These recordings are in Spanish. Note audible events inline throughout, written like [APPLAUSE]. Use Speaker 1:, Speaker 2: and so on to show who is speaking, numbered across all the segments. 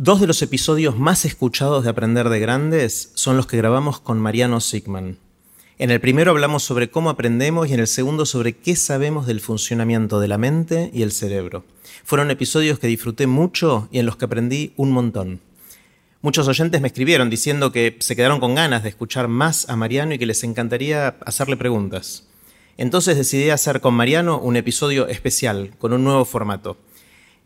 Speaker 1: Dos de los episodios más escuchados de Aprender de Grandes son los que grabamos con Mariano Sigman. En el primero hablamos sobre cómo aprendemos y en el segundo sobre qué sabemos del funcionamiento de la mente y el cerebro. Fueron episodios que disfruté mucho y en los que aprendí un montón. Muchos oyentes me escribieron diciendo que se quedaron con ganas de escuchar más a Mariano y que les encantaría hacerle preguntas. Entonces decidí hacer con Mariano un episodio especial, con un nuevo formato.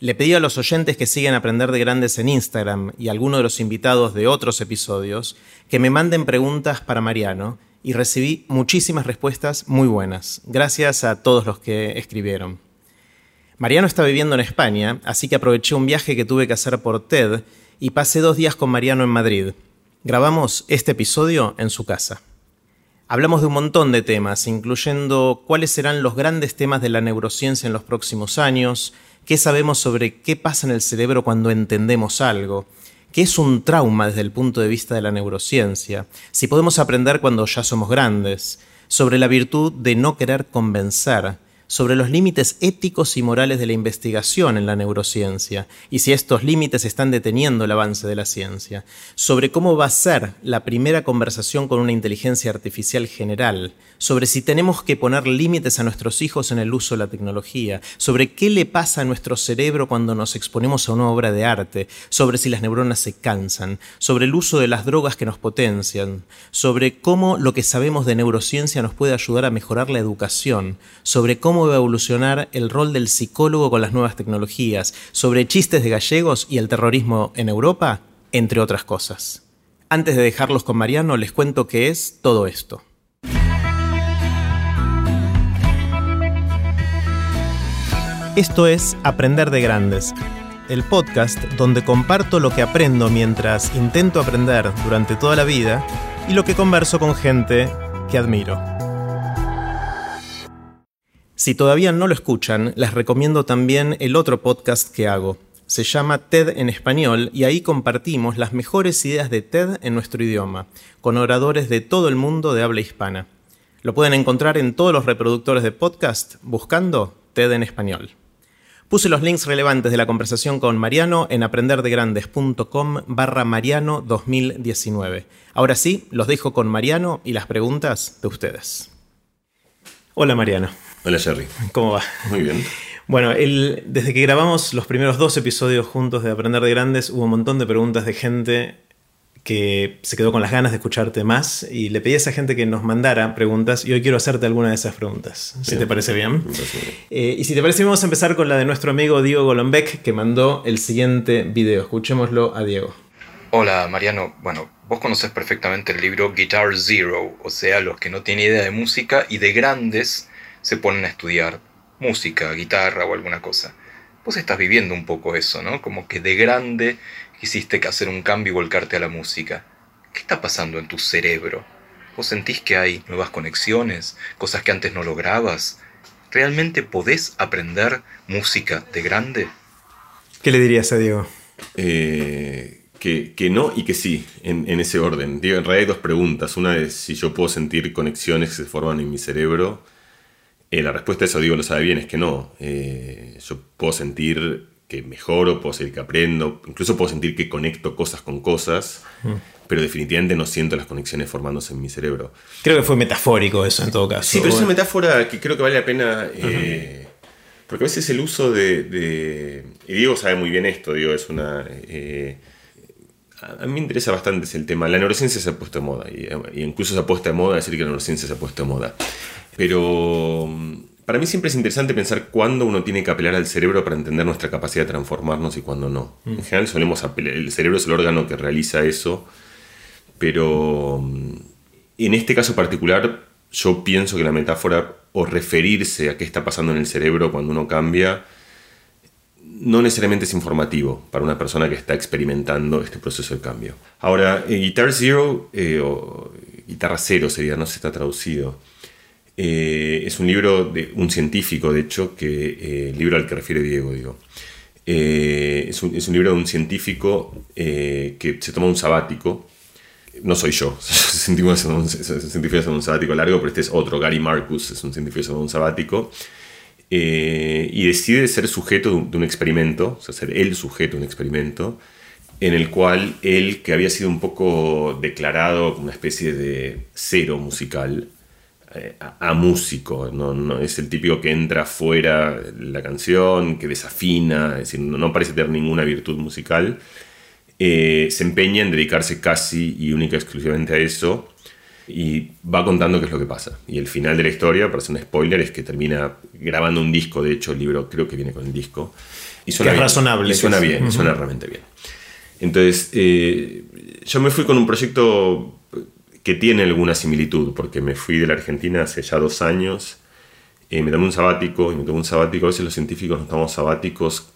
Speaker 1: Le pedí a los oyentes que siguen Aprender de Grandes en Instagram y a alguno de los invitados de otros episodios que me manden preguntas para Mariano y recibí muchísimas respuestas muy buenas. Gracias a todos los que escribieron. Mariano está viviendo en España, así que aproveché un viaje que tuve que hacer por TED y pasé dos días con Mariano en Madrid. Grabamos este episodio en su casa. Hablamos de un montón de temas, incluyendo cuáles serán los grandes temas de la neurociencia en los próximos años, qué sabemos sobre qué pasa en el cerebro cuando entendemos algo, qué es un trauma desde el punto de vista de la neurociencia, si podemos aprender cuando ya somos grandes, sobre la virtud de no querer convencer, sobre los límites éticos y morales de la investigación en la neurociencia y si estos límites están deteniendo el avance de la ciencia, sobre cómo va a ser la primera conversación con una inteligencia artificial general, sobre si tenemos que poner límites a nuestros hijos en el uso de la tecnología, sobre qué le pasa a nuestro cerebro cuando nos exponemos a una obra de arte, sobre si las neuronas se cansan, sobre el uso de las drogas que nos potencian, sobre cómo lo que sabemos de neurociencia nos puede ayudar a mejorar la educación, sobre cómo evolucionar el rol del psicólogo con las nuevas tecnologías, sobre chistes de gallegos y el terrorismo en Europa, entre otras cosas. Antes de dejarlos con Mariano, les cuento qué es todo esto. Esto es Aprender de Grandes, el podcast donde comparto lo que aprendo mientras intento aprender durante toda la vida y lo que converso con gente que admiro. Si todavía no lo escuchan, les recomiendo también el otro podcast que hago. Se llama TED en español y ahí compartimos las mejores ideas de TED en nuestro idioma, con oradores de todo el mundo de habla hispana. Lo pueden encontrar en todos los reproductores de podcast buscando TED en español. Puse los links relevantes de la conversación con Mariano en aprenderdegrandes.com barra Mariano 2019. Ahora sí, los dejo con Mariano y las preguntas de ustedes. Hola Mariano.
Speaker 2: Hola Jerry.
Speaker 1: ¿Cómo va?
Speaker 2: Muy bien.
Speaker 1: Bueno, desde que grabamos los primeros dos episodios juntos de Aprender de Grandes, hubo un montón de preguntas de gente que se quedó con las ganas de escucharte más y le pedí a esa gente que nos mandara preguntas y hoy quiero hacerte alguna de esas preguntas, si te parece bien. Eh, y si te parece, vamos a empezar con la de nuestro amigo Diego Golombek, que mandó el siguiente video. Escuchémoslo a Diego.
Speaker 3: Hola Mariano, bueno, vos conoces perfectamente el libro Guitar Zero, o sea, los que no tienen idea de música y de grandes se ponen a estudiar música, guitarra o alguna cosa. Vos estás viviendo un poco eso, ¿no? Como que de grande quisiste hacer un cambio y volcarte a la música. ¿Qué está pasando en tu cerebro? ¿Vos sentís que hay nuevas conexiones, cosas que antes no lograbas? ¿Realmente podés aprender música de grande?
Speaker 1: ¿Qué le dirías a Diego?
Speaker 2: Eh, que, no y que sí, en, ese orden. Digo, en realidad hay dos preguntas. Una es si yo puedo sentir conexiones que se forman en mi cerebro eh, la respuesta a eso, digo, lo sabe bien, es que no. Eh, yo puedo sentir que mejoro, puedo sentir que aprendo, incluso puedo sentir que conecto cosas con cosas, mm. pero definitivamente no siento las conexiones formándose en mi cerebro.
Speaker 1: Creo que fue metafórico eso en todo caso.
Speaker 2: Sí, pero es una metáfora que creo que vale la pena... Eh, porque a veces el uso de, Y Diego sabe muy bien esto, digo, es una... a mí me interesa bastante ese el tema. La neurociencia se ha puesto de moda, y, y incluso se ha puesto de moda decir que la neurociencia se ha puesto de moda. Pero mm, para mí siempre es interesante pensar cuándo uno tiene que apelar al cerebro para entender nuestra capacidad de transformarnos y cuándo no. Mm. En general solemos apelar, el cerebro es el órgano que realiza eso, pero mm, en este caso particular yo pienso que la metáfora o referirse a qué está pasando en el cerebro cuando uno cambia no necesariamente es informativo para una persona que está experimentando este proceso de cambio. Ahora, eh, Guitar Zero, eh, o Guitarra Cero sería, no se está traducido, eh, es un libro de un científico, de hecho, que eh, el libro al que refiere Diego, digo. Eh, es, un, libro de un científico que se toma un sabático. No soy yo, es un científico de un sabático largo, pero este es otro, Gary Marcus, es un científico de un sabático. Y decide ser sujeto de un, experimento, o sea, ser el sujeto de un experimento, en el cual él, que había sido un poco declarado como una especie de cero musical, eh, a, músico, ¿no? ¿no? es el típico que entra fuera la canción, que desafina, es decir, no, parece tener ninguna virtud musical, eh, se empeña en dedicarse casi y única exclusivamente a eso y va contando qué es lo que pasa. Y el final de la historia, para hacer un spoiler, es que termina grabando un disco, de hecho el libro creo que viene con el disco.
Speaker 1: Y suena razonable.
Speaker 2: Y suena bien, suena realmente bien. Entonces, eh, yo me fui con un proyecto que tiene alguna similitud, porque me fui de la Argentina hace ya dos años, eh, me tomé un sabático, y me tomé un sabático, a veces los científicos nos tomamos sabáticos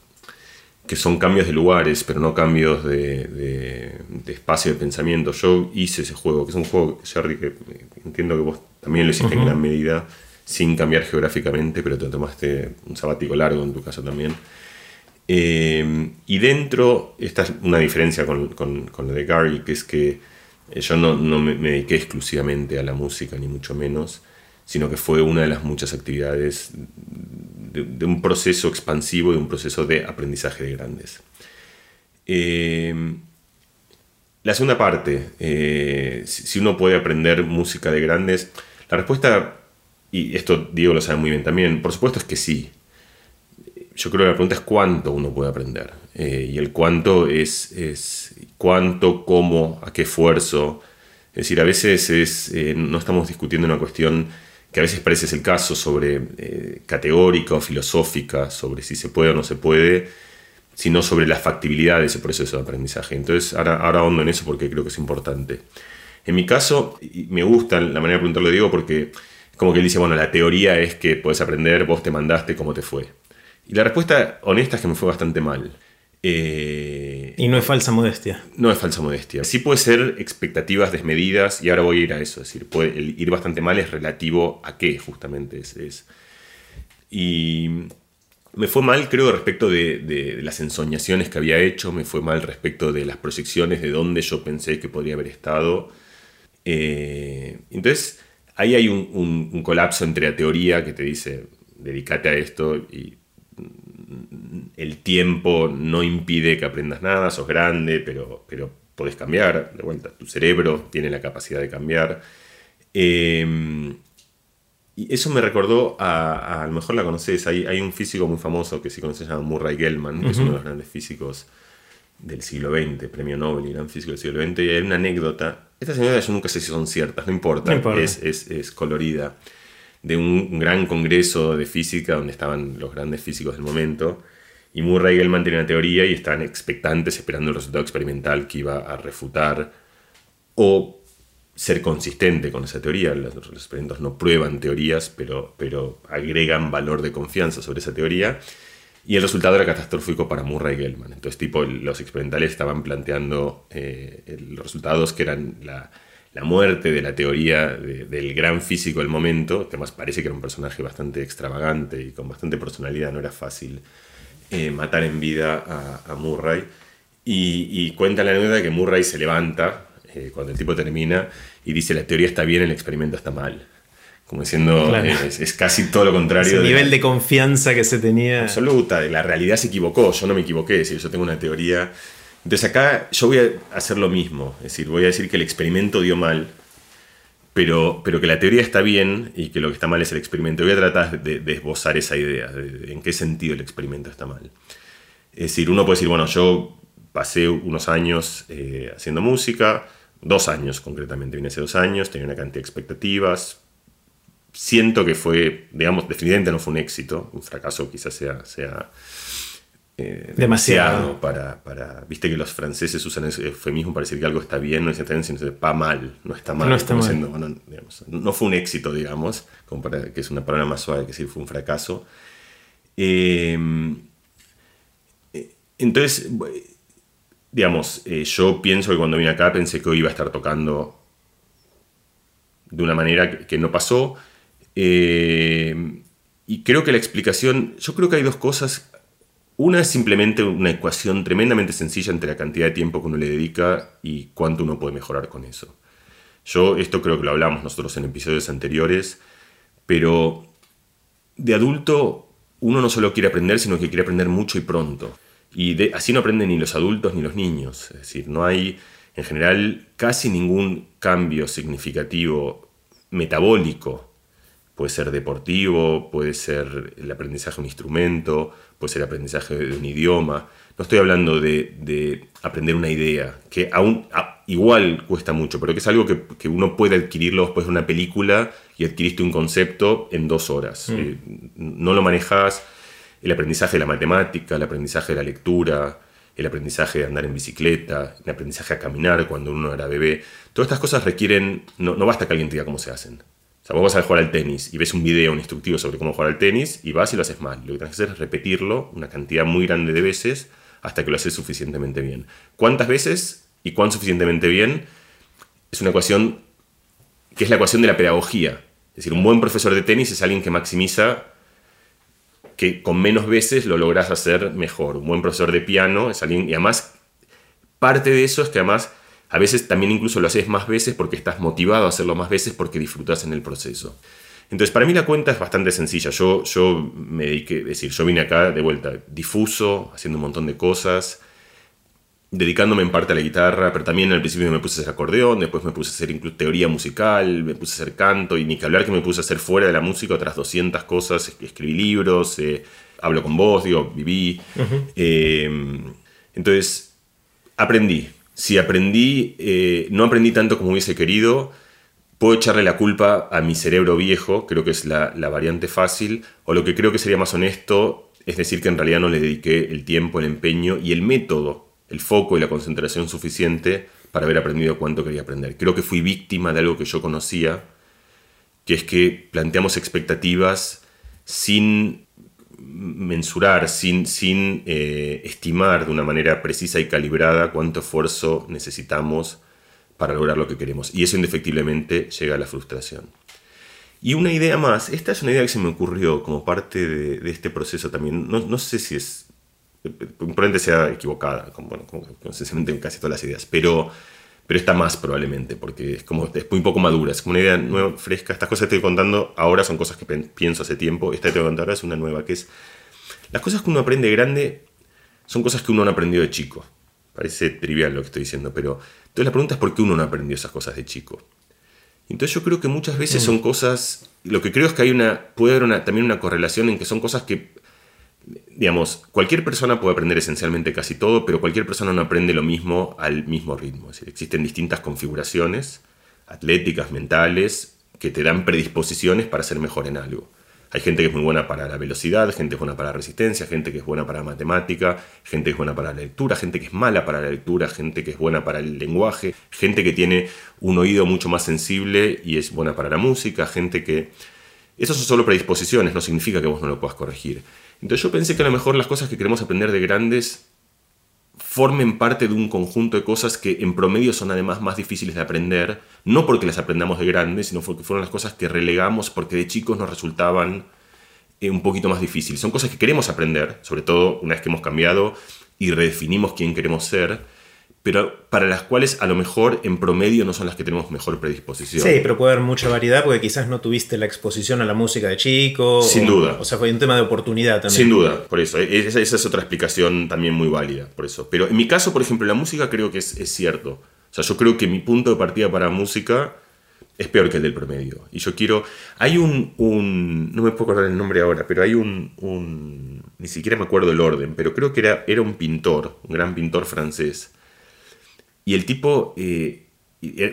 Speaker 2: que son cambios de lugares, pero no cambios de, espacio de pensamiento. Yo hice ese juego, que es un juego, Jerry, que entiendo que vos también lo hiciste en gran medida, sin cambiar geográficamente, pero te tomaste un sabático largo en tu caso también. Eh, y dentro, esta es una diferencia con, con, con lo de Gary, que es que eh, yo no, me, dediqué exclusivamente a la música, ni mucho menos, sino que fue una de las muchas actividades de, un proceso expansivo y un proceso de aprendizaje de grandes. Em, la segunda parte, eh, si uno puede aprender música de grandes, la respuesta, y esto Diego lo sabe muy bien también, por supuesto es que sí. Yo creo que la pregunta es cuánto uno puede aprender. Eh, y el cuánto es, es cuánto, cómo, a qué esfuerzo. Es decir, a veces es, eh, no estamos discutiendo una cuestión que a veces parece el caso sobre eh, categórica o filosófica, sobre si se puede o no se puede, sino sobre la factibilidad de ese proceso de aprendizaje. Entonces, ahora, ahora hondo en eso porque creo que es importante. En mi caso, me gusta la manera de preguntarlo digo porque es como que él dice, bueno, la teoría es que puedes aprender, vos te mandaste, ¿cómo te fue? Y la respuesta honesta es que me fue bastante mal.
Speaker 1: Eh, y no es falsa modestia.
Speaker 2: No es falsa modestia. Sí puede ser expectativas desmedidas y ahora voy a ir a eso. Es decir, puede, ir bastante mal es relativo a qué justamente es. Y me fue mal, creo, respecto de, las ensoñaciones que había hecho, me fue mal respecto de las proyecciones de dónde yo pensé que podría haber estado. Eh, entonces, ahí hay un, un colapso entre la teoría que te dice, dedícate a esto y el tiempo no impide que aprendas nada, sos grande, pero, pero podés cambiar, de vuelta, tu cerebro tiene la capacidad de cambiar. Em, y eso me recordó a, a, lo mejor la conoces, hay, hay un físico muy famoso que sí conoces, se llama Murray Gell-Mann, que es uno de los grandes físicos del siglo XX, premio Nobel y gran físico del siglo XX, y hay una anécdota, esta señora yo nunca sé si son ciertas, no importa, Es, es, es colorida de un gran congreso de física donde estaban los grandes físicos del momento. Y Murray y Gell-Mann una teoría y estaban expectantes esperando el resultado experimental que iba a refutar o ser consistente con esa teoría. Los, experimentos no prueban teorías, pero, pero agregan valor de confianza sobre esa teoría. Y el resultado era catastrófico para Murray y Gell-Mann. Entonces, tipo, los experimentales estaban planteando eh, los resultados que eran la, la muerte de la teoría del gran físico del momento, que además parece que era un personaje bastante extravagante y con bastante personalidad, no era fácil eh, matar en vida a, Murray. Y, cuenta la anécdota de que Murray se levanta eh, cuando el tipo termina y dice la teoría está bien, el experimento está mal. Como diciendo, es, casi todo lo contrario.
Speaker 1: El nivel de confianza que se tenía.
Speaker 2: Absoluta, la realidad se equivocó, yo no me equivoqué, es decir, yo tengo una teoría entonces acá yo voy a hacer lo mismo, es decir, voy a decir que el experimento dio mal, pero, pero que la teoría está bien y que lo que está mal es el experimento. Voy a tratar de, esbozar esa idea, de, en qué sentido el experimento está mal. Es decir, uno puede decir, bueno, yo pasé unos años eh, haciendo música, dos años concretamente, vine hace dos años, tenía una cantidad de expectativas, siento que fue, digamos, definitivamente no fue un éxito, un fracaso quizás sea, sea eh, demasiado, para, para, Viste que los franceses usan ese eufemismo para decir que algo está bien, no es está sino va mal, no está mal.
Speaker 1: No, está
Speaker 2: no fue un éxito, digamos, como para, que es una palabra más suave que decir fue un fracaso. Em, eh, entonces, digamos, eh, yo pienso que cuando vine acá pensé que hoy iba a estar tocando de una manera que, no pasó. Y creo que la explicación, yo creo que hay dos cosas una es simplemente una ecuación tremendamente sencilla entre la cantidad de tiempo que uno le dedica y cuánto uno puede mejorar con eso. Yo esto creo que lo hablamos nosotros en episodios anteriores, pero de adulto uno no solo quiere aprender, sino que quiere aprender mucho y pronto. Y así no aprenden ni los adultos ni los niños. Es decir, no hay en general casi ningún cambio significativo metabólico. Puede ser deportivo, puede ser el aprendizaje de un instrumento, puede ser el aprendizaje de un idioma. No estoy hablando de, aprender una idea, que aún igual cuesta mucho, pero que es algo que, uno puede adquirirlo después de una película y adquiriste un concepto en dos horas. Mm. Eh, no lo manejas el aprendizaje de la matemática, el aprendizaje de la lectura, el aprendizaje de andar en bicicleta, el aprendizaje a caminar cuando uno era bebé. Todas estas cosas requieren, no, basta que alguien te diga cómo se hacen. O sea, vos vas a jugar al tenis y ves un video, instructivo sobre cómo jugar al tenis y vas y lo haces mal. Lo que tienes que hacer es repetirlo una cantidad muy grande de veces hasta que lo haces suficientemente bien. ¿Cuántas veces y cuán suficientemente bien? Es una ecuación que es la ecuación de la pedagogía. Es decir, un buen profesor de tenis es alguien que maximiza que con menos veces lo logras hacer mejor. Un buen profesor de piano es alguien, y además, parte de eso es que además a veces también incluso lo haces más veces porque estás motivado a hacerlo más veces porque disfrutas en el proceso. Entonces, para mí la cuenta es bastante sencilla. Yo, yo me dediqué, es decir, yo vine acá de vuelta difuso, haciendo un montón de cosas, dedicándome en parte a la guitarra, pero también al principio me puse a hacer acordeón, después me puse a hacer incluso teoría musical, me puse a hacer canto, y ni que hablar que me puse a hacer fuera de la música otras 200 cosas, escribí libros, eh, hablo con vos, digo, viví. Eh, entonces, aprendí. Si aprendí, eh, no aprendí tanto como hubiese querido, puedo echarle la culpa a mi cerebro viejo, creo que es la, la variante fácil, o lo que creo que sería más honesto es decir que en realidad no le dediqué el tiempo, el empeño y el método el foco y la concentración suficiente para haber aprendido cuánto quería aprender. Creo que fui víctima de algo que yo conocía, que es que planteamos expectativas sin mensurar, sin, sin eh, estimar de una manera precisa y calibrada cuánto esfuerzo necesitamos para lograr lo que queremos. Y eso indefectiblemente llega a la frustración. Y una idea más, esta es una idea que se me ocurrió como parte de, este proceso también, no, no sé si es probablemente sea equivocada, como, bueno, como, en casi todas las ideas, pero, pero está más probablemente, porque es como es muy poco madura, es como una idea nueva, fresca. Estas cosas que estoy contando ahora son cosas que pienso hace tiempo, esta que te voy a contar ahora es una nueva, que es, las cosas que uno aprende grande son cosas que uno no aprendió de chico. Parece trivial lo que estoy diciendo, pero entonces la pregunta es por qué uno no aprendió esas cosas de chico. Entonces yo creo que muchas veces son cosas, lo que creo es que hay una, puede haber también una correlación en que son cosas que digamos, cualquier persona puede aprender esencialmente casi todo, pero cualquier persona no aprende lo mismo al mismo ritmo. Es decir, existen distintas configuraciones atléticas, mentales, que te dan predisposiciones para ser mejor en algo. Hay gente que es muy buena para la velocidad, gente que es buena para la resistencia, gente que es buena para la matemática, gente que es buena para la lectura, gente que es mala para la lectura, gente que es buena para el lenguaje, gente que tiene un oído mucho más sensible y es buena para la música, gente que... Esas son solo predisposiciones, no significa que vos no lo puedas corregir. Entonces yo pensé que a lo mejor las cosas que queremos aprender de grandes formen parte de un conjunto de cosas que en promedio son además más difíciles de aprender, no porque las aprendamos de grandes, sino porque fueron las cosas que relegamos porque de chicos nos resultaban eh, un poquito más difíciles. Son cosas que queremos aprender, sobre todo una vez que hemos cambiado y redefinimos quién queremos ser, pero para las cuales a lo mejor en promedio no son las que tenemos mejor predisposición.
Speaker 1: Sí, pero puede haber mucha variedad porque quizás no tuviste la exposición a la música de chico.
Speaker 2: Sin duda.
Speaker 1: O sea, fue un tema de oportunidad también.
Speaker 2: Sin duda, por eso. E-, esa, es otra explicación también muy válida, por eso. Pero en mi caso, por ejemplo, la música creo que es, cierto. O sea, yo creo que mi punto de partida para música es peor que el del promedio. Y yo quiero... Hay un... no me puedo acordar el nombre ahora, pero hay un, un... Ni siquiera me acuerdo el orden, pero creo que era, era un pintor, un gran pintor francés y el tipo, eh,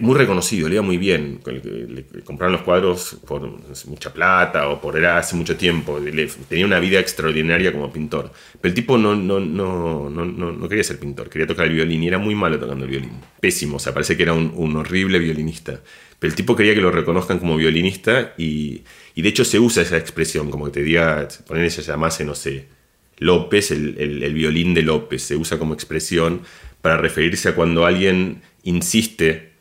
Speaker 2: muy reconocido, le iba muy bien. Le, compraron los cuadros por mucha plata o por era hace mucho tiempo. tenía una vida extraordinaria como pintor. Pero el tipo no, no, no, no, quería ser pintor, quería tocar el violín y era muy malo tocando el violín. Pésimo, o sea, parece que era un, horrible violinista. Pero el tipo quería que lo reconozcan como violinista y, de hecho se usa esa expresión, como que te diga, poner ella llamase, no sé, López, el, el, violín de López, se usa como expresión para referirse a cuando alguien insiste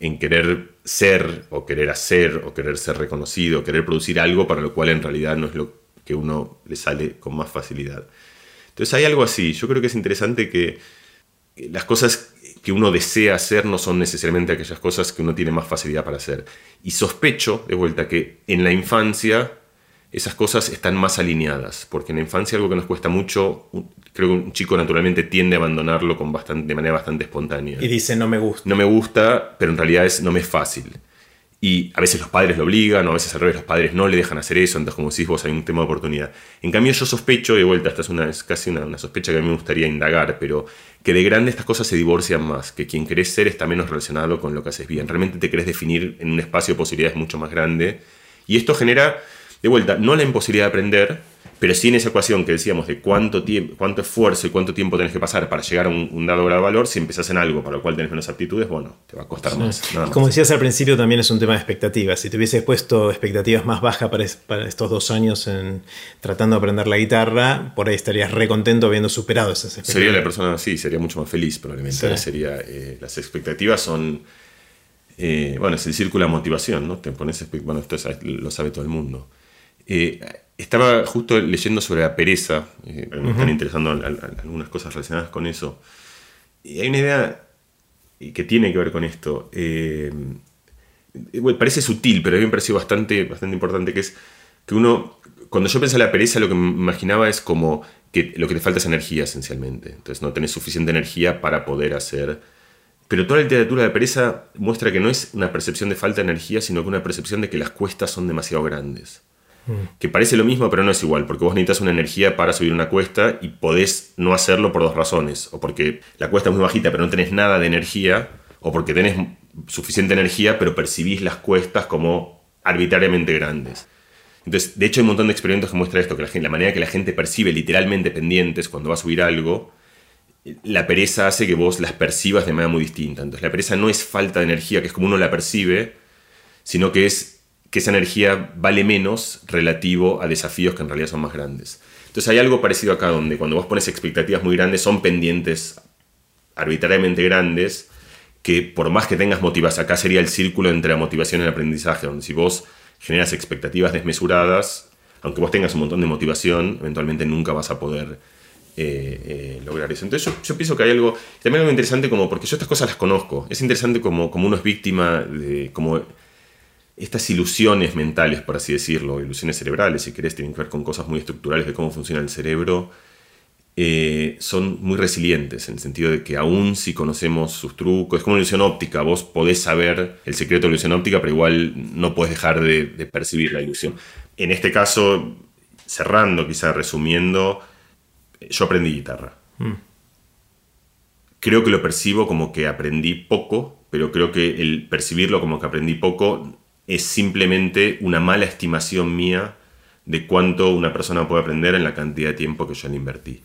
Speaker 2: en querer ser o querer hacer o querer ser reconocido, querer producir algo para lo cual en realidad no es lo que uno le sale con más facilidad. Entonces hay algo así, yo creo que es interesante que las cosas que uno desea hacer no son necesariamente aquellas cosas que uno tiene más facilidad para hacer. Y sospecho, de vuelta, que en la infancia esas cosas están más alineadas, porque en la infancia algo que nos cuesta mucho, creo que un chico naturalmente tiende a abandonarlo con bastante, de manera bastante espontánea.
Speaker 1: Y dice, no me gusta.
Speaker 2: No me gusta, pero en realidad es, no me es fácil. Y a veces los padres lo obligan, o a veces al revés, los padres no le dejan hacer eso, entonces como decís vos hay un tema de oportunidad. En cambio yo sospecho, de vuelta, esta es, una, es casi una, sospecha que a mí me gustaría indagar, pero que de grande estas cosas se divorcian más, que quien querés ser está menos relacionado con lo que haces bien. Realmente te querés definir en un espacio de posibilidades mucho más grande. Y esto genera, de vuelta, no la imposibilidad de aprender, pero sí en esa ecuación que decíamos de cuánto, tiempo, cuánto esfuerzo y cuánto tiempo tenés que pasar para llegar a un, dado grado de valor, si empezás en algo para lo cual tenés menos aptitudes, bueno, te va a costar más,
Speaker 1: Como decías al principio, también es un tema de expectativas. Si te hubieses puesto expectativas más bajas para, estos dos años en, tratando de aprender la guitarra, por ahí estarías re contento habiendo superado esas expectativas.
Speaker 2: Sería la persona, sí, sería mucho más feliz probablemente. Sería, eh, las expectativas son... Eh, bueno, es el círculo de motivación, ¿no? Te pones, bueno, esto lo sabe todo el mundo. Eh, estaba justo leyendo sobre la pereza, eh, me están interesando algunas cosas relacionadas con eso. Y hay una idea que tiene que ver con esto. Eh, parece sutil, pero a mí me pareció bastante, bastante importante, que es que uno, cuando yo pensé en la pereza, lo que me imaginaba es como que lo que te falta es energía, esencialmente. Entonces no tenés suficiente energía para poder hacer... Pero toda la literatura de pereza muestra que no es una percepción de falta de energía, sino que una percepción de que las cuestas son demasiado grandes que parece lo mismo, pero no es igual, porque vos necesitas una energía para subir una cuesta y podés no hacerlo por dos razones, o porque la cuesta es muy bajita pero no tenés nada de energía, o porque tenés suficiente energía pero percibís las cuestas como arbitrariamente grandes. Entonces, de hecho hay un montón de experimentos que muestran esto, que la, la manera que la gente percibe literalmente pendientes cuando va a subir algo, la pereza hace que vos las percibas de manera muy distinta. Entonces, la pereza no es falta de energía, que es como uno la percibe, sino que es que esa energía vale menos relativo a desafíos que en realidad son más grandes. Entonces hay algo parecido acá donde cuando vos pones expectativas muy grandes son pendientes arbitrariamente grandes que por más que tengas motivación, acá sería el círculo entre la motivación y el aprendizaje, donde si vos generas expectativas desmesuradas, aunque vos tengas un montón de motivación, eventualmente nunca vas a poder eh, eh, lograr eso. Entonces yo, pienso que hay algo, también algo interesante como, porque yo estas cosas las conozco, es interesante como, como uno es víctima de, como estas ilusiones mentales, por así decirlo, ilusiones cerebrales, si querés, tienen que ver con cosas muy estructurales de cómo funciona el cerebro, eh, son muy resilientes, en el sentido de que aún si conocemos sus trucos, es como una ilusión óptica, vos podés saber el secreto de la ilusión óptica, pero igual no podés dejar de, percibir la ilusión. En este caso, cerrando, quizá resumiendo, yo aprendí guitarra. Mm. Creo que lo percibo como que aprendí poco, pero creo que el percibirlo como que aprendí poco es simplemente una mala estimación mía de cuánto una persona puede aprender en la cantidad de tiempo que yo le invertí.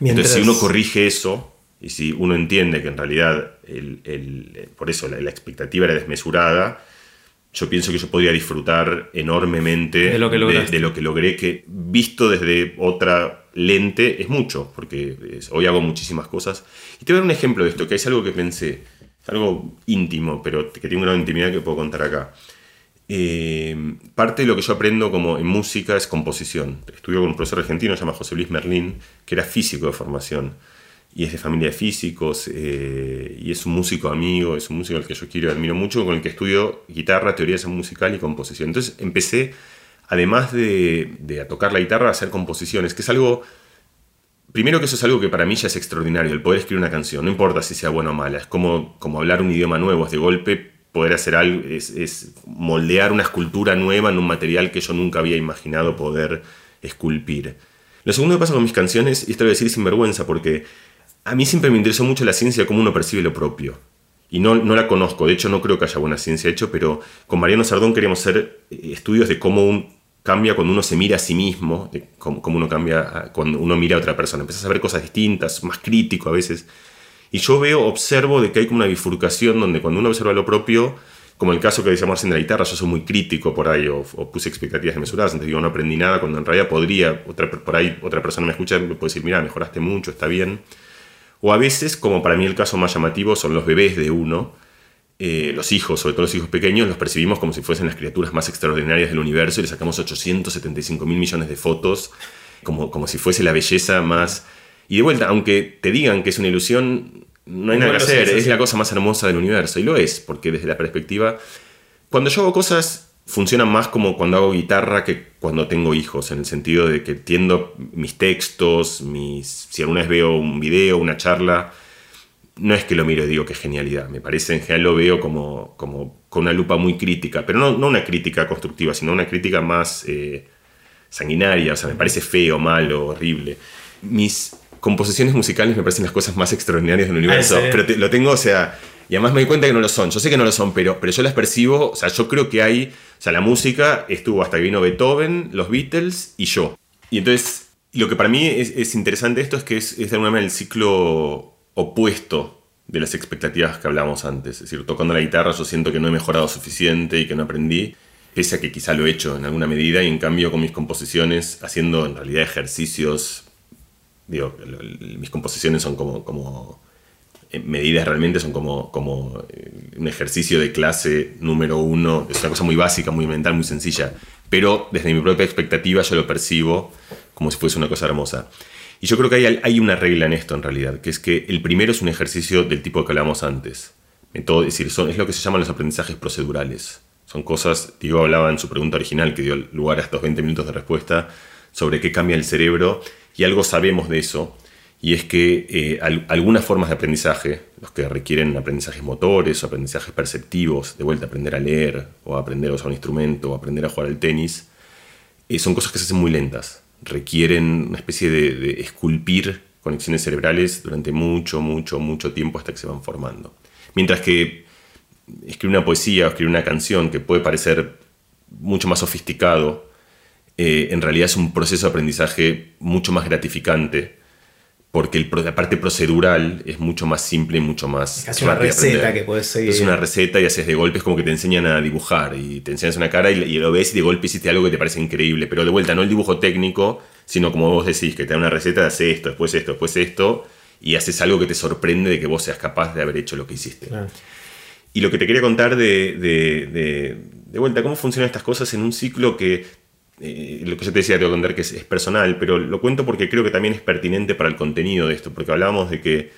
Speaker 2: Entonces, si uno corrige eso, y si uno entiende que en realidad el, por eso la, expectativa era desmesurada, yo pienso que yo podría disfrutar enormemente
Speaker 1: de lo que,
Speaker 2: de, lo que logré, que visto desde otra lente es mucho, porque hoy hago muchísimas cosas. Y te voy a dar un ejemplo de esto, que es algo que pensé, algo íntimo, pero que tiene una intimidad que puedo contar acá. Eh, parte de lo que yo aprendo como en música es composición. Estudio con un profesor argentino, se llama José Luis Merlín, que era físico de formación y es de familia de físicos eh, y es un músico amigo, es un músico al que yo quiero y admiro mucho, con el que estudio guitarra, teoría musical y composición. Entonces empecé, además de, de a tocar la guitarra, a hacer composiciones, que es algo... Primero que eso es algo que para mí ya es extraordinario, el poder escribir una canción, no importa si sea buena o mala, es como, como hablar un idioma nuevo, es de golpe poder hacer algo, es, moldear una escultura nueva en un material que yo nunca había imaginado poder esculpir. Lo segundo que pasa con mis canciones, y esto lo voy a decir sin vergüenza, porque a mí siempre me interesó mucho la ciencia cómo uno percibe lo propio. Y no, no la conozco, de hecho no creo que haya buena ciencia hecho, pero con Mariano Sardón queríamos hacer eh, estudios de cómo un, cambia cuando uno se mira a sí mismo, de cómo, uno cambia cuando uno mira a otra persona. Empiezas a ver cosas distintas, más crítico a veces. Y yo veo, observo de que hay como una bifurcación donde cuando uno observa lo propio, como el caso que decíamos en la guitarra, yo soy muy crítico por ahí o, puse expectativas desmesuradas, entonces digo, no aprendí nada, cuando en realidad podría, otra, por ahí otra persona me escucha y me puede decir, mira, mejoraste mucho, está bien. O a veces, como para mí el caso más llamativo, son los bebés de uno, eh, los hijos, sobre todo los hijos pequeños, los percibimos como si fuesen las criaturas más extraordinarias del universo y le sacamos 875 mil millones de fotos, como, como si fuese la belleza más y de vuelta, aunque te digan que es una ilusión, no hay nada que hacer, es la cosa más hermosa del universo. Y lo es, porque desde la perspectiva... Cuando yo hago cosas, funciona más como cuando hago guitarra que cuando tengo hijos, en el sentido de que entiendo mis textos, mis, si alguna vez veo un video, una charla, no es que lo miro y digo qué genialidad, me parece en general lo veo como, como con una lupa muy crítica, pero no, no una crítica constructiva, sino una crítica más eh, sanguinaria, o sea, me parece feo, malo, horrible. Mis composiciones musicales me parecen las cosas más extraordinarias del universo,
Speaker 1: Ah, sí.
Speaker 2: pero te- lo tengo, o sea, y además me doy cuenta que no lo son, yo sé que no lo son, pero, pero yo las percibo, o sea, yo creo que hay, o sea, la música estuvo hasta que vino Beethoven, los Beatles y yo. Y entonces, lo que para mí es, es interesante esto es que es, es de alguna manera el ciclo opuesto de las expectativas que hablábamos antes. Es decir, tocando la guitarra yo siento que no he mejorado suficiente y que no aprendí, pese a que quizá lo he hecho en alguna medida, y en cambio con mis composiciones, haciendo en realidad ejercicios, digo, mis composiciones son como, como eh, medidas realmente son como, como eh, un ejercicio de clase número uno, es una cosa muy básica, muy mental, muy sencilla, pero desde mi propia expectativa yo lo percibo como si fuese una cosa hermosa. Y yo creo que hay, hay una regla en esto en realidad, que es que el primero es un ejercicio del tipo que hablábamos antes. Método- es decir, son, es lo que se llaman los aprendizajes procedurales. Son cosas, Diego hablaba en su pregunta original, que dio lugar a estos 20 minutos de respuesta, sobre qué cambia el cerebro, y algo sabemos de eso, y es que eh, al- algunas formas de aprendizaje, los que requieren aprendizajes motores o aprendizajes perceptivos, de vuelta aprender a leer, o aprender a usar un instrumento, o aprender a jugar al tenis, eh, son cosas que se hacen muy lentas. Requieren una especie de esculpir conexiones cerebrales durante mucho, mucho, mucho tiempo hasta que se van formando. Mientras que escribir una poesía o escribir una canción que puede parecer mucho más sofisticado, eh, en realidad es un proceso de aprendizaje mucho más gratificante, porque el la parte procedural es mucho más simple y mucho más...
Speaker 1: Casi una receta que puedes seguir.
Speaker 2: Es una receta y haces de golpes como que te enseñan a dibujar y te enseñas una cara y, y lo ves y de golpe hiciste algo que te parece increíble, pero de vuelta no el dibujo técnico, sino como vos decís, que te da una receta de hacer esto, después esto, después esto, y haces algo que te sorprende de que vos seas capaz de haber hecho lo que hiciste. Y lo que te quería contar de, de, de- de vuelta, cómo funcionan estas cosas en un ciclo que, eh, lo que yo te decía, te voy a contar que es, es personal, pero lo cuento porque creo que también es pertinente para el contenido de esto, porque hablábamos de que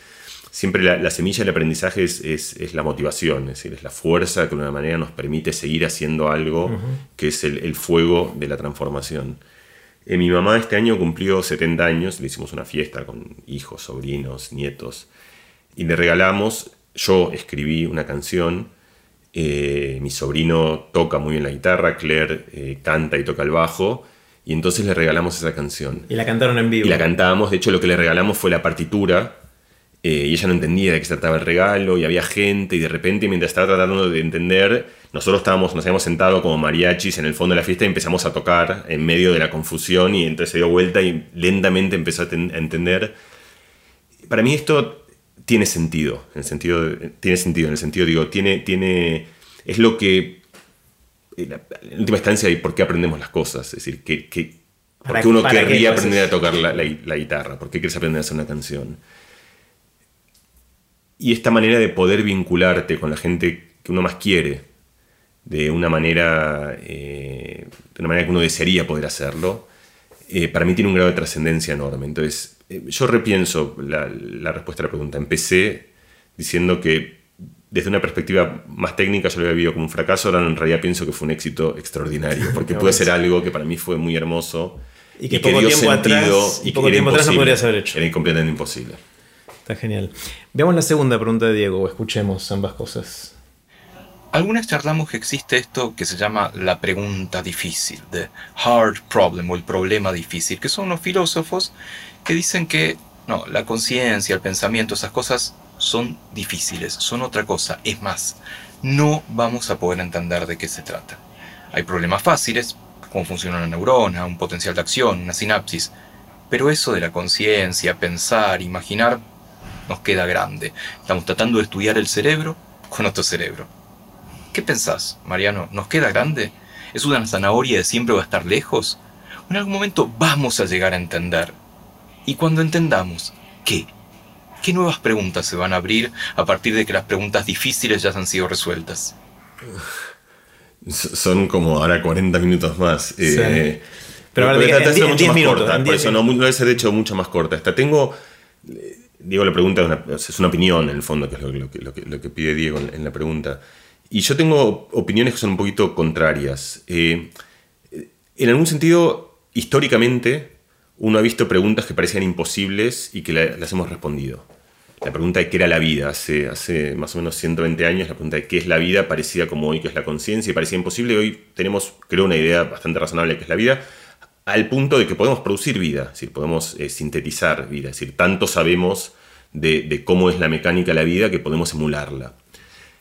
Speaker 2: siempre la, la semilla del aprendizaje es, es- es la motivación, es decir, es la fuerza que de alguna manera nos permite seguir haciendo algo que es el, el fuego de la transformación. Eh, mi mamá este año cumplió 70 años, le hicimos una fiesta con hijos, sobrinos, nietos, y le regalamos, yo escribí una canción, eh, mi sobrino toca muy bien la guitarra, Claire eh, canta y toca el bajo, y entonces le regalamos esa canción.
Speaker 1: Y la cantaron en vivo.
Speaker 2: Y la cantábamos, de hecho lo que le regalamos fue la partitura, eh, y ella no entendía de qué se trataba el regalo, y había gente, y de repente mientras estaba tratando de entender, nosotros estábamos, nos habíamos sentado como mariachis en el fondo de la fiesta y empezamos a tocar en medio de la confusión, y entonces se dio vuelta y lentamente empezó a, ten- a entender. Para mí esto tiene sentido, en el sentido, de- tiene sentido, en el sentido, digo, tiene, tiene, es lo que, en en última instancia, y por qué aprendemos las cosas, es decir, que, que, ¿por
Speaker 1: ¿Para-
Speaker 2: qué uno
Speaker 1: qué
Speaker 2: querría aprender a tocar la, la- la guitarra? ¿Por qué quieres aprender a hacer una canción? Y esta manera de poder vincularte con la gente que uno más quiere, de una manera, eh, de una manera que uno desearía poder hacerlo, eh, para mí tiene un grado de trascendencia enorme. Entonces, eh, yo repienso la, la respuesta a la pregunta. Empecé diciendo que desde una perspectiva más técnica yo lo había vivido como un fracaso, ahora en realidad pienso que fue un éxito extraordinario, [LAUGHS] porque
Speaker 1: es-
Speaker 2: ser algo que para mí fue muy hermoso
Speaker 1: Y que poco tiempo atrás- y
Speaker 2: que
Speaker 1: poco
Speaker 2: era
Speaker 1: tiempo atrás no
Speaker 2: imposible.
Speaker 1: podrías haber hecho.
Speaker 2: Era completamente imposible.
Speaker 1: Está genial. Veamos la segunda pregunta de Diego, o escuchemos ambas cosas.
Speaker 3: Algunas charlamos que existe esto que se llama la pregunta difícil, the hard problem o el problema difícil, que son unos filósofos que dicen que no, la conciencia, el pensamiento, esas cosas son difíciles, son otra cosa. Es más, no vamos a poder entender de qué se trata. Hay problemas fáciles, cómo funciona una neurona, un potencial de acción, una sinapsis, pero eso de la conciencia, pensar, imaginar, nos queda grande. Estamos tratando de estudiar el cerebro con otro cerebro. ¿Qué pensás, Mariano? ¿Nos queda grande? ¿Es una zanahoria de siempre va a estar lejos? ¿O en algún momento vamos a llegar a entender? Y cuando entendamos, ¿qué? ¿Qué nuevas preguntas se van a abrir a partir de que las preguntas difíciles ya han sido resueltas?
Speaker 2: Son como ahora 40 minutos más. Eh,
Speaker 1: Pero ahora en
Speaker 2: esta es
Speaker 1: die-
Speaker 2: mucho más
Speaker 1: 10 minutos,
Speaker 2: corta, por
Speaker 1: 10
Speaker 2: eso no, no debe ser de hecho mucho más corta. Esta tengo. eh, Diego, la pregunta es una, es una opinión en el fondo, que es lo, lo que, lo que- lo que pide Diego en, en la pregunta. Y yo tengo opiniones que son un poquito contrarias. Eh, en algún sentido, históricamente, uno ha visto preguntas que parecían imposibles y que las hemos respondido. La pregunta de qué era la vida, hace, más o menos 120 años, la pregunta de qué es la vida parecía como hoy que es la conciencia y parecía imposible. Hoy tenemos, creo, una idea bastante razonable de qué es la vida, al punto de que podemos producir vida, decir, podemos eh, sintetizar vida, es decir, tanto sabemos de, de, cómo es la mecánica de la vida que podemos emularla.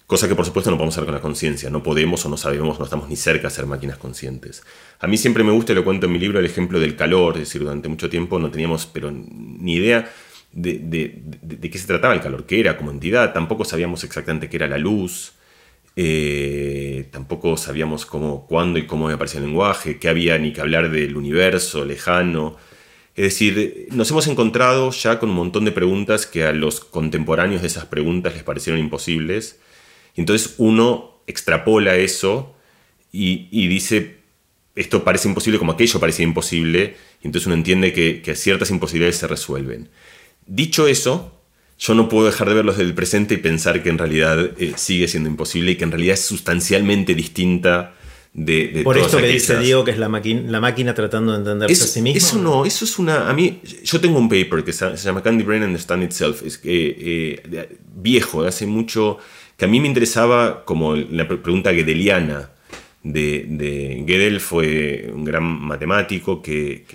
Speaker 2: Cosa que por supuesto no podemos hacer con la conciencia, no podemos o no sabemos, no estamos ni cerca de ser máquinas conscientes. A mí siempre me gusta, y lo cuento en mi libro, el ejemplo del calor, es decir, durante mucho tiempo no teníamos pero ni idea de, de, qué se trataba el calor, qué era como entidad, tampoco sabíamos exactamente qué era la luz, eh, tampoco sabíamos cómo, cuándo y cómo aparecía el lenguaje, qué había ni que hablar del universo lejano. Es decir, nos hemos encontrado ya con un montón de preguntas que a los contemporáneos de esas preguntas les parecieron imposibles entonces uno extrapola eso y, dice, esto parece imposible como aquello parecía imposible, y entonces uno entiende que, ciertas imposibilidades se resuelven. Dicho eso, yo no puedo dejar de verlos desde el presente y pensar que en realidad eh, sigue siendo imposible y que en realidad es sustancialmente distinta de, de
Speaker 1: Por esto que dice Diego que es la, la máquina tratando de entenderse a sí misma.
Speaker 2: Eso no, eso es una... A mí, yo tengo un paper que se, llama Candy Brain Understand Itself, es que, eh, viejo, hace mucho que a mí me interesaba como la pregunta gedeliana de, de Gödel fue un gran matemático que,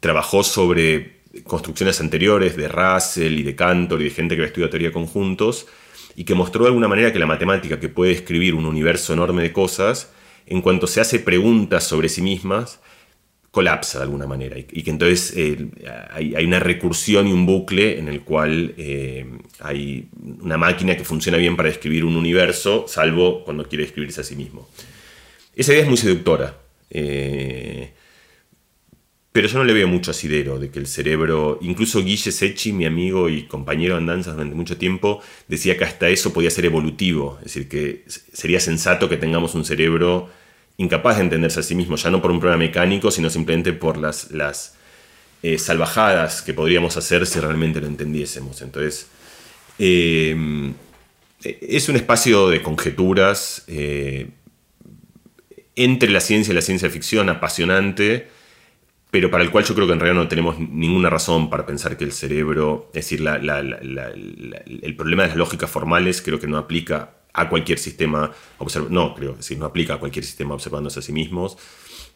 Speaker 2: trabajó sobre construcciones anteriores de Russell y de Cantor y de gente que había estudiado teoría de conjuntos y que mostró de alguna manera que la matemática que puede escribir un universo enorme de cosas, en cuanto se hace preguntas sobre sí mismas, colapsa de alguna manera y, que entonces eh, hay, una recursión y un bucle en el cual eh, hay una máquina que funciona bien para describir un universo, salvo cuando quiere describirse a sí mismo. Esa idea es muy seductora, eh, pero yo no le veo mucho asidero de que el cerebro, incluso Guille Sechi, mi amigo y compañero de andanzas durante mucho tiempo, decía que hasta eso podía ser evolutivo, es decir, que sería sensato que tengamos un cerebro incapaz de entenderse a sí mismo, ya no por un problema mecánico, sino simplemente por las, las eh, salvajadas que podríamos hacer si realmente lo entendiésemos. Entonces, eh, es un espacio de conjeturas eh, entre la ciencia y la ciencia ficción apasionante, pero para el cual yo creo que en realidad no tenemos ninguna razón para pensar que el cerebro, es decir, el problema de las lógicas formales creo que no aplica a cualquier sistema observando, no, creo, no aplica a cualquier sistema observándose a sí mismos.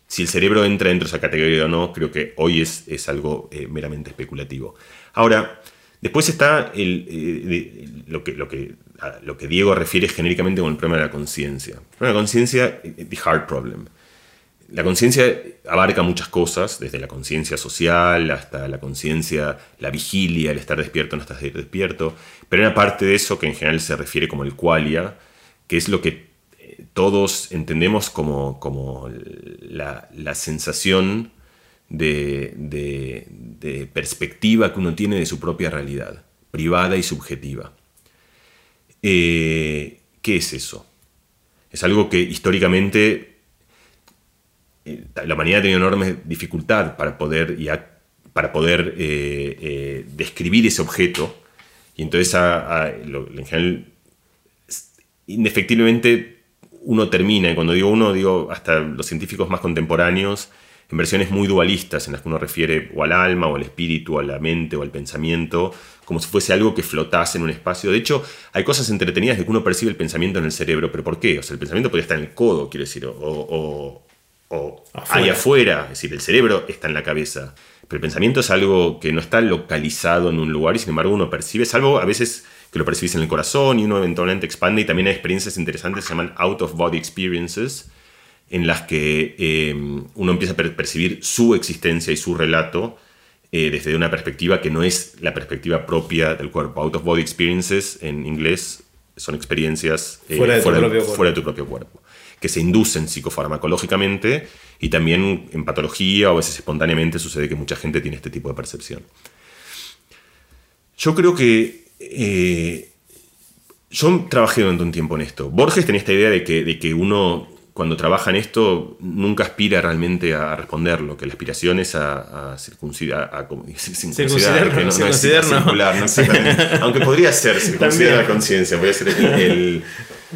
Speaker 2: Si el cerebro entra dentro de esa categoría o no, creo que hoy es, es algo eh, meramente especulativo. Ahora, después está el, eh, lo, que, lo, que, lo que Diego refiere genéricamente con el problema de la conciencia. El problema de la conciencia, eh, the hard problem. La conciencia abarca muchas cosas, desde la conciencia social hasta la conciencia, la vigilia, el estar despierto no estar despierto, pero hay una parte de eso que en general se refiere como el qualia, que es lo que eh, todos entendemos como, como la, sensación de, perspectiva que uno tiene de su propia realidad, privada y subjetiva. Eh, ¿Qué es eso? Es algo que históricamente eh, la humanidad ha tenido enorme dificultad para poder, para poder eh, eh, describir ese objeto. Y entonces, en general, indefectiblemente uno termina, y cuando digo uno, digo hasta los científicos más contemporáneos, en versiones muy dualistas, en las que uno refiere o al alma, o al espíritu, o a la mente, o al pensamiento, como si fuese algo que flotase en un espacio. De hecho, hay cosas entretenidas de que uno percibe el pensamiento en el cerebro, pero ¿por qué? O sea, el pensamiento podría estar en el codo, quiero decir, o ahí afuera, es decir, el cerebro está en la cabeza. Pero el pensamiento es algo que no está localizado en un lugar y sin embargo uno percibe, salvo a veces que lo percibís en el corazón y uno eventualmente expande. Y también hay experiencias interesantes que se llaman out of body experiences, en las que eh, uno empieza a percibir su existencia y su relato eh, desde una perspectiva que no es la perspectiva propia del cuerpo. Out of body experiences en inglés son experiencias
Speaker 1: eh, fuera,
Speaker 2: de tu propio cuerpo que se inducen psicofarmacológicamente y también en patología o a veces espontáneamente sucede que mucha gente tiene este tipo de percepción. Yo creo que eh, yo trabajé durante un tiempo en esto. Borges tenía esta idea de que, de que uno cuando trabaja en esto nunca aspira realmente a responderlo, que la aspiración es a, circuncidar, a,
Speaker 1: circuncidar, que no,
Speaker 2: circuncidar, no, no. [LAUGHS] aunque podría ser circuncidar la conciencia, podría ser el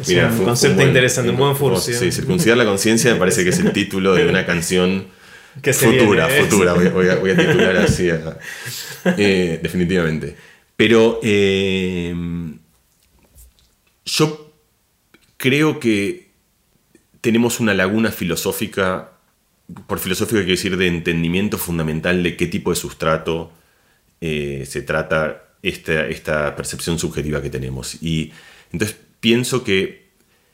Speaker 1: Es un concepto interesante, un buen furcio.
Speaker 2: Sí, circuncidar la conciencia me parece que es el título de una canción [LAUGHS] futura, futura. Voy, a, titular así, eh, definitivamente. Pero eh, yo creo que tenemos una laguna filosófica, por filosófica quiero decir de entendimiento fundamental de qué tipo de sustrato eh, se trata esta, esta percepción subjetiva que tenemos. Y entonces pienso que,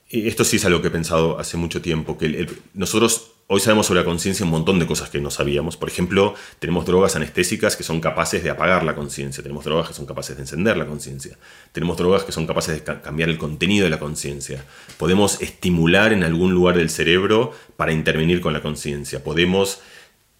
Speaker 2: esto sí es algo que he pensado hace mucho tiempo, que nosotros hoy sabemos sobre la conciencia un montón de cosas que no sabíamos. Por ejemplo, tenemos drogas anestésicas que son capaces de apagar la conciencia, tenemos drogas que son capaces de encender la conciencia, tenemos drogas que son capaces de cambiar el contenido de la conciencia, podemos estimular en algún lugar del cerebro para intervenir con la conciencia, podemos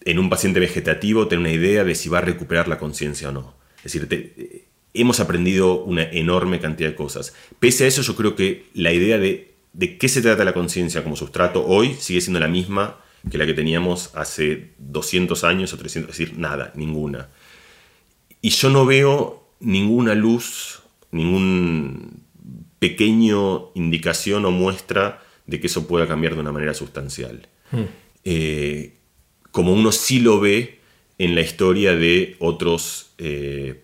Speaker 2: en un paciente vegetativo tener una idea de si va a recuperar la conciencia o no. Es decir, hemos aprendido una enorme cantidad de cosas. Pese a eso, yo creo que la idea de, de qué se trata la conciencia como sustrato hoy sigue siendo la misma que la que teníamos hace 200 años o 300, es decir, nada, ninguna. Y yo no veo ninguna luz, ningún pequeño indicación o muestra de que eso pueda cambiar de una manera sustancial. Hmm. Eh, como uno sí lo ve en la historia de otros eh,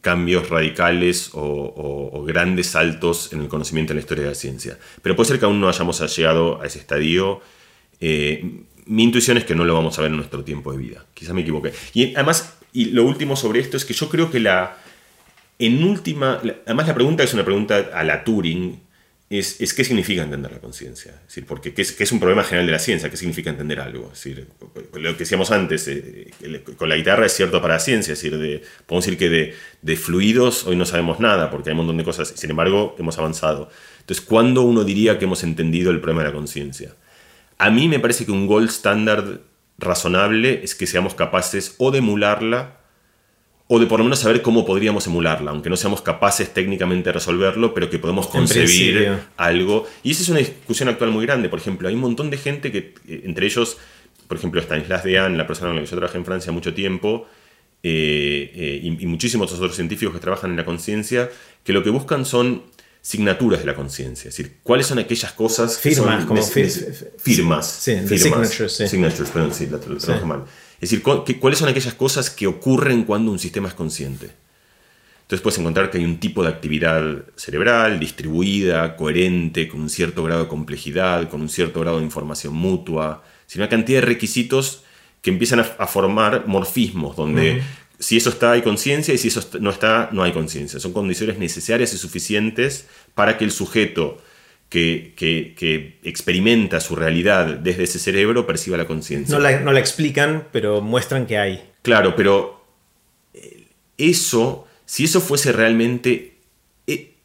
Speaker 2: cambios radicales o, grandes saltos en el conocimiento de la historia de la ciencia. Pero puede ser que aún no hayamos llegado a ese estadio. Eh, mi intuición es que no lo vamos a ver en nuestro tiempo de vida. Quizás me equivoqué. Y además, y lo último sobre esto es que yo creo que la. En última. además, la pregunta es una pregunta a la Turing, es, qué significa entender la conciencia. Es decir, porque ¿qué es, es, un problema general de la ciencia, qué significa entender algo. Es decir, lo que decíamos antes, eh, con la guitarra es cierto para la ciencia, es decir, de, podemos decir que de, de, fluidos hoy no sabemos nada, porque hay un montón de cosas, sin embargo, hemos avanzado. Entonces, ¿cuándo uno diría que hemos entendido el problema de la conciencia? A mí me parece que un gold standard razonable es que seamos capaces o de emularla o de por lo menos saber cómo podríamos emularla, aunque no seamos capaces técnicamente de resolverlo, pero que podemos concebir algo. Y esa es una discusión actual muy grande. Por ejemplo, hay un montón de gente que, eh, entre ellos, por ejemplo, Stanislas Dehaene, la persona con la que yo trabajé en Francia mucho tiempo, eh, eh, y, y, muchísimos otros científicos que trabajan en la conciencia, que lo que buscan son signaturas de la conciencia, es decir, cuáles son aquellas cosas...
Speaker 1: Firmas, como
Speaker 2: firmas.
Speaker 1: Sí, signatures, sí.
Speaker 2: Signatures, perdón, sí, lo, lo mal. Es decir, cuáles son aquellas cosas que ocurren cuando un sistema es consciente. Entonces puedes encontrar que hay un tipo de actividad cerebral distribuida, coherente, con un cierto grado de complejidad, con un cierto grado de información mutua, sino una cantidad de requisitos que empiezan a, formar morfismos, donde si eso está hay conciencia y si eso no está no hay conciencia. Son condiciones necesarias y suficientes para que el sujeto que, que, experimenta su realidad desde ese cerebro perciba la conciencia.
Speaker 1: No la, no la explican, pero muestran que hay.
Speaker 2: Claro, pero eh, eso, si eso fuese realmente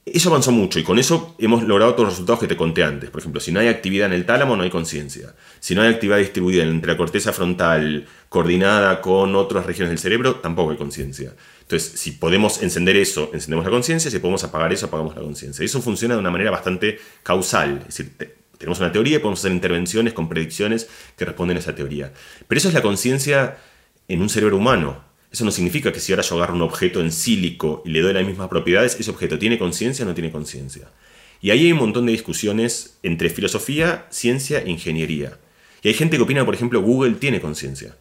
Speaker 2: eso avanzó mucho y con eso hemos logrado todos los resultados que te conté antes. Por ejemplo, si no hay actividad en el tálamo, no hay conciencia. Si no hay actividad distribuida entre la corteza frontal coordinada con otras regiones del cerebro, tampoco hay conciencia. Entonces, si podemos encender eso, encendemos la conciencia, si podemos apagar eso, apagamos la conciencia. Eso funciona de una manera bastante causal. Es decir, tenemos una teoría y podemos hacer intervenciones con predicciones que responden a esa teoría. Pero eso es la conciencia en un cerebro humano. Eso no significa que si ahora yo agarro un objeto en sílico y le doy las mismas propiedades, ese objeto tiene conciencia o no tiene conciencia. Y ahí hay un montón de discusiones entre filosofía, ciencia e ingeniería. Y hay gente que opina, por ejemplo, Google tiene conciencia.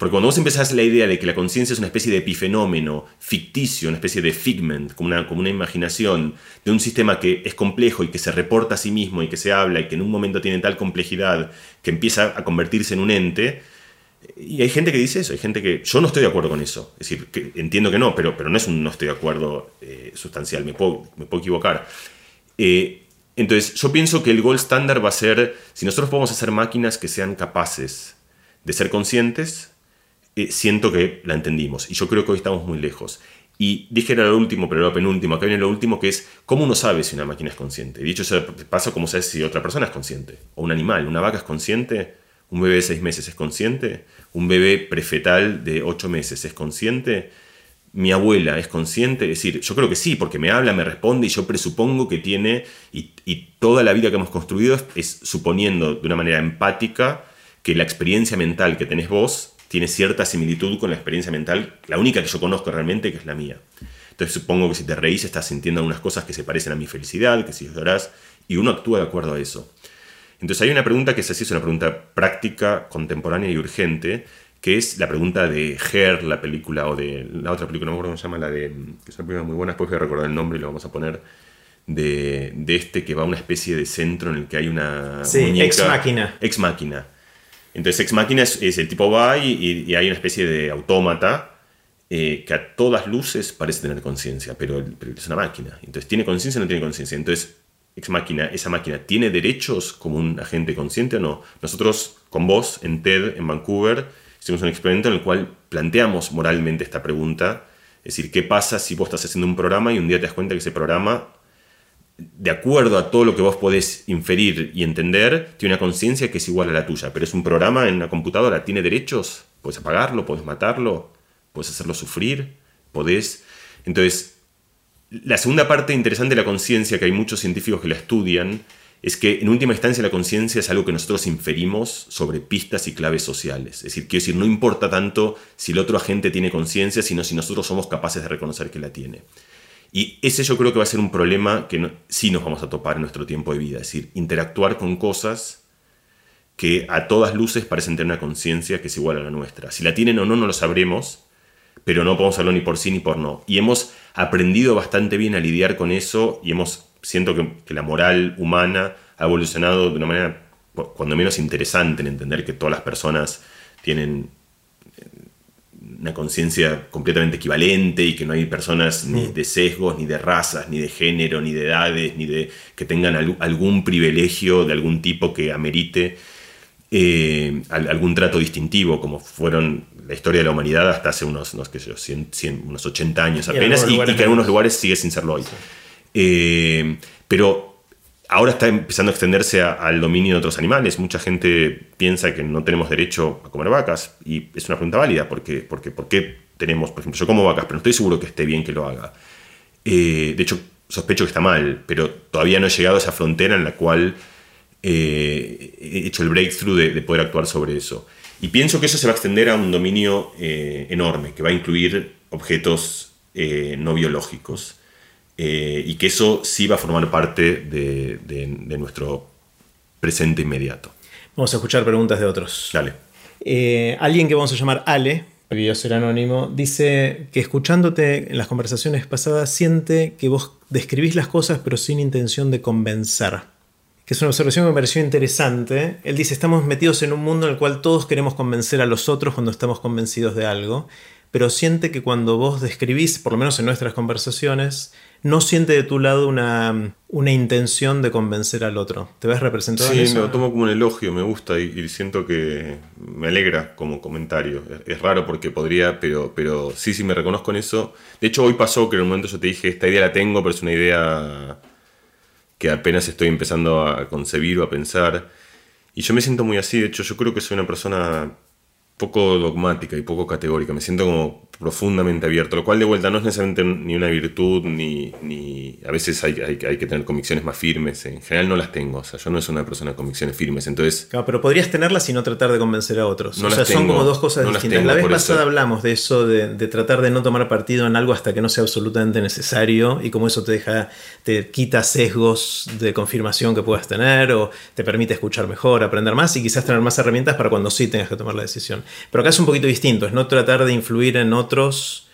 Speaker 2: Porque cuando vos empezás la idea de que la conciencia es una especie de epifenómeno ficticio, una especie de figment, como una, como una imaginación de un sistema que es complejo y que se reporta a sí mismo y que se habla y que en un momento tiene tal complejidad que empieza a convertirse en un ente, y hay gente que dice eso, hay gente que... Yo no estoy de acuerdo con eso. Es decir, que entiendo que no, pero, pero no es un no estoy de acuerdo eh, sustancial, me puedo, me puedo equivocar. Eh, entonces, yo pienso que el gold standard va a ser, si nosotros podemos hacer máquinas que sean capaces de ser conscientes, eh, siento que la entendimos. Y yo creo que hoy estamos muy lejos. Y dije era lo último, pero lo penúltimo. Acá viene lo último que es cómo uno sabe si una máquina es consciente. Dicho eso, pasa como sabes si otra persona es consciente. O un animal, una vaca es consciente ¿Un bebé de seis meses es consciente? ¿Un bebé prefetal de ocho meses es consciente? ¿Mi abuela es consciente? Es decir, yo creo que sí, porque me habla, me responde y yo presupongo que tiene, y, toda la vida que hemos construido es suponiendo de una manera empática que la experiencia mental que tenés vos tiene cierta similitud con la experiencia mental, la única que yo conozco realmente, que es la mía. Entonces supongo que si te reís estás sintiendo algunas cosas que se parecen a mi felicidad, que si llorás, y uno actúa de acuerdo a eso. Entonces hay una pregunta que es así, es una pregunta práctica, contemporánea y urgente, que es la pregunta de Her, la película, o de la otra película, no me acuerdo cómo se llama, la de, que es una película muy buena, después voy a recordar el nombre y lo vamos a poner, de, de este que va a una especie de centro en el que hay una...
Speaker 1: Sí,
Speaker 2: muñeca-
Speaker 1: Ex Machina.
Speaker 2: Ex Máquina. Entonces Ex Máquina es, el tipo va y, y hay una especie de autómata eh, que a todas luces parece tener conciencia, pero, pero es una máquina. Entonces, ¿tiene conciencia o no tiene conciencia? Entonces, Ex Máquina, esa máquina, ¿tiene derechos como un agente consciente o no? Nosotros, con vos, en TED, en Vancouver, hicimos un experimento en el cual planteamos moralmente esta pregunta. Es decir, ¿qué pasa si vos estás haciendo un programa y un día te das cuenta que ese programa de acuerdo a todo lo que vos podés inferir y entender, tiene una conciencia que es igual a la tuya, pero es un programa en una computadora, tiene derechos, puedes apagarlo, puedes matarlo, puedes hacerlo sufrir, podés... Entonces, la segunda parte interesante de la conciencia, que hay muchos científicos que la estudian, es que en última instancia la conciencia es algo que nosotros inferimos sobre pistas y claves sociales. Es decir, quiero decir, no importa tanto si el otro agente tiene conciencia, sino si nosotros somos capaces de reconocer que la tiene. Y ese yo creo que va a ser un problema que no- sí nos vamos a topar en nuestro tiempo de vida, es decir, interactuar con cosas que a todas luces parecen tener una conciencia que es igual a la nuestra. Si la tienen o no, no lo sabremos, pero no podemos hacerlo ni por sí ni por no. Y hemos aprendido bastante bien a lidiar con eso y hemos, siento que, la moral humana ha evolucionado de una manera, cu- cuando menos interesante, en entender que todas las personas tienen una conciencia completamente equivalente y que no hay personas ni de sesgos, ni de razas, ni de género, ni de edades, ni de que tengan al- algún privilegio de algún tipo que amerite eh, al- algún trato distintivo, como fueron la historia de la humanidad hasta hace unos, no sé qué sé yo, 100, 100, unos 80 años apenas, y, que en algunos lugares sigue sin serlo hoy. Eh, pero ahora está empezando a extenderse al dominio de otros animales. Mucha gente piensa que no tenemos derecho a comer vacas y es una pregunta válida porque, porque ¿por qué tenemos, por ejemplo, yo como vacas, pero no estoy seguro que esté bien que lo haga. Eh, de hecho, sospecho que está mal, pero todavía no he llegado a esa frontera en la cual eh, he hecho el breakthrough de, de poder actuar sobre eso. Y pienso que eso se va a extender a un dominio eh, enorme, que va a incluir objetos eh, no biológicos. Eh, y que eso sí va a formar parte de, de- de nuestro presente inmediato.
Speaker 1: Vamos a escuchar preguntas de otros.
Speaker 2: Dale.
Speaker 1: Eh, alguien que vamos a llamar Ale, pidió ser anónimo, dice que escuchándote en las conversaciones pasadas siente que vos describís las cosas pero sin intención de convencer. Que es una observación que me pareció interesante. Él dice, estamos metidos en un mundo en el cual todos queremos convencer a los otros cuando estamos convencidos de algo, pero siente que cuando vos describís, por lo menos en nuestras conversaciones, no siente de tu lado una, una intención de convencer al otro. ¿Te ves representado en
Speaker 2: Sí,
Speaker 1: eso?
Speaker 2: me lo tomo como un elogio, me gusta y, y siento que me alegra como comentario. Es, es raro porque podría, pero, pero sí, sí, me reconozco en eso. De hecho, hoy pasó que en un momento yo te dije, esta idea la tengo, pero es una idea que apenas estoy empezando a concebir o a pensar. Y yo me siento muy así, de hecho, yo creo que soy una persona poco dogmática y poco categórica, me siento como profundamente abierto, lo cual de vuelta no es necesariamente ni una virtud, ni, ni a veces hay, hay, hay que tener convicciones más firmes, en general no las tengo, o sea, yo no soy una persona de convicciones firmes, entonces
Speaker 1: Claro, pero podrías tenerlas y no tratar de convencer a otros.
Speaker 2: No
Speaker 1: o sea, son como dos cosas
Speaker 2: no
Speaker 1: distintas.
Speaker 2: tengo,
Speaker 1: La vez pasada
Speaker 2: eso.
Speaker 1: hablamos de eso, de, de tratar de no tomar partido en algo hasta que no sea absolutamente necesario y cómo eso te deja, te quita sesgos de confirmación que puedas tener o te permite escuchar mejor, aprender más y quizás tener más herramientas para cuando sí tengas que tomar la decisión. Pero acá es un poquito distinto, es no tratar de influir en otros,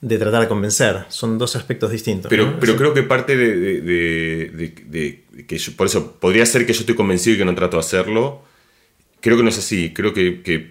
Speaker 1: de tratar de convencer. Son dos aspectos distintos.
Speaker 2: Pero,
Speaker 1: ¿no?
Speaker 2: pero
Speaker 1: Sí.
Speaker 2: creo que parte de, de- de- de- que yo- por eso podría ser que yo estoy convencido y que no trato de hacerlo. Creo que no es así. Creo que, que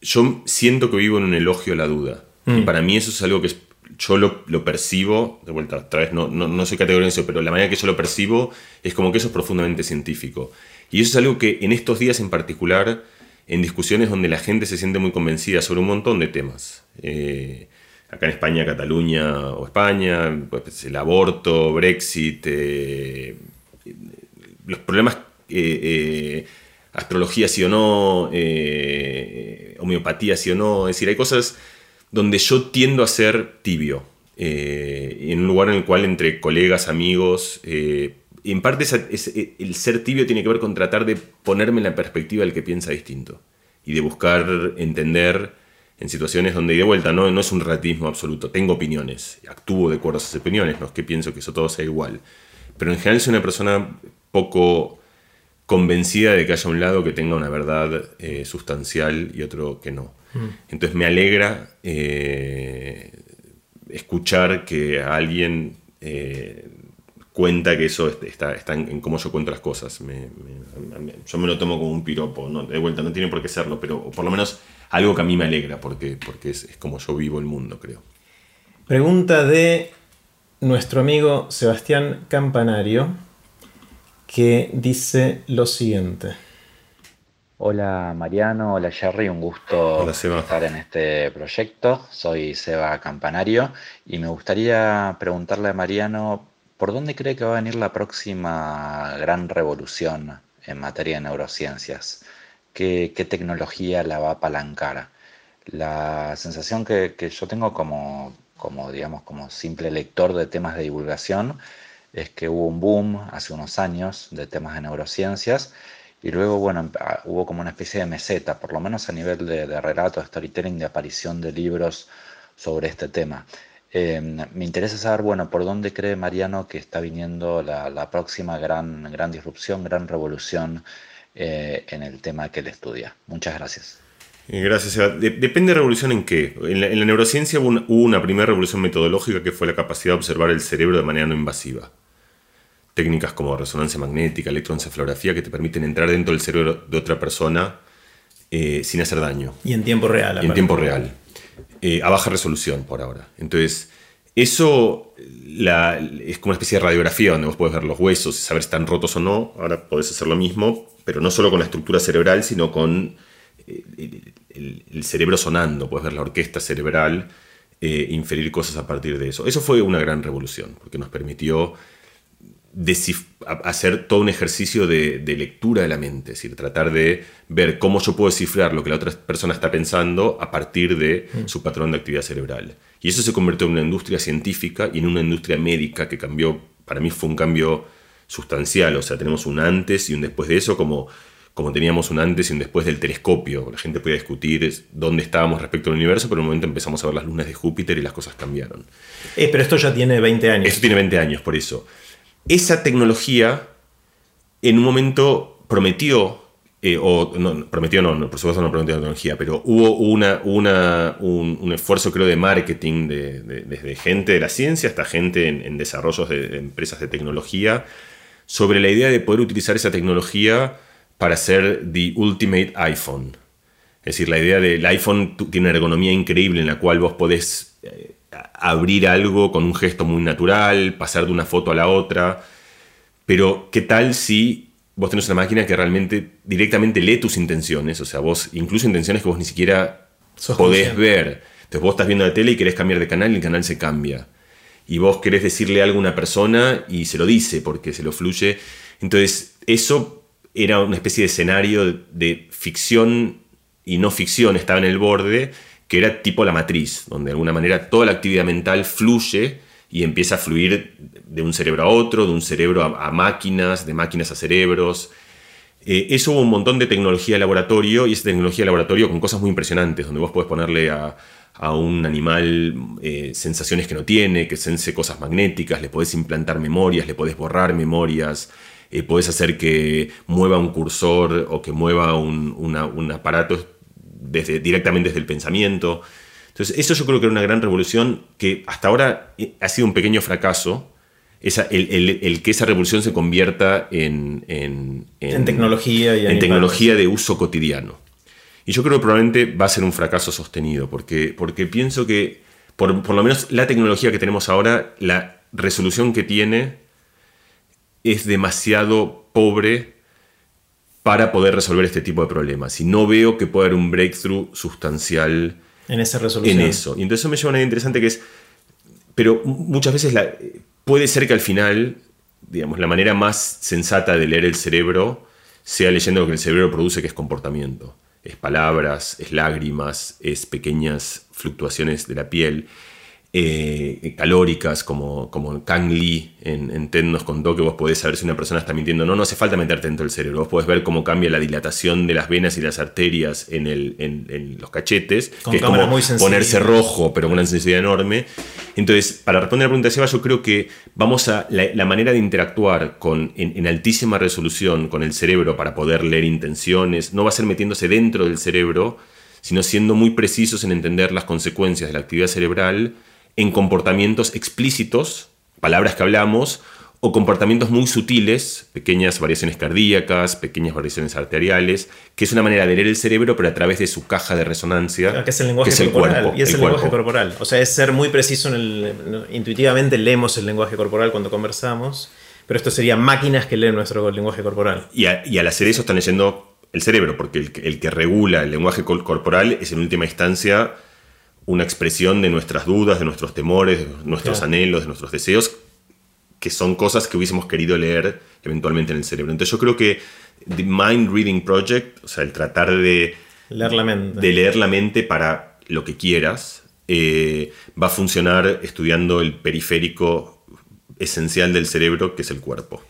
Speaker 2: yo siento que vivo en un elogio a la duda. Y para mí eso es algo que yo lo, lo percibo, de vuelta, otra vez no, no, no soy categoría en eso, pero la manera que yo lo percibo es como que eso es profundamente científico. Y eso es algo que en estos días en particular, en discusiones donde la gente se siente muy convencida sobre un montón de temas. eh, acá en España, Cataluña o España, pues, el aborto, Brexit, eh, los problemas, eh, astrología sí o no, homeopatía sí o no, es decir, hay cosas donde yo tiendo a ser tibio, en un lugar en el cual entre colegas, amigos, en parte esa- es- el ser tibio tiene que ver con tratar de ponerme en la perspectiva del que piensa distinto y de buscar entender en situaciones donde de vuelta no, no es un relativismo absoluto, tengo opiniones, actúo de acuerdo a esas opiniones, no es que pienso que eso todo sea igual. Pero en general soy una persona poco convencida de que haya un lado que tenga una verdad eh, sustancial y otro que no. Mm. Entonces me alegra eh, escuchar que alguien eh, cuenta que eso está, está en, cómo yo cuento las cosas. yo me lo tomo como un piropo, ¿no? de vuelta, no tiene por qué serlo, pero por lo menos algo que a mí me alegra, porque, porque es, es como yo vivo el mundo, creo.
Speaker 1: Pregunta de nuestro amigo Sebastián Campanario, que dice lo siguiente.
Speaker 4: Hola Mariano, hola Jerry, un gusto estar en este proyecto. Soy Seba Campanario y me gustaría preguntarle a Mariano ¿Por dónde cree que va a venir la próxima gran revolución en materia de neurociencias? ¿Qué, tecnología la va a apalancar? La sensación que, yo tengo como, como, digamos, como simple lector de temas de divulgación es que hubo un boom hace unos años de temas de neurociencias y luego, bueno, hubo como una especie de meseta, por lo menos a nivel de, de relato, de storytelling, de aparición de libros sobre este tema. Em, me interesa saber, bueno, por dónde cree Mariano que está viniendo la, próxima gran, gran disrupción, gran revolución eh, en el tema que él estudia. Muchas gracias.
Speaker 2: Eh, gracias, depende de revolución en qué. En la, neurociencia hubo una, primera revolución metodológica que fue la capacidad de observar el cerebro de manera no invasiva. Técnicas como resonancia magnética, electroencefalografía que te permiten entrar dentro del cerebro de otra persona eh, sin hacer daño.
Speaker 1: Y en tiempo real.
Speaker 2: en tiempo real. Eh, a baja resolución por ahora. Entonces, eso es como una especie de radiografía donde vos podés ver los huesos y saber si están rotos o no. Ahora podés hacer lo mismo, pero no solo con la estructura cerebral, sino con eh, el, cerebro sonando. Puedes ver la orquesta cerebral, eh, inferir cosas a partir de eso. Eso fue una gran revolución, porque nos permitió hacer todo un ejercicio de, lectura de la mente, es decir, tratar de ver cómo yo puedo descifrar lo que la otra persona está pensando a partir de mm. su patrón de actividad cerebral. Y eso se convirtió en una industria científica y en una industria médica que cambió, para mí fue un cambio sustancial, o sea, tenemos un antes y un después de eso, como, como teníamos un antes y un después del telescopio. La gente podía discutir dónde estábamos respecto al universo, pero en un momento empezamos a ver las lunas de Júpiter y las cosas cambiaron.
Speaker 1: Eh, pero esto ya tiene 20 años.
Speaker 2: Esto tiene 20 años, por eso esa tecnología en un momento prometió, eh, o no, prometió no, por supuesto no prometió la tecnología, pero hubo una, un, esfuerzo creo de marketing desde gente de la ciencia hasta gente en, desarrollos de, empresas de tecnología sobre la idea de poder utilizar esa tecnología para hacer the ultimate iPhone. Es decir, la idea del iPhone tiene una ergonomía increíble en la cual vos podés eh, abrir algo con un gesto muy natural, pasar de una foto a la otra. Pero, ¿qué tal si vos tenés una máquina que realmente directamente lee tus intenciones? O sea, vos, incluso intenciones que vos ni siquiera podés ver. Entonces vos estás viendo la tele y querés cambiar de canal y el canal se cambia. Y vos querés decirle algo a una persona y se lo dice porque se lo fluye. Entonces, eso era una especie de escenario de ficción y no ficción, estaba en el borde que era tipo la matriz, donde de alguna manera toda la actividad mental fluye y empieza a fluir de un cerebro a otro, de un cerebro a, máquinas, de máquinas a cerebros. Eh, eso hubo un montón de tecnología de laboratorio y esa tecnología de laboratorio con cosas muy impresionantes, donde vos podés ponerle a, un animal eh, sensaciones que no tiene, que sense cosas magnéticas, le podés implantar memorias, le podés borrar memorias, eh, podés hacer que mueva un cursor o que mueva un, un aparato desde, directamente desde el pensamiento. Entonces, eso yo creo que era una gran revolución que hasta ahora eh, ha sido un pequeño fracaso. Esa, el, que esa revolución se convierta en, en,
Speaker 1: tecnología,
Speaker 2: y en tecnología de uso cotidiano. Y yo creo que probablemente va a ser un fracaso sostenido, porque, porque pienso que, por, por lo menos la tecnología que tenemos ahora, la resolución que tiene es demasiado pobre para poder resolver este tipo de problemas. Y no veo que pueda haber un breakthrough sustancial
Speaker 1: en esa resolución.
Speaker 2: En eso. Y entonces eso me lleva a una idea interesante que es, pero muchas veces la, puede ser que al final, digamos, la manera más sensata de leer el cerebro sea leyendo lo que el cerebro produce, que es comportamiento. Es palabras, es lágrimas, es pequeñas fluctuaciones de la piel. Eh, calóricas, como, como Kang Lee en, en TED nos contó que vos podés saber si una persona está mintiendo. No, no hace falta meterte dentro del cerebro. Vos podés ver cómo cambia la dilatación de las venas y las arterias en, el, en, los cachetes, que es como ponerse rojo, pero con una sensibilidad enorme. Entonces, para responder a la pregunta de Seba, yo creo que vamos a la, manera de interactuar con, en, altísima resolución con el cerebro para poder leer intenciones, no va a ser metiéndose dentro del cerebro, sino siendo muy precisos en entender las consecuencias de la actividad cerebral en comportamientos explícitos, palabras que hablamos, o comportamientos muy sutiles, pequeñas variaciones cardíacas, pequeñas variaciones arteriales, que es una manera de leer el cerebro, pero a través de su caja de resonancia.
Speaker 1: que es el lenguaje corporal. y es el, lenguaje corporal. O sea, es ser muy preciso en el. Intuitivamente leemos el lenguaje corporal cuando conversamos, pero esto sería máquinas que leen nuestro lenguaje corporal.
Speaker 2: Y, al hacer eso están leyendo el cerebro, porque el, el que regula el lenguaje corporal es en última instancia una expresión de nuestras dudas, de nuestros temores, de nuestros anhelos, de nuestros deseos, que son cosas que hubiésemos querido leer eventualmente en el cerebro. Entonces yo creo que The Mind Reading Project, o sea, el tratar de
Speaker 1: leer la mente,
Speaker 2: de leer la mente para lo que quieras, eh, va a funcionar estudiando el periférico esencial del cerebro, que es el cuerpo.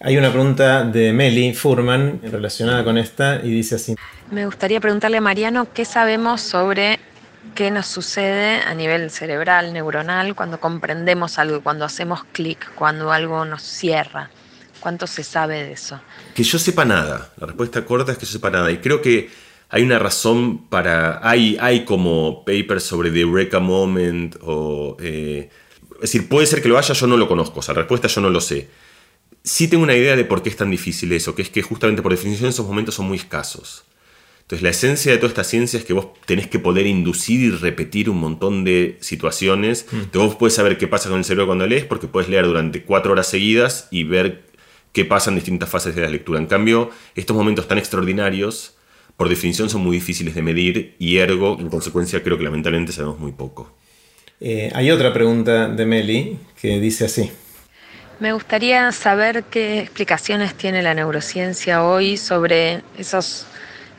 Speaker 1: Hay una pregunta de Meli Furman relacionada con esta y dice así.
Speaker 5: Me gustaría preguntarle a Mariano qué sabemos sobre qué nos sucede a nivel cerebral, neuronal, cuando comprendemos algo, cuando hacemos clic, cuando algo nos cierra. ¿Cuánto se sabe de eso?
Speaker 2: Que yo sepa nada. La respuesta corta es que yo sepa nada. Y creo que hay una razón para... Hay, hay como papers sobre The Eureka Moment o... Eh, es decir, puede ser que lo haya, yo no lo conozco. O sea, la respuesta yo no lo sé. Sí tengo una idea de por qué es tan difícil eso, que es que justamente por definición esos momentos son muy escasos. Entonces la esencia de toda esta ciencia es que vos tenés que poder inducir y repetir un montón de situaciones. Mm. vos puedes saber qué pasa con el cerebro cuando lees porque puedes leer durante cuatro horas seguidas y ver qué pasa en distintas fases de la lectura. En cambio, estos momentos tan extraordinarios, por definición, son muy difíciles de medir y ergo, en consecuencia, creo que lamentablemente sabemos muy poco.
Speaker 1: Eh, hay otra pregunta de Meli que dice así.
Speaker 5: Me gustaría saber qué explicaciones tiene la neurociencia hoy sobre esos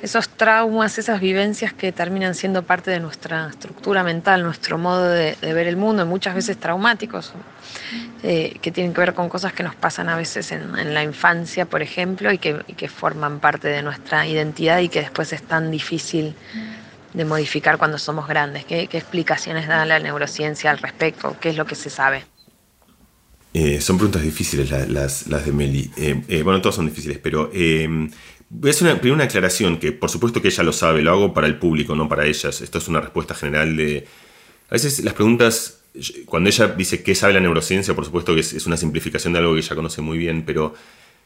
Speaker 5: esos traumas, esas vivencias que terminan siendo parte de nuestra estructura mental, nuestro modo de, ver el mundo, muchas veces traumáticos, eh, que tienen que ver con cosas que nos pasan a veces en, la infancia, por ejemplo, y que, forman parte de nuestra identidad y que después es tan difícil de modificar cuando somos grandes. ¿Qué, explicaciones da la neurociencia al respecto? ¿Qué es lo que se sabe?
Speaker 2: Eh, son preguntas difíciles las, las, de Meli. Eh, bueno, todas son difíciles, pero Voy a hacer una, primero una aclaración, que por supuesto que ella lo sabe, lo hago para el público, no para ellas. Esto es una respuesta general de... A veces las preguntas, cuando ella dice qué sabe la neurociencia, por supuesto que es, una simplificación de algo que ella conoce muy bien, pero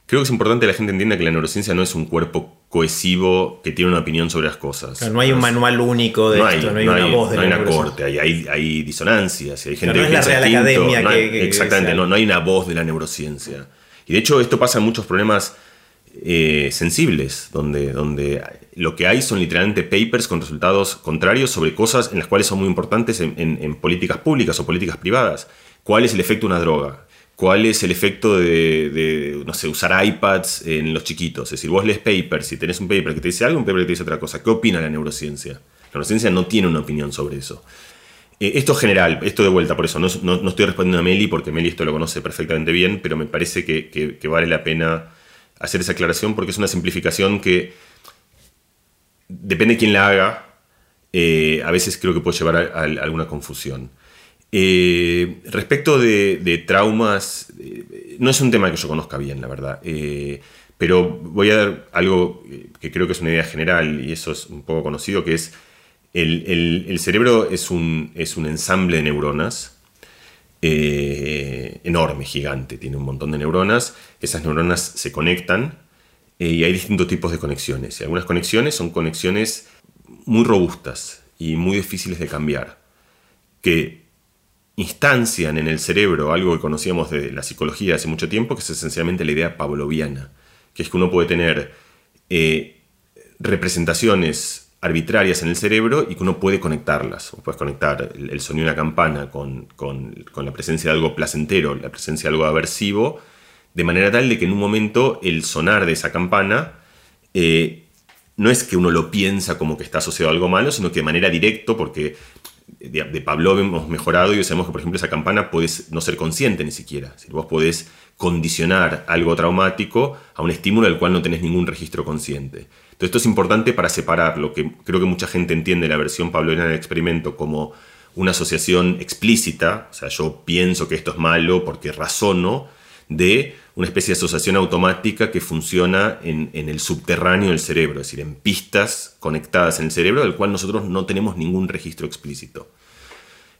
Speaker 2: creo que es importante que la gente entienda que la neurociencia no es un cuerpo cohesivo que tiene una opinión sobre las cosas.
Speaker 1: no hay un manual único de esto, no hay, una voz de
Speaker 2: No hay una corte, hay, disonancias, hay gente que piensa distinto. exactamente, no, no hay una voz de la neurociencia. Y de hecho esto pasa en muchos problemas eh, sensibles, donde, donde lo que hay son literalmente papers con resultados contrarios sobre cosas en las cuales son muy importantes en, políticas públicas o políticas privadas. ¿Cuál es el efecto de una droga? ¿Cuál es el efecto de, no sé, usar iPads en los chiquitos? Es decir, vos lees papers y tenés un paper que te dice algo, un paper que te dice otra cosa. ¿Qué opina la neurociencia? La neurociencia no tiene una opinión sobre eso. Eh, esto es general, esto de vuelta, por eso no, no, estoy respondiendo a Meli, porque Meli esto lo conoce perfectamente bien, pero me parece que, que vale la pena hacer esa aclaración porque es una simplificación que depende de quién la haga, eh, a veces creo que puede llevar a, alguna confusión. Eh, respecto de, traumas, eh, no es un tema que yo conozca bien, la verdad, pero voy a dar algo que creo que es una idea general y eso es un poco conocido, que es el, el cerebro es un, es un ensamble de neuronas eh, enorme, gigante, tiene un montón de neuronas, esas neuronas se conectan eh, y hay distintos tipos de conexiones. Y algunas conexiones son conexiones muy robustas y muy difíciles de cambiar, que instancian en el cerebro algo que conocíamos de la psicología hace mucho tiempo, que es esencialmente la idea pavloviana, que es que uno puede tener eh, representaciones arbitrarias en el cerebro y que uno puede conectarlas. O puedes conectar el, sonido de una campana con, la presencia de algo placentero, la presencia de algo aversivo, de manera tal de que en un momento el sonar de esa campana eh, no es que uno lo piensa como que está asociado a algo malo, sino que de manera directa, porque de, Pablo hemos mejorado y sabemos que, por ejemplo, esa campana puede no ser consciente ni siquiera. Si vos podés condicionar algo traumático a un estímulo del cual no tenés ningún registro consciente. Entonces, esto es importante para separar lo que creo que mucha gente entiende la versión pavloviana del experimento como una asociación explícita, o sea, yo pienso que esto es malo porque razono, de una especie de asociación automática que funciona en, el subterráneo del cerebro, es decir, en pistas conectadas en el cerebro del cual nosotros no tenemos ningún registro explícito.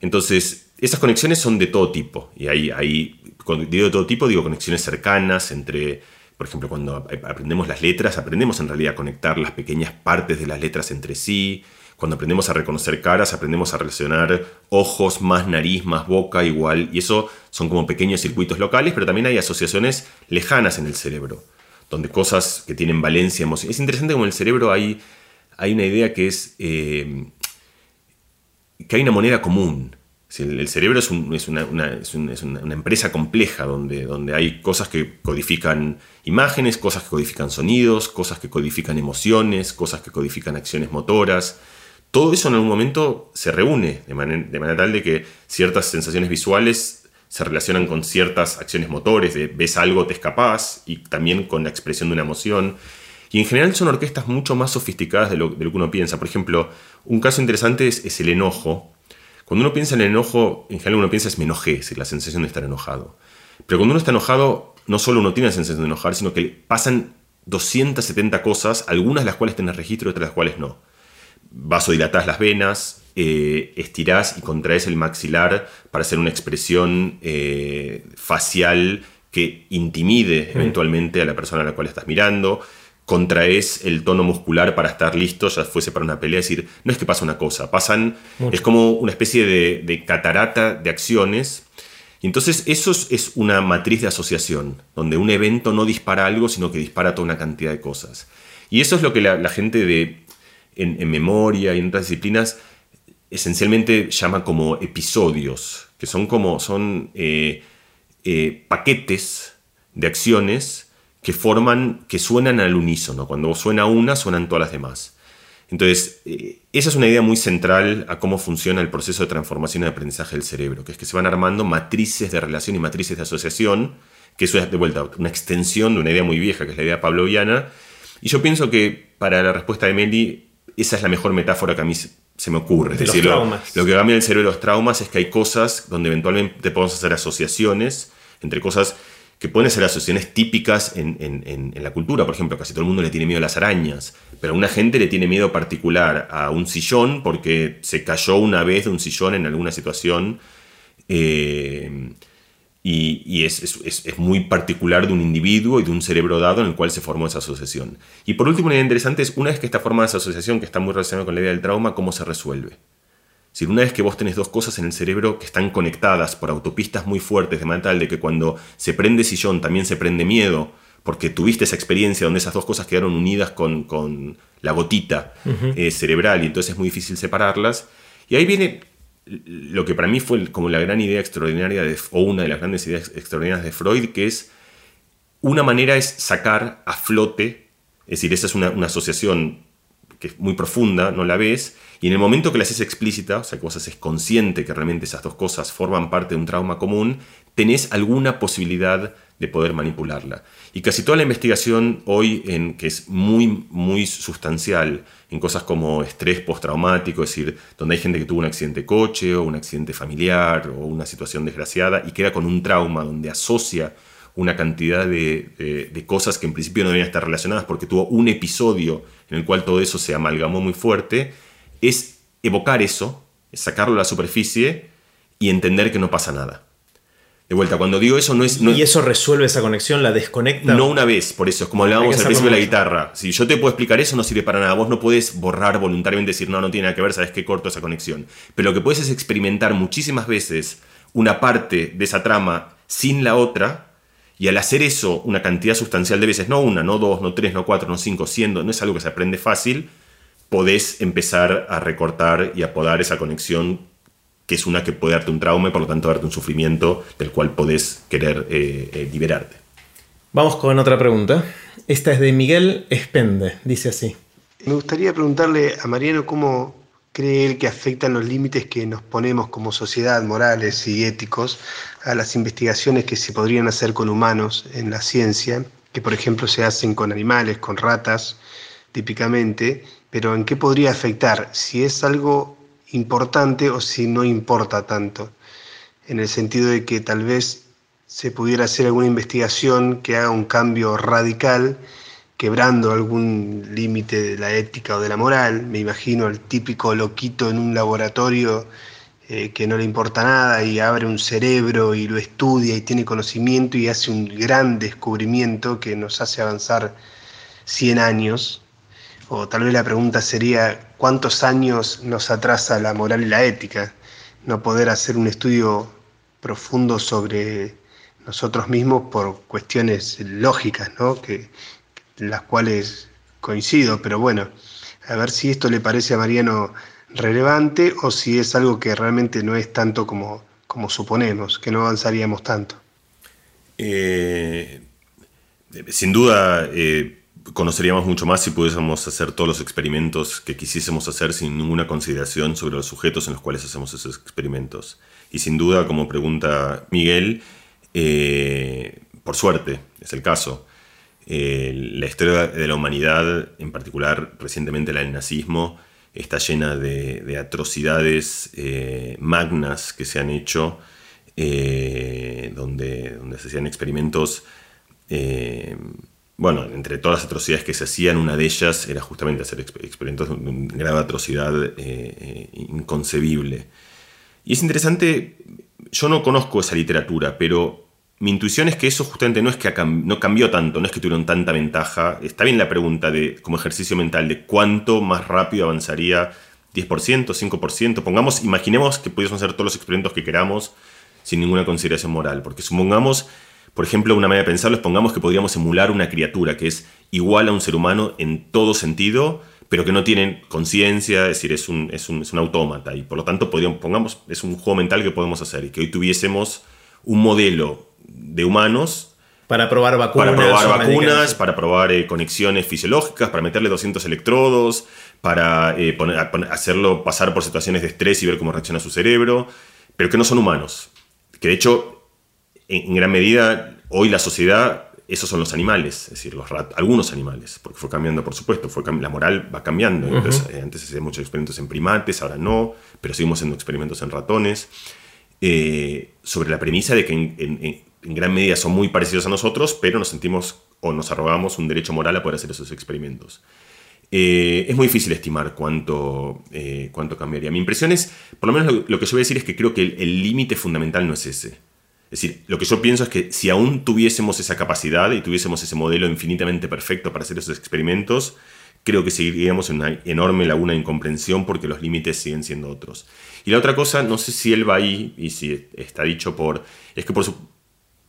Speaker 2: Entonces, esas conexiones son de todo tipo, y ahí, ahí digo de todo tipo, digo conexiones cercanas entre, por ejemplo, cuando aprendemos las letras, aprendemos en realidad a conectar las pequeñas partes de las letras entre sí, cuando aprendemos a reconocer caras, aprendemos a relacionar ojos más nariz, más boca, igual. Y eso son como pequeños circuitos locales, pero también hay asociaciones lejanas en el cerebro, donde cosas que tienen valencia emocional. Es interesante como en el cerebro hay, hay una idea que es eh, que hay una moneda común. El cerebro es, una, empresa compleja donde, donde hay cosas que codifican imágenes, cosas que codifican sonidos, cosas que codifican emociones, cosas que codifican acciones motoras todo eso en algún momento se reúne de manera, tal de que ciertas sensaciones visuales se relacionan con ciertas acciones motores, de ves algo, te escapas, y también con la expresión de una emoción. Y en general son orquestas mucho más sofisticadas de lo, que uno piensa. Por ejemplo, un caso interesante es, el enojo. Cuando uno piensa en el enojo, en general uno piensa es me enojé, es la sensación de estar enojado. Pero cuando uno está enojado, no solo uno tiene la sensación de enojar, sino que pasan 270 cosas, algunas de las cuales tenés registro y otras de las cuales no. Vasodilatás las venas, eh, estirás y contraes el maxilar para hacer una expresión eh, facial que intimide eventualmente a la persona a la cual estás mirando, contraes el tono muscular para estar listo, ya fuese para una pelea, es decir, no es que pasa una cosa, pasan, es como una especie de, catarata de acciones. Y entonces eso es una matriz de asociación, donde un evento no dispara algo, sino que dispara toda una cantidad de cosas. Y eso es lo que la gente de en, memoria y en otras disciplinas esencialmente llama como episodios, que son como son eh, eh, paquetes de acciones que forman, que suenan al unísono. Cuando suena una, suenan todas las demás. Entonces, eh, esa es una idea muy central a cómo funciona el proceso de transformación y de aprendizaje del cerebro, que es que se van armando matrices de relación y matrices de asociación, que eso es de vuelta una extensión de una idea muy vieja, que es la idea pavloviana. Y yo pienso que para la respuesta de Meli, esa es la mejor metáfora que a mí se me ocurre. Es decir, lo, que cambia el cerebro de los traumas es que hay cosas donde eventualmente podemos hacer asociaciones entre cosas que pueden ser asociaciones típicas en, la cultura. Por ejemplo, casi todo el mundo le tiene miedo a las arañas, pero a una gente le tiene miedo particular a un sillón porque se cayó una vez de un sillón en alguna situación. Eh, y, es, muy particular de un individuo y de un cerebro dado en el cual se formó esa asociación. Y por último, idea interesante es, una vez que está formada esa asociación, que está muy relacionada con la idea del trauma, ¿cómo se resuelve? Si una vez que vos tenés dos cosas en el cerebro que están conectadas por autopistas muy fuertes, de manera tal de que cuando se prende sillón también se prende miedo, porque tuviste esa experiencia donde esas dos cosas quedaron unidas con, la gotita eh, cerebral y entonces es muy difícil separarlas. Y ahí viene lo que para mí fue como la gran idea extraordinaria, de, o una de las grandes ideas extraordinarias de Freud, que es una manera es sacar a flote, es decir, esa es una, asociación que es muy profunda, no la ves, y en el momento que la haces explícita, o sea, que vos haces consciente que realmente esas dos cosas forman parte de un trauma común, tenés alguna posibilidad de poder manipularla. Y casi toda la investigación hoy, en, que es muy, muy sustancial, en cosas como estrés postraumático, es decir, donde hay gente que tuvo un accidente de coche o un accidente familiar o una situación desgraciada y queda con un trauma donde asocia una cantidad de, de, cosas que en principio no deberían estar relacionadas porque tuvo un episodio en el cual todo eso se amalgamó muy fuerte, es evocar eso, es sacarlo a la superficie y entender que no pasa nada. De vuelta, cuando digo eso no es...
Speaker 1: ¿Y eso resuelve esa conexión? ¿La desconecta?
Speaker 2: No una vez, por eso, es como hablábamos al principio de la guitarra. Si yo te puedo explicar eso, no sirve para nada. Vos no puedes borrar voluntariamente decir, no, no tiene nada que ver, sabes que corto esa conexión. Pero lo que puedes es experimentar muchísimas veces una parte de esa trama sin la otra, y al hacer eso una cantidad sustancial de veces, no una, no dos, no tres, no cuatro, no cinco, siendo, no es algo que se aprende fácil, podés empezar a recortar y a podar esa conexión que es una que puede darte un trauma y por lo tanto darte un sufrimiento del cual podés querer eh, eh, liberarte.
Speaker 1: Vamos con otra pregunta. Esta es de Miguel Espende, dice así.
Speaker 6: Me gustaría preguntarle a Mariano cómo cree él que afectan los límites que nos ponemos como sociedad, morales y éticos, a las investigaciones que se podrían hacer con humanos en la ciencia, que por ejemplo se hacen con animales, con ratas, típicamente, pero en qué podría afectar, si es algo importante o si no importa tanto, en el sentido de que tal vez se pudiera hacer alguna investigación que haga un cambio radical, quebrando algún límite de la ética o de la moral. Me imagino al típico loquito en un laboratorio eh, que no le importa nada y abre un cerebro y lo estudia y tiene conocimiento y hace un gran descubrimiento que nos hace avanzar 100 años. O tal vez la pregunta sería, ¿cuántos años nos atrasa la moral y la ética? No poder hacer un estudio profundo sobre nosotros mismos por cuestiones lógicas, ¿no? que, las cuales coincido, pero bueno, a ver si esto le parece a Mariano relevante o si es algo que realmente no es tanto como, como suponemos, que no avanzaríamos tanto.
Speaker 2: Eh, sin duda, eh, conoceríamos mucho más si pudiésemos hacer todos los experimentos que quisiésemos hacer sin ninguna consideración sobre los sujetos en los cuales hacemos esos experimentos. Y sin duda, como pregunta Miguel, eh, por suerte, es el caso. Eh, la historia de la humanidad, en particular recientemente la del nazismo, está llena de, atrocidades eh, magnas que se han hecho, donde, donde se hacían experimentos, bueno, entre todas las atrocidades que se hacían, una de ellas era justamente hacer experimentos de una grave atrocidad inconcebible. Y es interesante, yo no conozco esa literatura, pero mi intuición es que eso justamente no es que no cambió tanto, no es que tuvieron tanta ventaja. Está bien la pregunta de, como ejercicio mental de cuánto más rápido avanzaría 10%, 5%. Pongamos, imaginemos que pudiésemos hacer todos los experimentos que queramos sin ninguna consideración moral. Porque supongamos, por ejemplo, una manera de pensarlo es pongamos que podríamos emular una criatura que es igual a un ser humano en todo sentido, pero que no tiene conciencia, es decir, es un, es, un, es un autómata. Y por lo tanto, podríamos, pongamos, es un juego mental que podemos hacer y que hoy tuviésemos un modelo de humanos.
Speaker 1: Para probar vacunas.
Speaker 2: Para probar vacunas, para probar eh, conexiones fisiológicas, para meterle 200 electrodos, para eh, hacerlo pasar por situaciones de estrés y ver cómo reacciona su cerebro, pero que no son humanos. Que de hecho, en, gran medida, hoy la sociedad, esos son los animales, es decir, los algunos animales, porque fue cambiando, por supuesto, fue la moral va cambiando. Eh, antes hacían muchos experimentos en primates, ahora no, pero seguimos haciendo experimentos en ratones. sobre la premisa de que en, en gran medida son muy parecidos a nosotros, pero nos sentimos o nos arrogamos un derecho moral a poder hacer esos experimentos. Eh, es muy difícil estimar cuánto, eh, cuánto cambiaría. Mi impresión es, por lo menos lo, que yo voy a decir es que creo que el límite fundamental no es ese. Es decir, lo que yo pienso es que si aún tuviésemos esa capacidad y tuviésemos ese modelo infinitamente perfecto para hacer esos experimentos, creo que seguiríamos en una enorme laguna de incomprensión porque los límites siguen siendo otros. Y la otra cosa, no sé si él va ahí y si está dicho por... Es que por su,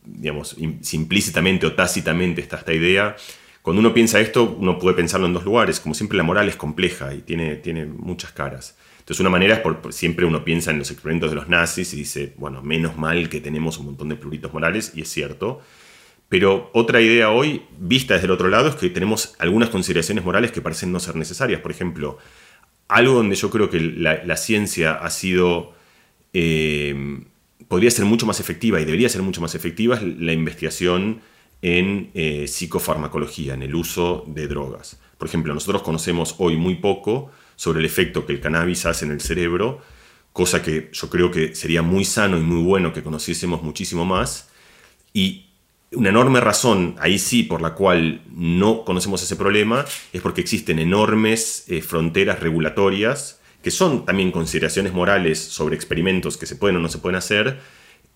Speaker 2: digamos, implícitamente o tácitamente está esta idea. Cuando uno piensa esto, uno puede pensarlo en dos lugares. Como siempre, la moral es compleja y tiene, tiene muchas caras. Entonces, una manera es por, siempre uno piensa en los experimentos de los nazis y dice, bueno, menos mal que tenemos un montón de pluritos morales, y es cierto. Pero otra idea hoy, vista desde el otro lado, es que tenemos algunas consideraciones morales que parecen no ser necesarias. Por ejemplo, algo donde yo creo que la, ciencia ha sido eh, podría ser mucho más efectiva y debería ser mucho más efectiva es la investigación en eh, psicofarmacología, en el uso de drogas. Por ejemplo, nosotros conocemos hoy muy poco sobre el efecto que el cannabis hace en el cerebro, cosa que yo creo que sería muy sano y muy bueno que conociésemos muchísimo más. Y una enorme razón, ahí sí, por la cual no conocemos ese problema, es porque existen enormes eh, fronteras regulatorias que son también consideraciones morales sobre experimentos que se pueden o no se pueden hacer,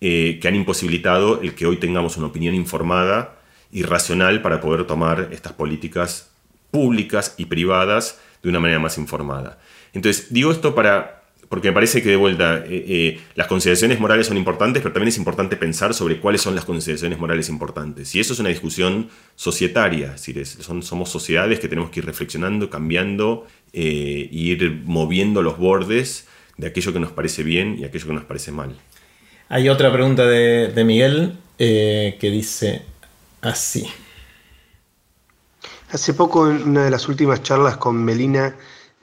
Speaker 2: eh, que han imposibilitado el que hoy tengamos una opinión informada y racional para poder tomar estas políticas públicas y privadas de una manera más informada. Entonces, digo esto para, porque me parece que de vuelta eh, eh, las consideraciones morales son importantes, pero también es importante pensar sobre cuáles son las consideraciones morales importantes. Y eso es una discusión societaria, es decir, son, somos sociedades que tenemos que ir reflexionando, cambiando eh, ir moviendo los bordes de aquello que nos parece bien y aquello que nos parece mal.
Speaker 1: Hay otra pregunta de, Miguel eh, que dice así.
Speaker 6: Hace poco, en una de las últimas charlas con Melina,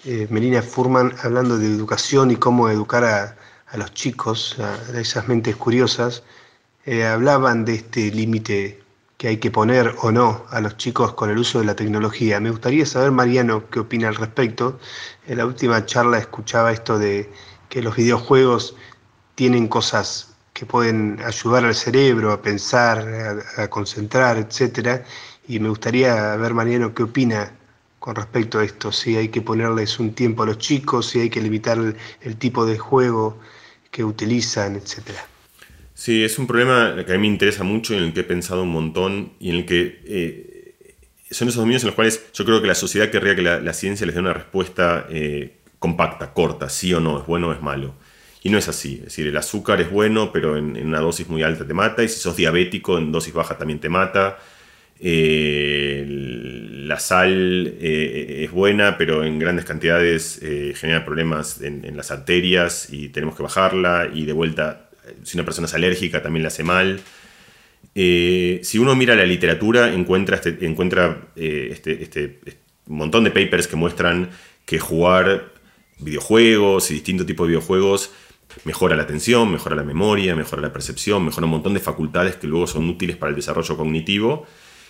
Speaker 6: eh, Melina Furman hablando de educación y cómo educar a, los chicos, a, esas mentes curiosas, eh, hablaban de este límite que hay que poner o no a los chicos con el uso de la tecnología. Me gustaría saber, Mariano, qué opina al respecto. En la última charla escuchaba esto de que los videojuegos tienen cosas que pueden ayudar al cerebro a pensar, a, concentrar, etcétera. Y me gustaría ver, Mariano, qué opina con respecto a esto, si hay que ponerles un tiempo a los chicos, si hay que limitar el, tipo de juego que utilizan, etcétera.
Speaker 2: Sí, es un problema que a mí me interesa mucho en el que he pensado un montón y en el que eh, son esos dominios en los cuales yo creo que la sociedad querría que la, ciencia les dé una respuesta eh, compacta, corta, sí o no, es bueno o es malo. Y no es así. Es decir, el azúcar es bueno, pero en, en, una dosis muy alta te mata. Y si sos diabético, en dosis baja también te mata. Eh, la sal eh, es buena, pero en grandes cantidades eh, genera problemas en, las arterias y tenemos que bajarla. Y de vuelta, si una persona es alérgica, también la hace mal. si uno mira la literatura, encuentra, este, encuentra este, este, este, montón de papers que muestran que jugar videojuegos y distintos tipos de videojuegos mejora la atención, mejora la memoria, mejora la percepción, mejora un montón de facultades que luego son útiles para el desarrollo cognitivo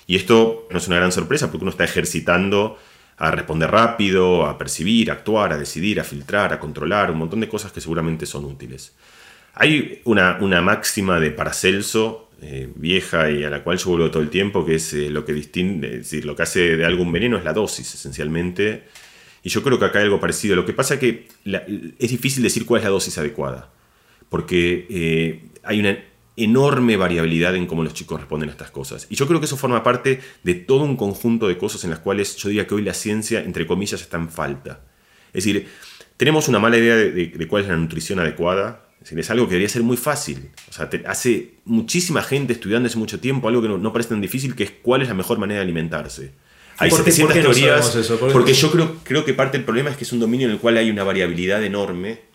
Speaker 2: y esto no es una gran sorpresa porque uno está ejercitando a responder rápido, a percibir, a actuar, a decidir, a filtrar, a controlar, un montón de cosas que seguramente son útiles. Hay una, una máxima de Paracelso, eh, vieja y a la cual yo vuelvo todo el tiempo, que es eh, lo que distingue, decir, lo que hace de algún veneno es la dosis, esencialmente. Y yo creo que acá hay algo parecido. Lo que pasa es que es difícil decir cuál es la dosis adecuada, porque eh, hay una enorme variabilidad en cómo los chicos responden a estas cosas. Y yo creo que eso forma parte de todo un conjunto de cosas en las cuales yo diría que hoy la ciencia, entre comillas, está en falta. Es decir, tenemos una mala idea de, cuál es la nutrición adecuada. Es, decir, es algo que debería ser muy fácil. O sea, hace muchísima gente estudiando hace mucho tiempo algo que no, parece tan difícil, que es cuál es la mejor manera de alimentarse. Hay 700 teorías. porque yo creo, creo que parte del problema es que es un dominio en el cual hay una variabilidad enorme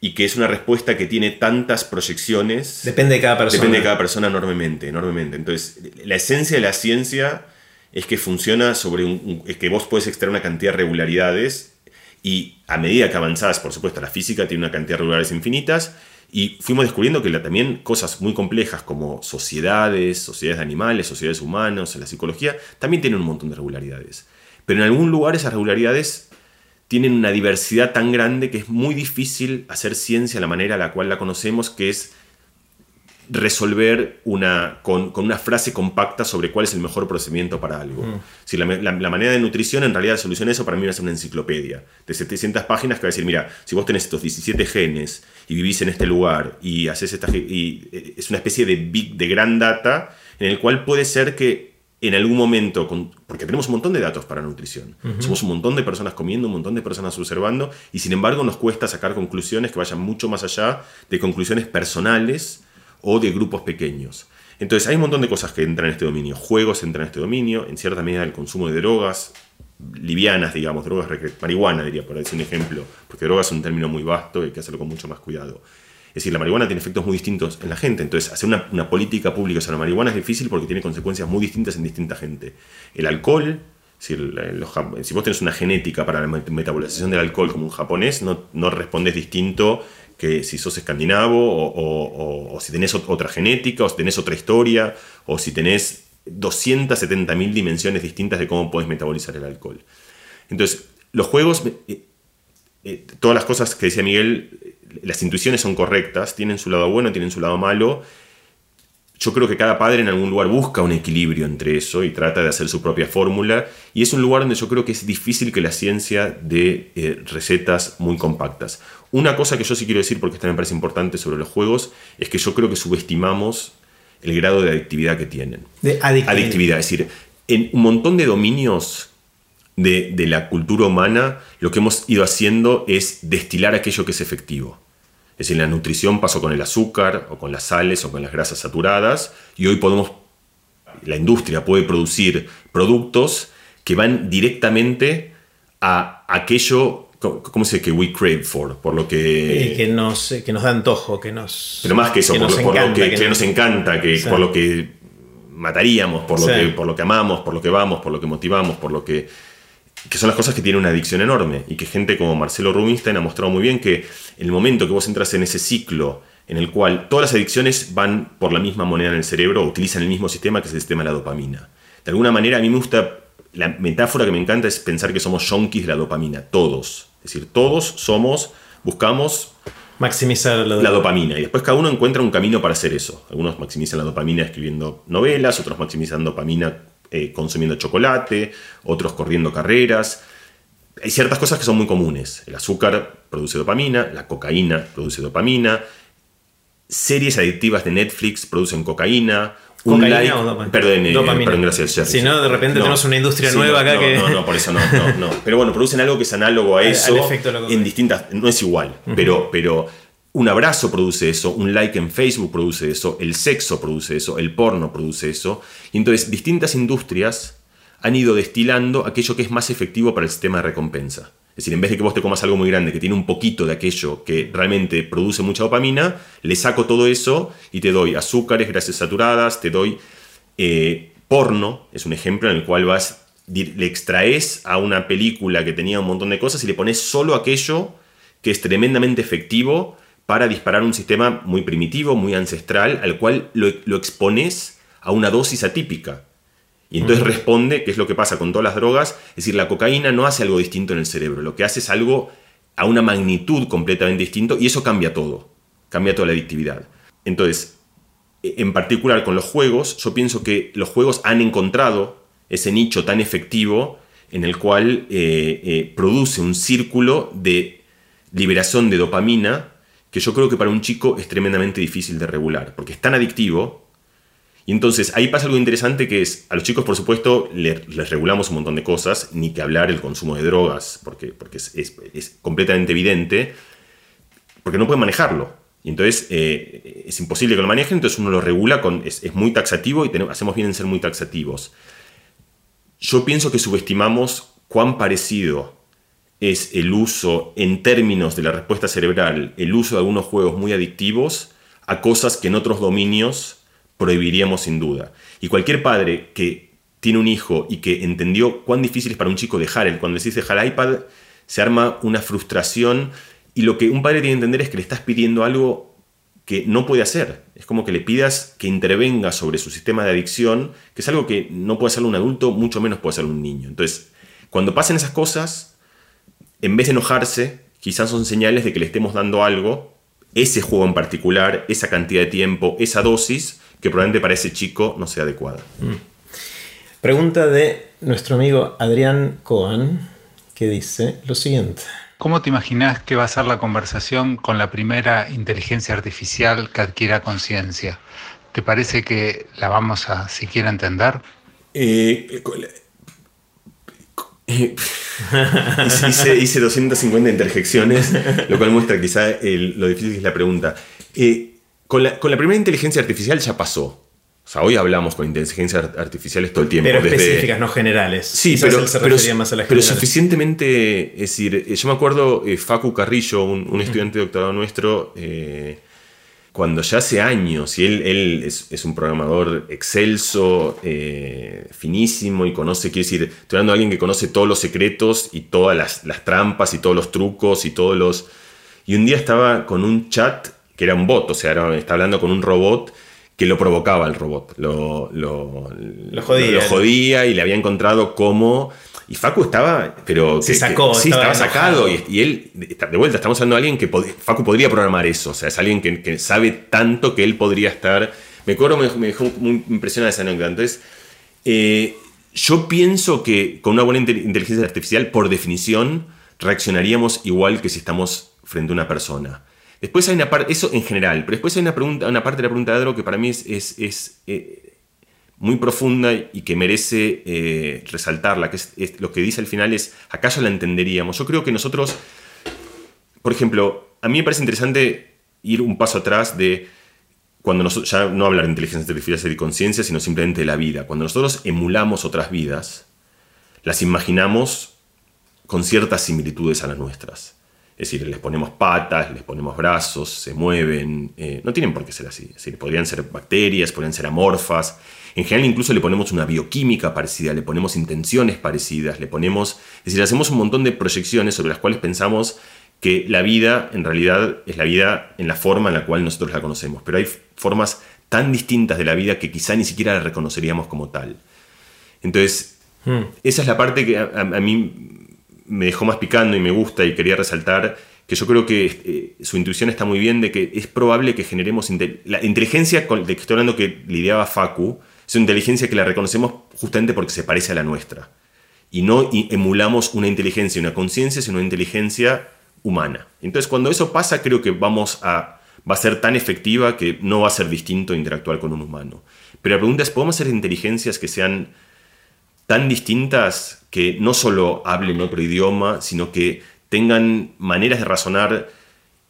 Speaker 2: y que es una respuesta que tiene tantas proyecciones.
Speaker 1: Depende de cada persona.
Speaker 2: Depende de cada persona enormemente, enormemente. Entonces, la esencia de la ciencia es que funciona sobre un, es que vos puedes extraer una cantidad de regularidades y a medida que avanzás, por supuesto, la física tiene una cantidad de regularidades infinitas y fuimos descubriendo que también cosas muy complejas como sociedades, sociedades de animales, sociedades humanas, la psicología, también tienen un montón de regularidades. Pero en algún lugar esas regularidades tienen una diversidad tan grande que es muy difícil hacer ciencia a la manera a la cual la conocemos, que es resolver una, con, una frase compacta sobre cuál es el mejor procedimiento para algo. Mm. Si la, manera de nutrición, en realidad la solución a eso para mí va a ser una enciclopedia de 700 páginas que va a decir, mira, si vos tenés estos 17 genes y vivís en este lugar y haces esta... Y eh, es una especie de big, de gran data en el cual puede ser que en algún momento, porque tenemos un montón de datos para nutrición, somos un montón de personas comiendo, un montón de personas observando, y sin embargo nos cuesta sacar conclusiones que vayan mucho más allá de conclusiones personales o de grupos pequeños. Entonces hay un montón de cosas que entran en este dominio. Juegos entran en este dominio, en cierta medida el consumo de drogas livianas, digamos, drogas, marihuana diría, por decir un ejemplo, porque drogas es un término muy vasto y hay que hacerlo con mucho más cuidado. Es decir, la marihuana tiene efectos muy distintos en la gente. Entonces, hacer una, política pública sobre la marihuana es difícil porque tiene consecuencias muy distintas en distinta gente. El alcohol, si, vos tenés una genética para la metabolización del alcohol como un japonés, no, no respondes distinto que si sos escandinavo o, si tenés otra genética o si tenés otra historia o si tenés 270.000 dimensiones distintas de cómo puedes metabolizar el alcohol. Entonces, los juegos, eh, todas las cosas que decía Miguel, las intuiciones son correctas, tienen su lado bueno, tienen su lado malo. Yo creo que cada padre en algún lugar busca un equilibrio entre eso y trata de hacer su propia fórmula. Y es un lugar donde yo creo que es difícil que la ciencia dé eh, recetas muy compactas. Una cosa que yo sí quiero decir, porque también me parece importante sobre los juegos, es que yo creo que subestimamos el grado de adictividad que tienen.
Speaker 1: De
Speaker 2: adictividad. Es decir, en un montón de dominios de, de, la cultura humana, lo que hemos ido haciendo es destilar aquello que es efectivo. Es decir, la nutrición pasó con el azúcar o con las sales o con las grasas saturadas y hoy podemos, la industria puede producir productos que van directamente a aquello, ¿cómo se dice? Que we crave for, por lo que...
Speaker 1: que, nos, que nos da antojo, que nos...
Speaker 2: Pero más que eso, por, lo, que, nos encanta, que, por lo que mataríamos, por lo, que, por lo que amamos, por lo que vamos, por lo que motivamos, por lo que que son las cosas que tienen una adicción enorme y que gente como Marcelo Rubinstein ha mostrado muy bien que el momento que vos entras en ese ciclo en el cual todas las adicciones van por la misma moneda en el cerebro o utilizan el mismo sistema que es el sistema de la dopamina. De alguna manera a mí me gusta, la metáfora que me encanta es pensar que somos yonkis de la dopamina, todos. Es decir, todos somos, buscamos
Speaker 1: maximizar la,
Speaker 2: la, dopamina. Y después cada uno encuentra un camino para hacer eso. Algunos maximizan la dopamina escribiendo novelas, otros maximizan dopamina eh, consumiendo chocolate, otros corriendo carreras. Hay ciertas cosas que son muy comunes. El azúcar produce dopamina, la cocaína produce dopamina, series adictivas de Netflix producen cocaína.
Speaker 1: Un like, o dopamina?
Speaker 2: Perdón, eh, perdón, gracias,
Speaker 1: Si no, de repente tenemos una industria nueva acá que.
Speaker 2: No, no, por eso no, no, [LAUGHS] Pero bueno, producen algo que es análogo a eso. en distintas. No es igual, pero, pero un abrazo produce eso, un like en Facebook produce eso, el sexo produce eso, el porno produce eso. Y entonces distintas industrias han ido destilando aquello que es más efectivo para el sistema de recompensa. Es decir, en vez de que vos te comas algo muy grande que tiene un poquito de aquello que realmente produce mucha dopamina, le saco todo eso y te doy azúcares, grasas saturadas, te doy eh, porno, es un ejemplo en el cual vas, le extraes a una película que tenía un montón de cosas y le pones solo aquello que es tremendamente efectivo para disparar un sistema muy primitivo, muy ancestral, al cual lo, expones a una dosis atípica. Y entonces responde, que es lo que pasa con todas las drogas, es decir, la cocaína no hace algo distinto en el cerebro, lo que hace es algo a una magnitud completamente distinto y eso cambia todo, cambia toda la adictividad. Entonces, e, en particular con los juegos, yo pienso que los juegos han encontrado ese nicho tan efectivo en el cual eh, eh, produce un círculo de liberación de dopamina que yo creo que para un chico es tremendamente difícil de regular, porque es tan adictivo. Y entonces ahí pasa algo interesante que es, a los chicos por supuesto les, regulamos un montón de cosas, ni que hablar el consumo de drogas, porque, porque es, completamente evidente, porque no pueden manejarlo. Y entonces eh, es imposible que lo manejen, entonces uno lo regula, con, es, muy taxativo y hacemos bien en ser muy taxativos. Yo pienso que subestimamos cuán parecido es el uso, en términos de la respuesta cerebral, el uso de algunos juegos muy adictivos a cosas que en otros dominios prohibiríamos sin duda. Y cualquier padre que tiene un hijo y que entendió cuán difícil es para un chico dejar el, cuando decís dejar el iPad, se arma una frustración y lo que un padre tiene que entender es que le estás pidiendo algo que no puede hacer. Es como que le pidas que intervenga sobre su sistema de adicción, que es algo que no puede hacer un adulto, mucho menos puede hacer un niño. Entonces, cuando pasen esas cosas, en vez de enojarse, quizás son señales de que le estemos dando algo, ese juego en particular, esa cantidad de tiempo, esa dosis, que probablemente para ese chico no sea adecuada. Mm.
Speaker 1: Pregunta de nuestro amigo Adrián Cohen, que dice lo siguiente.
Speaker 7: ¿Cómo te imaginas que va a ser la conversación con la primera inteligencia artificial que adquiera conciencia? ¿Te parece que la vamos a siquiera entender?
Speaker 2: Eh, [LAUGHS] hice, hice, 250 interjecciones, lo cual muestra quizá lo difícil que es la pregunta. Eh, con, la, primera inteligencia artificial ya pasó. O sea, hoy hablamos con inteligencias artificiales todo el tiempo.
Speaker 1: Pero específicas, no generales.
Speaker 2: Sí, pero, pero, suficientemente. Es decir, eh, yo me acuerdo, eh, Facu Carrillo, un, estudiante de doctorado nuestro, cuando ya hace años, y él, él es, un programador excelso, eh, finísimo y conoce, quiere decir, estoy hablando de alguien que conoce todos los secretos y todas las, trampas y todos los trucos y todos los... Y un día estaba con un chat que era un bot, o sea, estaba hablando con un robot que lo provocaba el robot, lo, lo,
Speaker 1: jodía,
Speaker 2: lo jodía y le había encontrado cómo y Facu estaba, pero...
Speaker 1: Se sacó.
Speaker 2: sí, estaba, sacado. Y, él, de vuelta, estamos hablando de alguien que Facu podría programar eso. O sea, es alguien que, sabe tanto que él podría estar... Me acuerdo, me, dejó muy impresionada esa anécdota. Entonces, eh, yo pienso que con una buena inteligencia artificial, por definición, reaccionaríamos igual que si estamos frente a una persona. Después hay una parte, eso en general, pero después hay una, pregunta, una parte de la pregunta de Adro que para mí es, es, eh, muy profunda y que merece eh, resaltarla, que es, lo que dice al final es, acá ya la entenderíamos. Yo creo que nosotros, por ejemplo, a mí me parece interesante ir un paso atrás de cuando nosotros, ya no hablar de inteligencia artificial y conciencia, sino simplemente de la vida. Cuando nosotros emulamos otras vidas, las imaginamos con ciertas similitudes a las nuestras. Es decir, les ponemos patas, les ponemos brazos, se mueven. Eh, no tienen por qué ser así. Es decir, podrían ser bacterias, podrían ser amorfas. En general incluso le ponemos una bioquímica parecida, le ponemos intenciones parecidas, le ponemos, es decir, hacemos un montón de proyecciones sobre las cuales pensamos que la vida en realidad es la vida en la forma en la cual nosotros la conocemos, pero hay formas tan distintas de la vida que quizá ni siquiera la reconoceríamos como tal. Entonces, hmm. esa es la parte que a, mí me dejó más picando y me gusta y quería resaltar que yo creo que eh, su intuición está muy bien de que es probable que generemos la inteligencia de que estoy hablando que lidiaba Facu, es una inteligencia que la reconocemos justamente porque se parece a la nuestra. Y no emulamos una inteligencia, una conciencia, sino una inteligencia humana. Entonces, cuando eso pasa, creo que vamos a, va a ser tan efectiva que no va a ser distinto interactuar con un humano. Pero la pregunta es, ¿podemos hacer inteligencias que sean tan distintas que no solo hablen otro idioma, sino que tengan maneras de razonar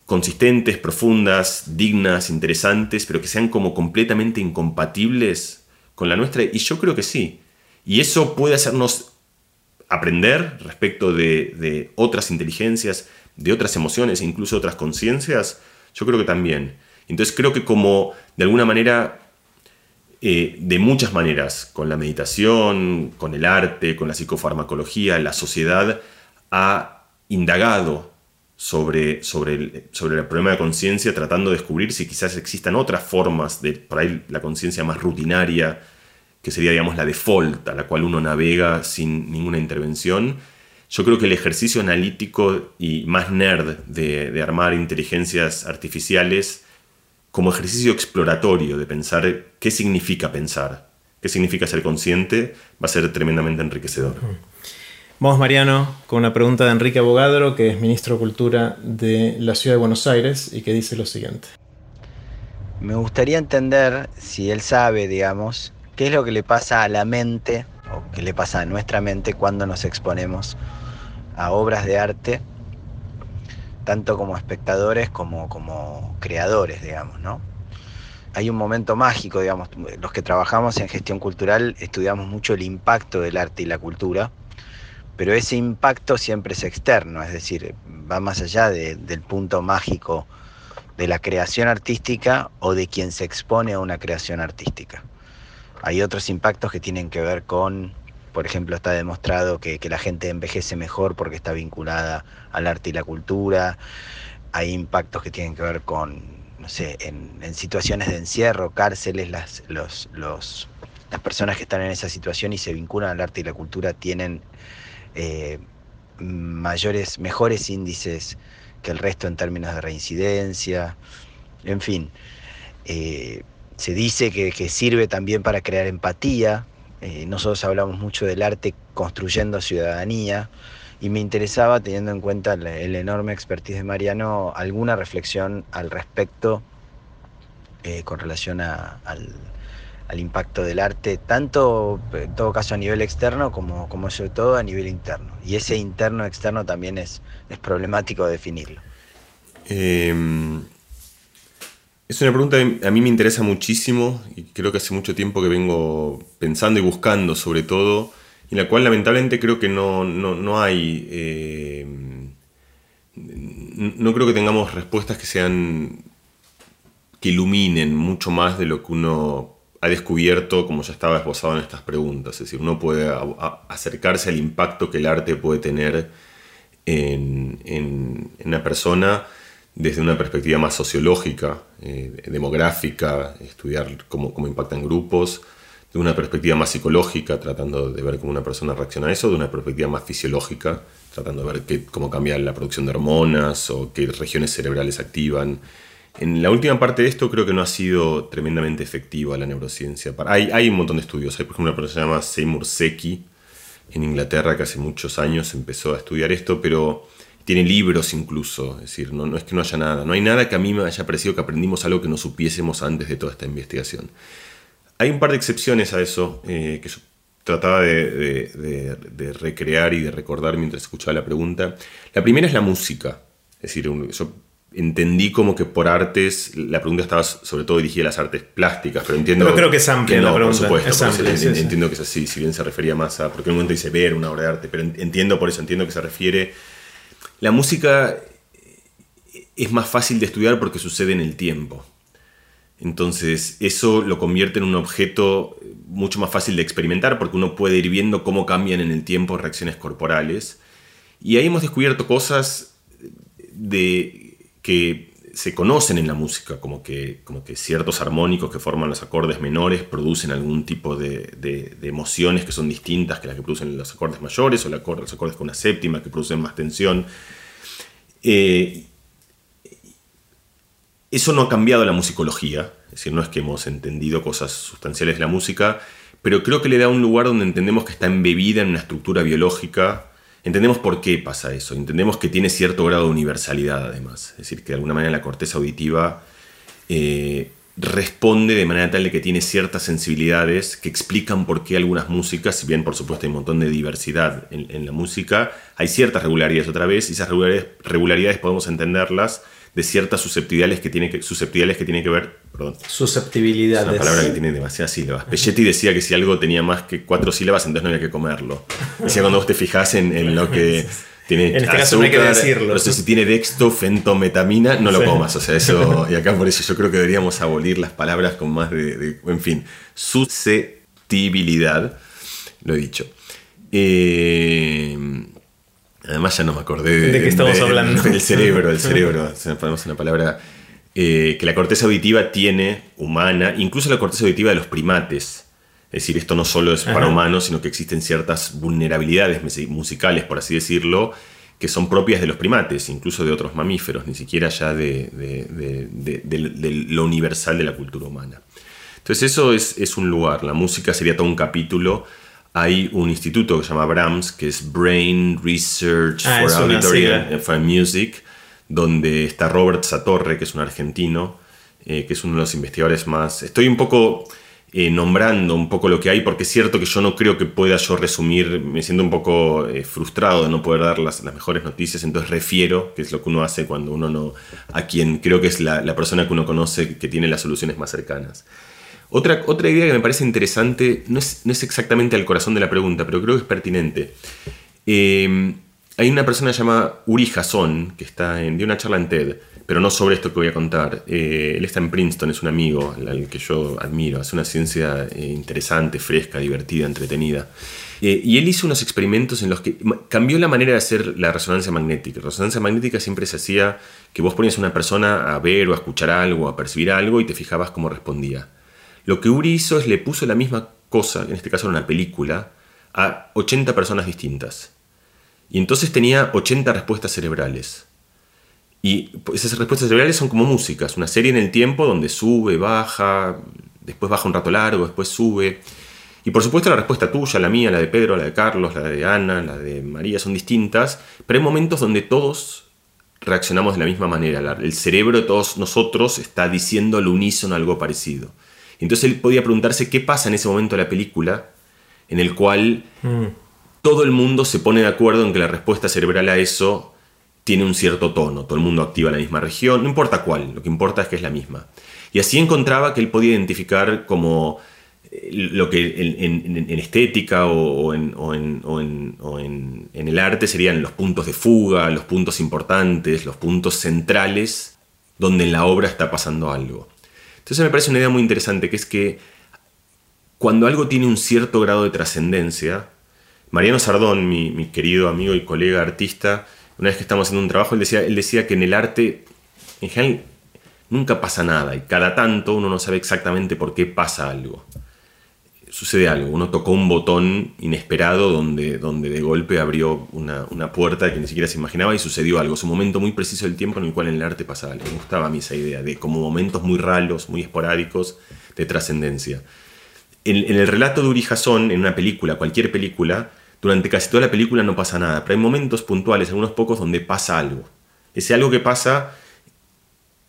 Speaker 2: consistentes, profundas, dignas, interesantes, pero que sean como completamente incompatibles con la nuestra? Y yo creo que sí. Y eso puede hacernos aprender respecto de, otras inteligencias, de otras emociones incluso otras conciencias. Yo creo que también. Entonces creo que como de alguna manera, eh, de muchas maneras, con la meditación, con el arte, con la psicofarmacología, la sociedad ha indagado sobre, sobre, el, sobre el problema de conciencia, tratando de descubrir si quizás existan otras formas de, por ahí, la conciencia más rutinaria, que sería, digamos, la default, a la cual uno navega sin ninguna intervención. Yo creo que el ejercicio analítico y más nerd de, de armar inteligencias artificiales como ejercicio exploratorio de pensar qué significa pensar, qué significa ser consciente, va a ser tremendamente enriquecedor.
Speaker 1: Vamos, Mariano, con una pregunta de Enrique Abogadro, que es ministro de Cultura de la Ciudad de Buenos Aires y que dice lo siguiente.
Speaker 8: Me gustaría entender si él sabe, digamos, qué es lo que le pasa a la mente o qué le pasa a nuestra mente cuando nos exponemos a obras de arte, tanto como espectadores como como creadores, digamos, ¿no? Hay un momento mágico, digamos, los que trabajamos en gestión cultural estudiamos mucho el impacto del arte y la cultura pero ese impacto siempre es externo, es decir, va más allá del punto mágico de la creación artística o de quien se expone a una creación artística. Hay otros impactos que tienen que ver con, por ejemplo, está demostrado que, la gente envejece mejor porque está vinculada al arte y la cultura. Hay impactos que tienen que ver con, no sé, en, situaciones de encierro, cárceles, las, las personas que están en esa situación y se vinculan al arte y la cultura tienen eh, mayores, mejores índices que el resto en términos de reincidencia, en fin. Eh, se dice que, sirve también para crear empatía. Eh, nosotros hablamos mucho del arte construyendo ciudadanía y me interesaba, teniendo en cuenta el, enorme expertise de Mariano, alguna reflexión al respecto con relación al, al impacto del arte, tanto en todo caso a nivel externo como, como sobre todo a nivel interno. Y ese interno-externo también es, es problemático definirlo.
Speaker 2: Em, es una pregunta que a mí me interesa muchísimo y creo que hace mucho tiempo que vengo pensando y buscando sobre todo, y la cual lamentablemente creo que no, no, hay... Em, no creo que tengamos respuestas que sean que iluminen mucho más de lo que uno ha descubierto, como ya estaba esbozado en estas preguntas. Es decir, uno puede acercarse al impacto que el arte puede tener en, una persona desde una perspectiva más sociológica, eh, demográfica, estudiar cómo, cómo impactan grupos, de una perspectiva más psicológica, tratando de ver cómo una persona reacciona a eso, de una perspectiva más fisiológica, tratando de ver qué, cómo cambia la producción de hormonas o qué regiones cerebrales activan. En la última parte de esto creo que no ha sido tremendamente efectiva la neurociencia. Hay, hay un montón de estudios. Hay, por ejemplo, una persona que se llama Seymour Secchi en Inglaterra que hace muchos años empezó a estudiar esto, pero tiene libros incluso. Es decir, no, no es que no haya nada. No hay nada que a mí me haya parecido que aprendimos algo que no supiésemos antes de toda esta investigación. Hay un par de excepciones a eso eh, que yo trataba de, de, recrear y de recordar mientras escuchaba la pregunta. La primera es la música. Es decir, yo entendí como que por artes, la pregunta estaba sobre todo dirigida a las artes plásticas, pero entiendo...
Speaker 1: creo que es amplia la pregunta.
Speaker 2: Por supuesto, entiendo que es así, si bien se refería más a... Porque en un momento dice ver una obra de arte, pero entiendo por eso, entiendo que se refiere... La música es más fácil de estudiar porque sucede en el tiempo. Entonces eso lo convierte en un objeto mucho más fácil de experimentar porque uno puede ir viendo cómo cambian en el tiempo reacciones corporales. Y ahí hemos descubierto cosas de, que se conocen en la música, como que, como que ciertos armónicos que forman los acordes menores producen algún tipo de, emociones que son distintas que las que producen los acordes mayores o los acordes con una séptima que producen más tensión. Eh, eso no ha cambiado la musicología, es decir, no es que hemos entendido cosas sustanciales de la música, pero creo que le da un lugar donde entendemos que está embebida en una estructura biológica entendemos por qué pasa eso, entendemos que tiene cierto grado de universalidad además, es decir, que de alguna manera la corteza auditiva eh, responde de manera tal de que tiene ciertas sensibilidades que explican por qué algunas músicas, si bien por supuesto hay un montón de diversidad en, la música, hay ciertas regularidades otra vez, y esas regularidades podemos entenderlas de ciertas susceptibilidades que tiene que, susceptibilidades que, tiene que ver. Perdón.
Speaker 1: Susceptibilidades.
Speaker 2: Es una palabra que tiene demasiadas sílabas. Pelletti decía que si algo tenía más que cuatro sílabas, entonces no había que comerlo. Decía cuando vos te fijás en, lo que. Tiene
Speaker 1: en este caso no hay que decirlo.
Speaker 2: No sé si tiene dexto, fentometamina, no lo comas. O sea, [LAUGHS] eso. Y acá por eso yo creo que deberíamos abolir las palabras con más de. en fin, susceptibilidad. Lo he dicho. Eh, Además ya no me acordé
Speaker 1: de, qué estamos hablando.
Speaker 2: El cerebro, el cerebro. [LAUGHS] ponemos una palabra eh, que la corteza auditiva tiene humana, incluso la corteza auditiva de los primates. Es decir, esto no solo es para humanos, sino que existen ciertas vulnerabilidades musicales, por así decirlo, que son propias de los primates, incluso de otros mamíferos, ni siquiera ya de, lo universal de la cultura humana. Entonces eso es, es un lugar, la música sería todo un capítulo hay un instituto que se llama BRAMS, que es Brain Research ah, for Auditory and Music, donde está Robert Satorre, que es un argentino, eh, que es uno de los investigadores más... Estoy un poco eh, nombrando un poco lo que hay, porque es cierto que yo no creo que pueda yo resumir, me siento un poco eh, frustrado de no poder dar las, mejores noticias, entonces refiero, que es lo que uno hace cuando uno no... a quien creo que es la, la persona que uno conoce que tiene las soluciones más cercanas. Otra, otra idea que me parece interesante, no es, no es exactamente al corazón de la pregunta, pero creo que es pertinente. Eh, hay una persona llamada Uri Jason, que está en, de una charla en TED, pero no sobre esto que voy a contar. Eh, él está en Princeton, es un amigo al, que yo admiro, hace una ciencia eh, interesante, fresca, divertida, entretenida. y él hizo unos experimentos en los que cambió la manera de hacer la resonancia magnética. Resonancia magnética siempre se hacía que vos ponías a una persona a ver o a escuchar algo, a percibir algo y te fijabas cómo respondía. Lo que Uri hizo es le puso la misma cosa, en este caso era una película, a 80 personas distintas. Y entonces tenía 80 respuestas cerebrales. Y esas respuestas cerebrales son como músicas, una serie en el tiempo donde sube, baja, después baja un rato largo, después sube. Y por supuesto la respuesta tuya, la mía, la de Pedro, la de Carlos, la de Ana, la de María son distintas, pero hay momentos donde todos reaccionamos de la misma manera. El cerebro de todos nosotros está diciendo al unísono algo parecido. Entonces él podía preguntarse qué pasa en ese momento de la película en el cual mm. todo el mundo se pone de acuerdo en que la respuesta cerebral a eso tiene un cierto tono, todo el mundo activa la misma región, no importa cuál, lo que importa es que es la misma. Y así encontraba que él podía identificar como eh, lo que en, estética o, en, en, el arte serían los puntos de fuga, los puntos importantes, los puntos centrales donde en la obra está pasando algo. Entonces me parece una idea muy interesante, que es que cuando algo tiene un cierto grado de trascendencia, Mariano Sardón, mi, querido amigo y colega artista, una vez que estamos haciendo un trabajo, él decía, él decía que en el arte, en general, nunca pasa nada y cada tanto uno no sabe exactamente por qué pasa algo sucede algo, uno tocó un botón inesperado donde, donde de golpe abrió una, puerta que ni siquiera se imaginaba y sucedió algo. Es un momento muy preciso del tiempo en el cual en el arte pasa algo. Me gustaba a mí esa idea de como momentos muy raros, muy esporádicos de trascendencia. En, el relato de Uri en una película, cualquier película, durante casi toda la película no pasa nada, pero hay momentos puntuales, algunos pocos, donde pasa algo. Ese algo que pasa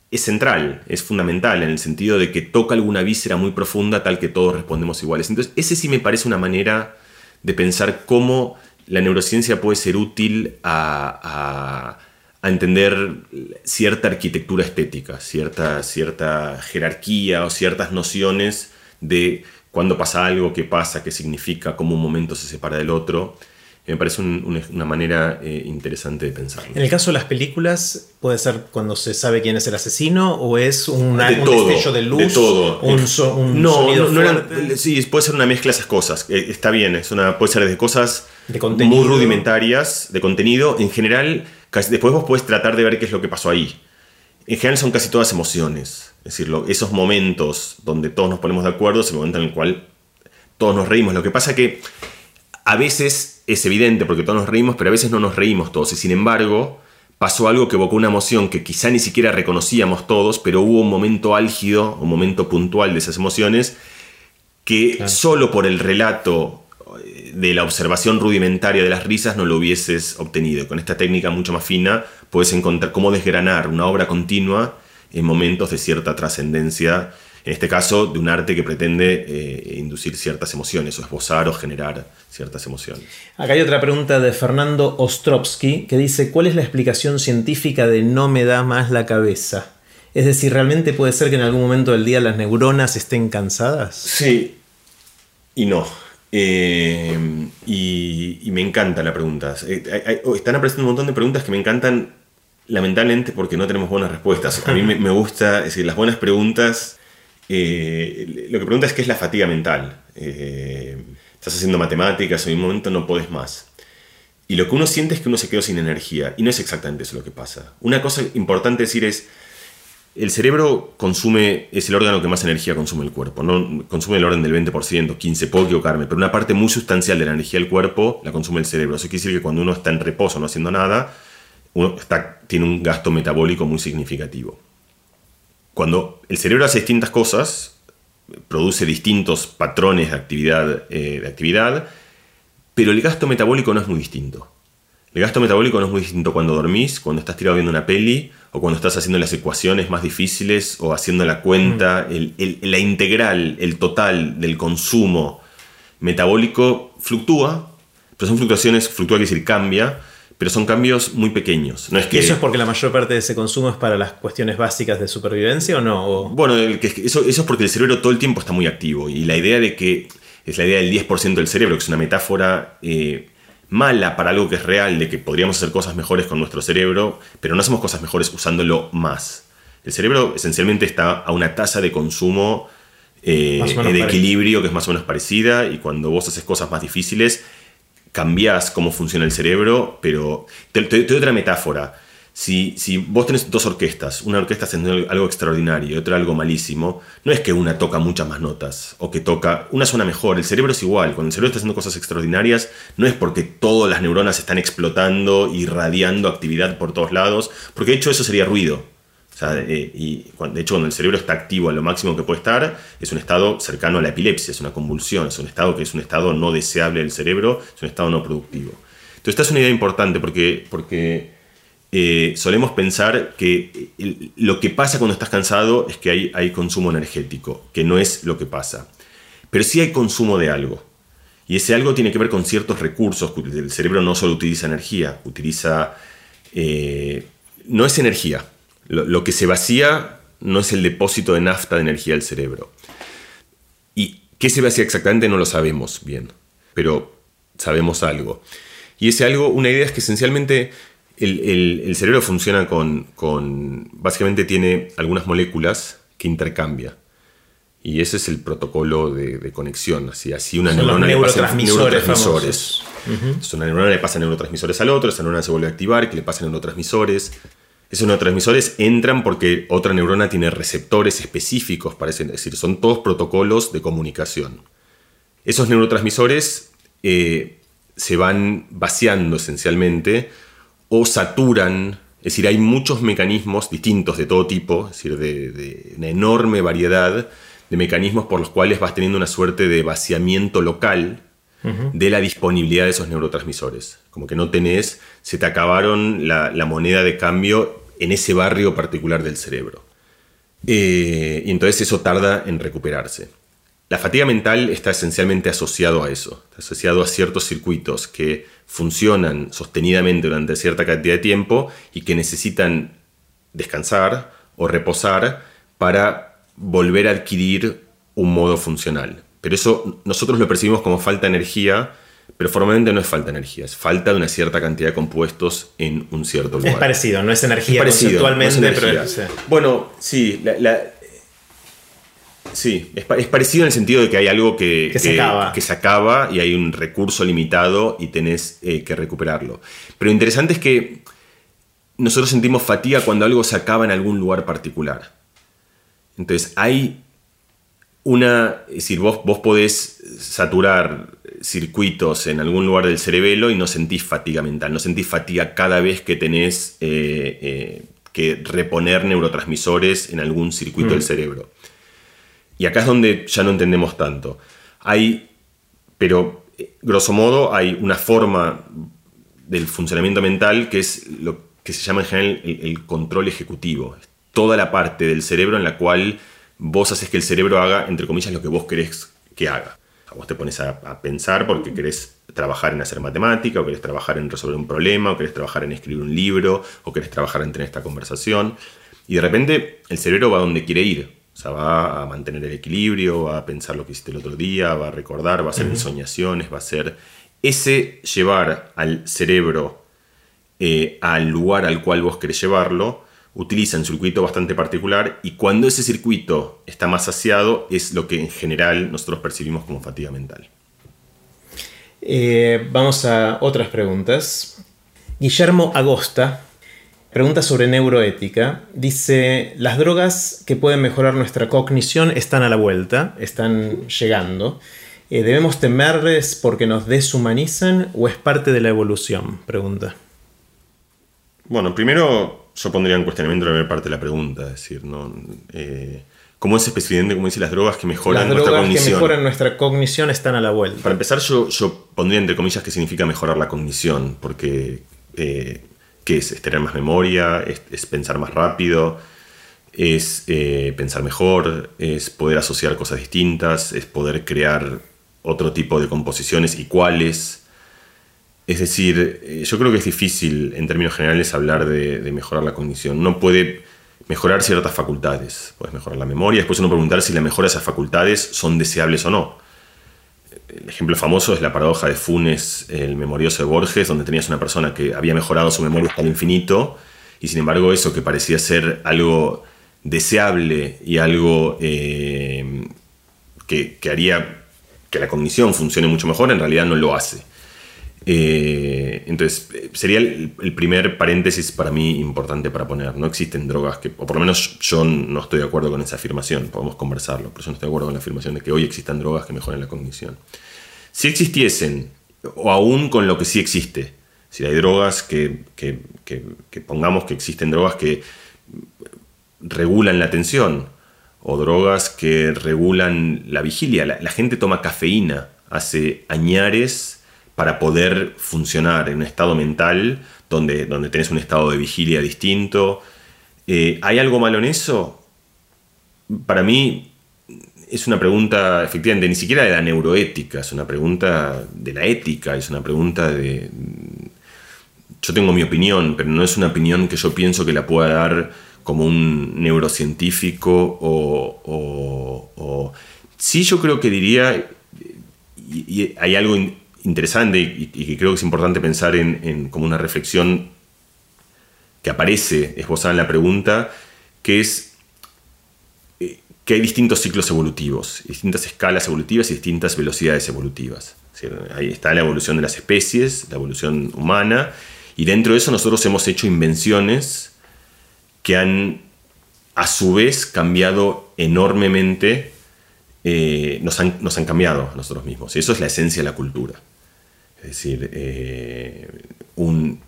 Speaker 2: es central, es fundamental, en el sentido de que toca alguna víscera muy profunda tal que todos respondemos iguales. Entonces, ese sí me parece una manera de pensar cómo la neurociencia puede ser útil a, entender cierta arquitectura estética, cierta, cierta jerarquía o ciertas nociones de cuándo pasa algo, qué pasa, qué significa, cómo un momento se separa del otro. Me parece una manera eh, interesante de pensar.
Speaker 1: En el caso de las películas, puede ser cuando se sabe quién es el asesino o es una,
Speaker 2: de
Speaker 1: un
Speaker 2: todo,
Speaker 1: destello de luz.
Speaker 2: De todo.
Speaker 1: Un,
Speaker 2: no,
Speaker 1: sonido
Speaker 2: no, sí, puede ser una mezcla de esas cosas. Eh, está bien, es una, puede ser de cosas
Speaker 1: de
Speaker 2: muy rudimentarias, de contenido. En general, después vos puedes tratar de ver qué es lo que pasó ahí. En general son casi todas emociones. Es decir, esos momentos donde todos nos ponemos de acuerdo es el momento en el cual todos nos reímos. Lo que pasa que a veces es evidente porque todos nos reímos, pero a veces no nos reímos todos. Y sin embargo, pasó algo que evocó una emoción que quizá ni siquiera reconocíamos todos, pero hubo un momento álgido, un momento puntual de esas emociones, que solo por el relato eh, de la observación rudimentaria de las risas no lo hubieses obtenido. Con esta técnica mucho más fina puedes encontrar cómo desgranar una obra continua en momentos de cierta trascendencia en este caso de un arte que pretende eh, inducir ciertas emociones o esbozar o generar ciertas emociones.
Speaker 1: Acá hay otra pregunta de Fernando Ostrovsky que dice, ¿cuál es la explicación científica de no me da más la cabeza? Es decir, ¿realmente puede ser que en algún momento del día las neuronas estén cansadas?
Speaker 2: Sí y no. Eh, y, me encanta la pregunta. Eh, están apareciendo un montón de preguntas que me encantan, lamentablemente, porque no tenemos buenas respuestas. A mí [LAUGHS] me, me gusta, es decir, las buenas preguntas eh, lo que pregunta es qué es la fatiga mental. Eh, estás haciendo matemáticas, en un momento no puedes más. Y lo que uno siente es que uno se quedó sin energía. Y no es exactamente eso lo que pasa. Una cosa importante decir es, el cerebro consume, es el órgano que más energía consume el cuerpo. No consume el orden del 20%, 15%, puedo equivocarme, pero una parte muy sustancial de la energía del cuerpo la consume el cerebro. Eso quiere decir que cuando uno está en reposo, no haciendo nada, uno tiene un gasto metabólico muy significativo. Cuando el cerebro hace distintas cosas, produce distintos patrones de actividad, eh, de actividad, pero el gasto metabólico no es muy distinto. El gasto metabólico no es muy distinto cuando dormís, cuando estás tirado viendo una peli, o cuando estás haciendo las ecuaciones más difíciles, o haciendo la cuenta, mm. la integral, el total del consumo metabólico fluctúa, pero son fluctuaciones, fluctúa quiere decir cambia, pero son cambios muy pequeños. No es que,
Speaker 1: ¿Y eso es porque la mayor parte de ese consumo es para las cuestiones básicas de supervivencia o no?
Speaker 2: Bueno, eso, es porque el cerebro todo el tiempo está muy activo y la idea de que es la idea del 10% del cerebro, que es una metáfora eh, mala para algo que es real, de que podríamos hacer cosas mejores con nuestro cerebro, pero no hacemos cosas mejores usándolo más. El cerebro esencialmente está a una tasa de consumo eh, de equilibrio que es más o menos parecida y cuando vos haces cosas más difíciles, cambias cómo funciona el cerebro, pero te, doy otra metáfora. Si, si, vos tenés dos orquestas, una orquesta haciendo algo extraordinario y otra algo malísimo, no es que una toca muchas más notas o que toca, una suena mejor, el cerebro es igual, cuando el cerebro está haciendo cosas extraordinarias, no es porque todas las neuronas están explotando, irradiando actividad por todos lados, porque de hecho eso sería ruido. Eh, de hecho, cuando el cerebro está activo a lo máximo que puede estar, es un estado cercano a la epilepsia, es una convulsión, es un estado que es un estado no deseable del cerebro, es un estado no productivo. Entonces, esta es una idea importante porque, eh, solemos pensar que lo que pasa cuando estás cansado es que hay, hay consumo energético, que no es lo que pasa. Pero sí hay consumo de algo. Y ese algo tiene que ver con ciertos recursos. El cerebro no solo utiliza energía, utiliza... Eh, no es energía, lo, que se vacía no es el depósito de nafta de energía del cerebro. ¿Y qué se vacía exactamente? No lo sabemos bien, pero sabemos algo. Y ese algo, una idea es que esencialmente el, cerebro funciona con, básicamente tiene algunas moléculas que intercambia. Y ese es el protocolo de, conexión. Así, así una neurona le pasa neurotransmisores. una neurona le pasa neurotransmisores al otro, esa neurona se vuelve a activar, que le pasan neurotransmisores. Esos neurotransmisores entran porque otra neurona tiene receptores específicos es decir, son todos protocolos de comunicación. Esos neurotransmisores eh, se van vaciando esencialmente o saturan, es decir, hay muchos mecanismos distintos de todo tipo, es decir, de, una enorme variedad de mecanismos por los cuales vas teniendo una suerte de vaciamiento local de la disponibilidad de esos neurotransmisores. Como que no tenés, se te acabaron la, moneda de cambio en ese barrio particular del cerebro. Eh, y entonces eso tarda en recuperarse. La fatiga mental está esencialmente asociado a eso, está asociado a ciertos circuitos que funcionan sostenidamente durante cierta cantidad de tiempo y que necesitan descansar o reposar para volver a adquirir un modo funcional. Pero eso nosotros lo percibimos como falta de energía pero formalmente no es falta de energía, es falta de una cierta cantidad de compuestos en un cierto lugar.
Speaker 1: Es parecido, no es energía conceptualmente, pero...
Speaker 2: Bueno, sí, Sí, es, parecido en el sentido de que hay algo que,
Speaker 1: se
Speaker 2: acaba. y hay un recurso limitado y tenés eh, que recuperarlo. Pero lo interesante es que nosotros sentimos fatiga cuando algo se acaba en algún lugar particular. Entonces hay una, es decir, vos, vos podés saturar circuitos en algún lugar del cerebelo y no sentís fatiga mental, no sentís fatiga cada vez que tenés eh, eh, que reponer neurotransmisores en algún circuito del mm. cerebro. Y acá es donde ya no entendemos tanto. Hay, pero grosso modo, hay una forma del funcionamiento mental que es lo que se llama en general el, control ejecutivo. Toda la parte del cerebro en la cual vos haces que el cerebro haga, entre comillas, lo que vos querés que haga. vos te pones a, a, pensar porque querés trabajar en hacer matemática, o querés trabajar en resolver un problema, o querés trabajar en escribir un libro, o querés trabajar en tener esta conversación. Y de repente el cerebro va donde quiere ir. O sea, va a mantener el equilibrio, va a pensar lo que hiciste el otro día, va a recordar, va a hacer ensoñaciones, va a ser ese llevar al cerebro eh, al lugar al cual vos querés llevarlo, utiliza un circuito bastante particular y cuando ese circuito está más saciado es lo que en general nosotros percibimos como fatiga mental.
Speaker 1: Eh, vamos a otras preguntas. Guillermo Agosta Pregunta sobre neuroética. Dice, las drogas que pueden mejorar nuestra cognición están a la vuelta, están llegando. Eh, ¿Debemos temerles porque nos deshumanizan o es parte de la evolución? Pregunta.
Speaker 2: Bueno, primero yo pondría en cuestionamiento la primera parte de la pregunta, es decir, ¿no? Eh, ¿Cómo es específicamente, como dice, las drogas que mejoran nuestra cognición? Las drogas
Speaker 1: que mejoran nuestra cognición están a la vuelta.
Speaker 2: Para empezar, yo, yo pondría entre comillas que significa mejorar la cognición, porque eh, ¿Qué es? Es tener más memoria, es, pensar más rápido, es eh, pensar mejor, es poder asociar cosas distintas, es poder crear otro tipo de composiciones y cuáles. Es decir, eh, yo creo que es difícil en términos generales hablar de, mejorar la cognición. Uno puede mejorar ciertas facultades, puedes mejorar la memoria, después uno preguntar si la mejora de esas facultades son deseables o no el ejemplo famoso es la paradoja de Funes, el memorioso de Borges, donde tenías una persona que había mejorado su memoria hasta el infinito, y sin embargo eso que parecía ser algo deseable y algo eh, que, haría que la cognición funcione mucho mejor, en realidad no lo hace. Eh, entonces, sería el, primer paréntesis para mí importante para poner. No existen drogas que, o por lo menos yo no estoy de acuerdo con esa afirmación, podemos conversarlo, pero yo no estoy de acuerdo con la afirmación de que hoy existan drogas que mejoren la cognición. Si existiesen, o aún con lo que sí existe, si hay drogas que, pongamos que existen drogas que regulan la atención, o drogas que regulan la vigilia. La, gente toma cafeína hace añares para poder funcionar en un estado mental donde, donde tenés un estado de vigilia distinto. Eh, ¿Hay algo malo en eso? Para mí, es una pregunta, efectivamente, ni siquiera de la neuroética, es una pregunta de la ética, es una pregunta de... Yo tengo mi opinión, pero no es una opinión que yo pienso que la pueda dar como un neurocientífico o... Sí yo creo que diría, y, hay algo interesante y, que creo que es importante pensar en, como una reflexión que aparece esbozada en la pregunta, que es que hay distintos ciclos evolutivos, distintas escalas evolutivas y distintas velocidades evolutivas. Ahí está la evolución de las especies, la evolución humana, y dentro de eso nosotros hemos hecho invenciones que han a su vez cambiado enormemente, eh, nos, han, nos, han, cambiado a nosotros mismos. Y eso es la esencia de la cultura. Es decir, eh, un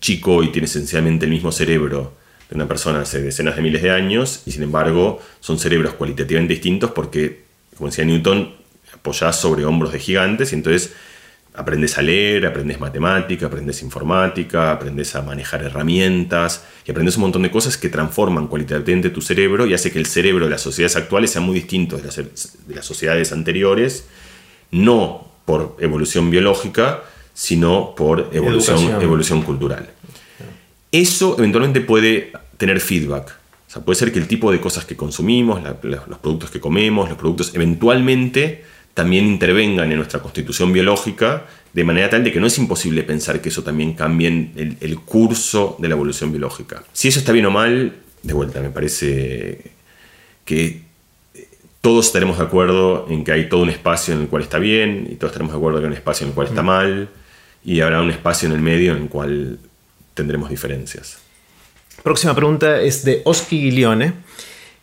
Speaker 2: chico hoy tiene esencialmente el mismo cerebro de una persona hace decenas de miles de años y sin embargo son cerebros cualitativamente distintos porque, como decía Newton, apoyás sobre hombros de gigantes y entonces aprendes a leer, aprendes matemática, aprendes informática, aprendes a manejar herramientas y aprendes un montón de cosas que transforman cualitativamente tu cerebro y hace que el cerebro de las sociedades actuales sea muy distinto de las, de las sociedades anteriores, no por evolución biológica, sino por evolución, evolución cultural. Eso eventualmente puede tener feedback. O sea, puede ser que el tipo de cosas que consumimos, los productos que comemos, los productos, eventualmente también intervengan en nuestra constitución biológica de manera tal de que no es imposible pensar que eso también cambie el, el curso de la evolución biológica. Si eso está bien o mal, de vuelta, me parece que todos estaremos de acuerdo en que hay todo un espacio en el cual está bien y todos estaremos de acuerdo en que hay un espacio en el cual está mal y habrá un espacio en el medio en el cual tendremos diferencias.
Speaker 1: Próxima pregunta es de Oski Guilione,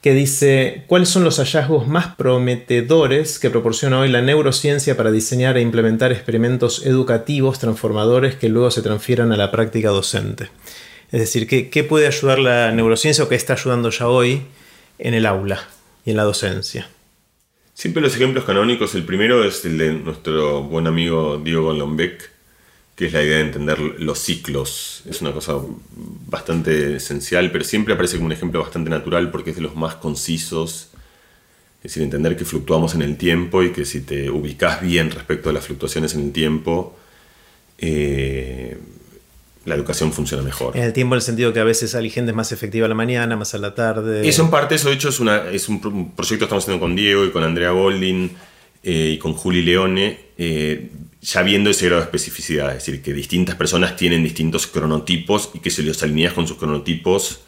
Speaker 1: que dice, ¿cuáles son los hallazgos más prometedores que proporciona hoy la neurociencia para diseñar e implementar experimentos educativos transformadores que luego se transfieran a la práctica docente? Es decir, ¿qué, puede ayudar la neurociencia o qué está ayudando ya hoy en el aula y en la docencia?
Speaker 2: Siempre los ejemplos canónicos, el primero es el de nuestro buen amigo Diego Lombeck, que es la idea de entender los ciclos. Es una cosa bastante esencial, pero siempre aparece como un ejemplo bastante natural porque es de los más concisos. Es decir, entender que fluctuamos en el tiempo y que si te ubicas bien respecto a las fluctuaciones en el tiempo, eh, la educación funciona mejor.
Speaker 1: En el tiempo, en el sentido que a veces hay gente más efectiva a la mañana, más a la tarde.
Speaker 2: Eso en parte, eso de hecho es, una, es un proyecto que estamos haciendo con Diego y con Andrea Goldin eh, y con Juli Leone, eh, ya viendo ese grado de especificidad, es decir, que distintas personas tienen distintos cronotipos y que si los alineas con sus cronotipos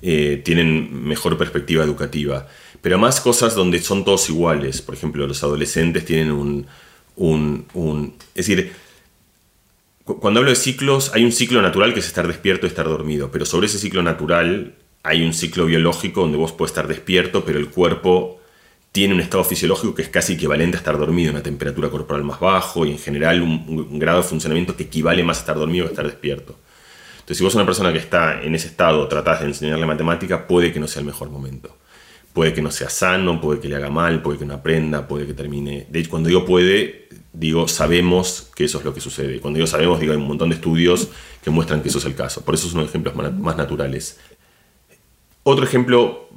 Speaker 2: eh, tienen mejor perspectiva educativa. Pero más cosas donde son todos iguales, por ejemplo, los adolescentes tienen un, un, un es decir, cuando hablo de ciclos, hay un ciclo natural que es estar despierto y estar dormido, pero sobre ese ciclo natural hay un ciclo biológico donde vos puedes estar despierto, pero el cuerpo tiene un estado fisiológico que es casi equivalente a estar dormido, una temperatura corporal más bajo y en general un, grado de funcionamiento que equivale más a estar dormido que a estar despierto. Entonces, si vos una persona que está en ese estado tratás de enseñarle matemática, puede que no sea el mejor momento. Puede que no sea sano, puede que le haga mal, puede que no aprenda, puede que termine. De hecho, cuando digo puede, digo, sabemos que eso es lo que sucede. Cuando digo sabemos, digo, hay un montón de estudios que muestran que eso es el caso. Por eso son los ejemplos más naturales. Otro ejemplo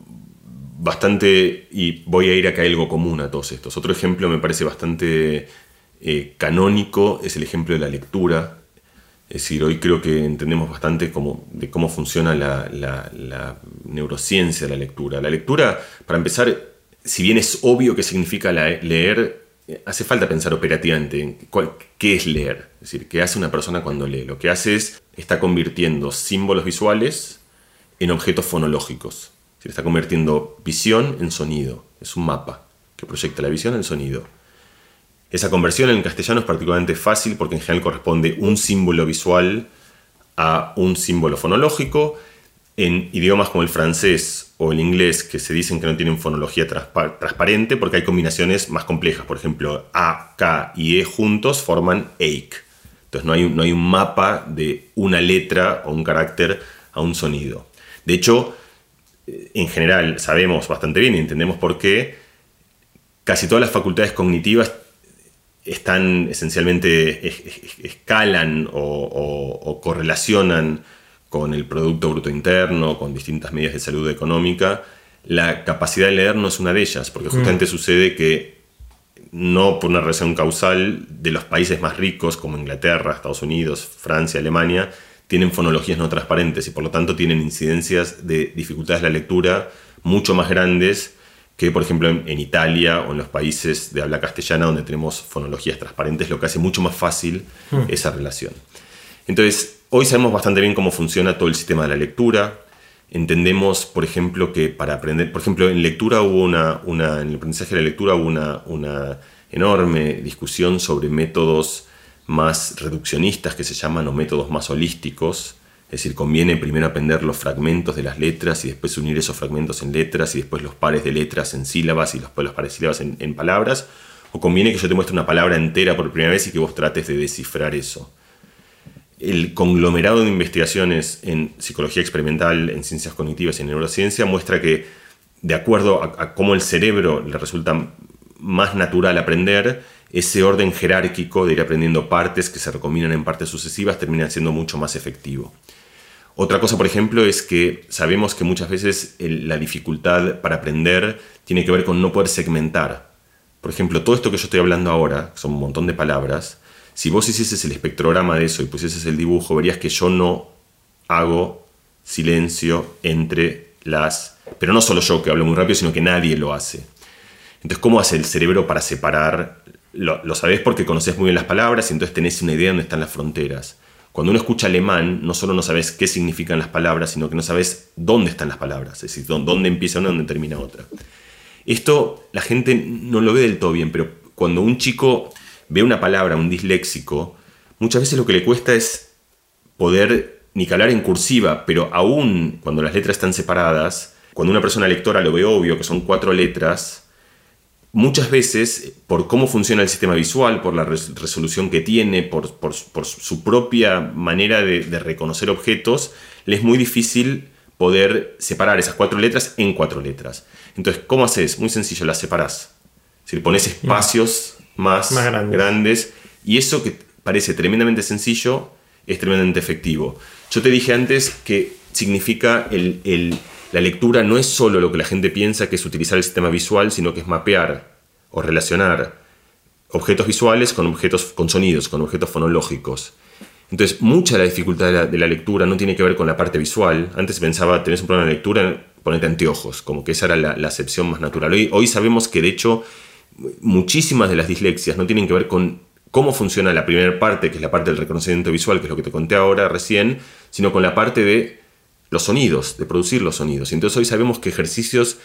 Speaker 2: bastante, y voy a ir acá a algo común a todos estos. Otro ejemplo me parece bastante eh, canónico es el ejemplo de la lectura. Es decir, hoy creo que entendemos bastante cómo, de cómo funciona la, neurociencia de la lectura. La lectura, para empezar, si bien es obvio que significa leer, hace falta pensar operativamente en qué es leer. Es decir, qué hace una persona cuando lee. Lo que hace es, está convirtiendo símbolos visuales en objetos fonológicos. Se está convirtiendo visión en sonido. Es un mapa que proyecta la visión en sonido. Esa conversión en castellano es particularmente fácil porque en general corresponde un símbolo visual a un símbolo fonológico. En idiomas como el francés o el inglés que se dicen que no tienen fonología transparente porque hay combinaciones más complejas. Por ejemplo, A, K y E juntos forman AIC. Entonces no hay, no hay un mapa de una letra o un carácter a un sonido. De hecho, eh, en general sabemos bastante bien y entendemos por qué casi todas las facultades cognitivas están esencialmente escalan o correlacionan con el Producto Bruto Interno, con distintas medidas de salud económica, la capacidad de leer no es una de ellas, porque mm. justamente sucede que no por una relación causal de los países más ricos como Inglaterra, Estados Unidos, Francia, Alemania, tienen fonologías no transparentes y por lo tanto tienen incidencias de dificultades de la lectura mucho más grandes que por ejemplo en, Italia o en los países de habla castellana donde tenemos fonologías transparentes, lo que hace mucho más fácil mm. esa relación. Entonces, Hoy sabemos bastante bien cómo funciona todo el sistema de la lectura. Entendemos, por ejemplo, que para aprender, por ejemplo, en lectura hubo una, una en el aprendizaje de la lectura hubo una, una enorme discusión sobre métodos más reduccionistas que se llaman o métodos más holísticos. Es decir, conviene primero aprender los fragmentos de las letras y después unir esos fragmentos en letras y después los pares de letras en sílabas y después los pares de sílabas en, palabras. O conviene que yo te muestre una palabra entera por primera vez y que vos trates de descifrar eso el conglomerado de investigaciones en psicología experimental, en ciencias cognitivas y en neurociencia muestra que, de acuerdo a, cómo el cerebro le resulta más natural aprender, ese orden jerárquico de ir aprendiendo partes que se recombinan en partes sucesivas termina siendo mucho más efectivo. Otra cosa, por ejemplo, es que sabemos que muchas veces la dificultad para aprender tiene que ver con no poder segmentar. Por ejemplo, todo esto que yo estoy hablando ahora, son un montón de palabras, si vos hicieses el espectrograma de eso y pusieses el dibujo, verías que yo no hago silencio entre las... Pero no solo yo que hablo muy rápido, sino que nadie lo hace. Entonces, ¿cómo hace el cerebro para separar? Lo, lo sabés porque conoces muy bien las palabras y entonces tenés una idea de dónde están las fronteras. Cuando uno escucha alemán, no solo no sabes qué significan las palabras, sino que no sabes dónde están las palabras, es decir, dónde empieza una y dónde termina otra. Esto la gente no lo ve del todo bien, pero cuando un chico ve una palabra, un disléxico, muchas veces lo que le cuesta es poder ni calar en cursiva, pero aún cuando las letras están separadas, cuando una persona lectora lo ve obvio, que son cuatro letras, muchas veces, por cómo funciona el sistema visual, por la resolución que tiene, por, su propia manera de, reconocer objetos, le es muy difícil poder separar esas cuatro letras en cuatro letras. Entonces, ¿cómo haces? Muy sencillo, las separás. Si le pones espacios más, grandes. y eso que parece tremendamente sencillo es tremendamente efectivo. Yo te dije antes que significa el la lectura no es solo lo que la gente piensa que es utilizar el sistema visual, sino que es mapear o relacionar objetos visuales con objetos con sonidos, con objetos fonológicos. Entonces, mucha de la dificultad de la, lectura no tiene que ver con la parte visual. Antes pensaba, tenés un problema de lectura, ponete anteojos, como que esa era la, acepción más natural. Hoy, hoy sabemos que, de hecho, muchísimas de las dislexias no tienen que ver con cómo funciona la primera parte, que es la parte del reconocimiento visual, que es lo que te conté ahora recién, sino con la parte de los sonidos, de producir los sonidos. Entonces hoy sabemos que ejercicios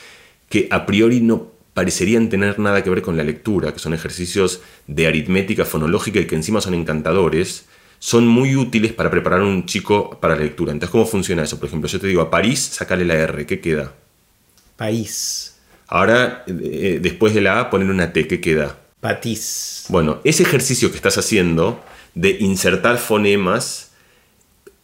Speaker 2: que a priori no parecerían tener nada que ver con la lectura, que son ejercicios de aritmética fonológica y que encima son encantadores, son muy útiles para preparar a un chico para la lectura. Entonces, ¿cómo funciona eso? Por ejemplo, yo te digo a París, sacale la R, ¿qué queda?
Speaker 1: País.
Speaker 2: Ahora, eh, después de la A, poner una T, ¿qué queda?
Speaker 1: Patís.
Speaker 2: Bueno, ese ejercicio que estás haciendo de insertar fonemas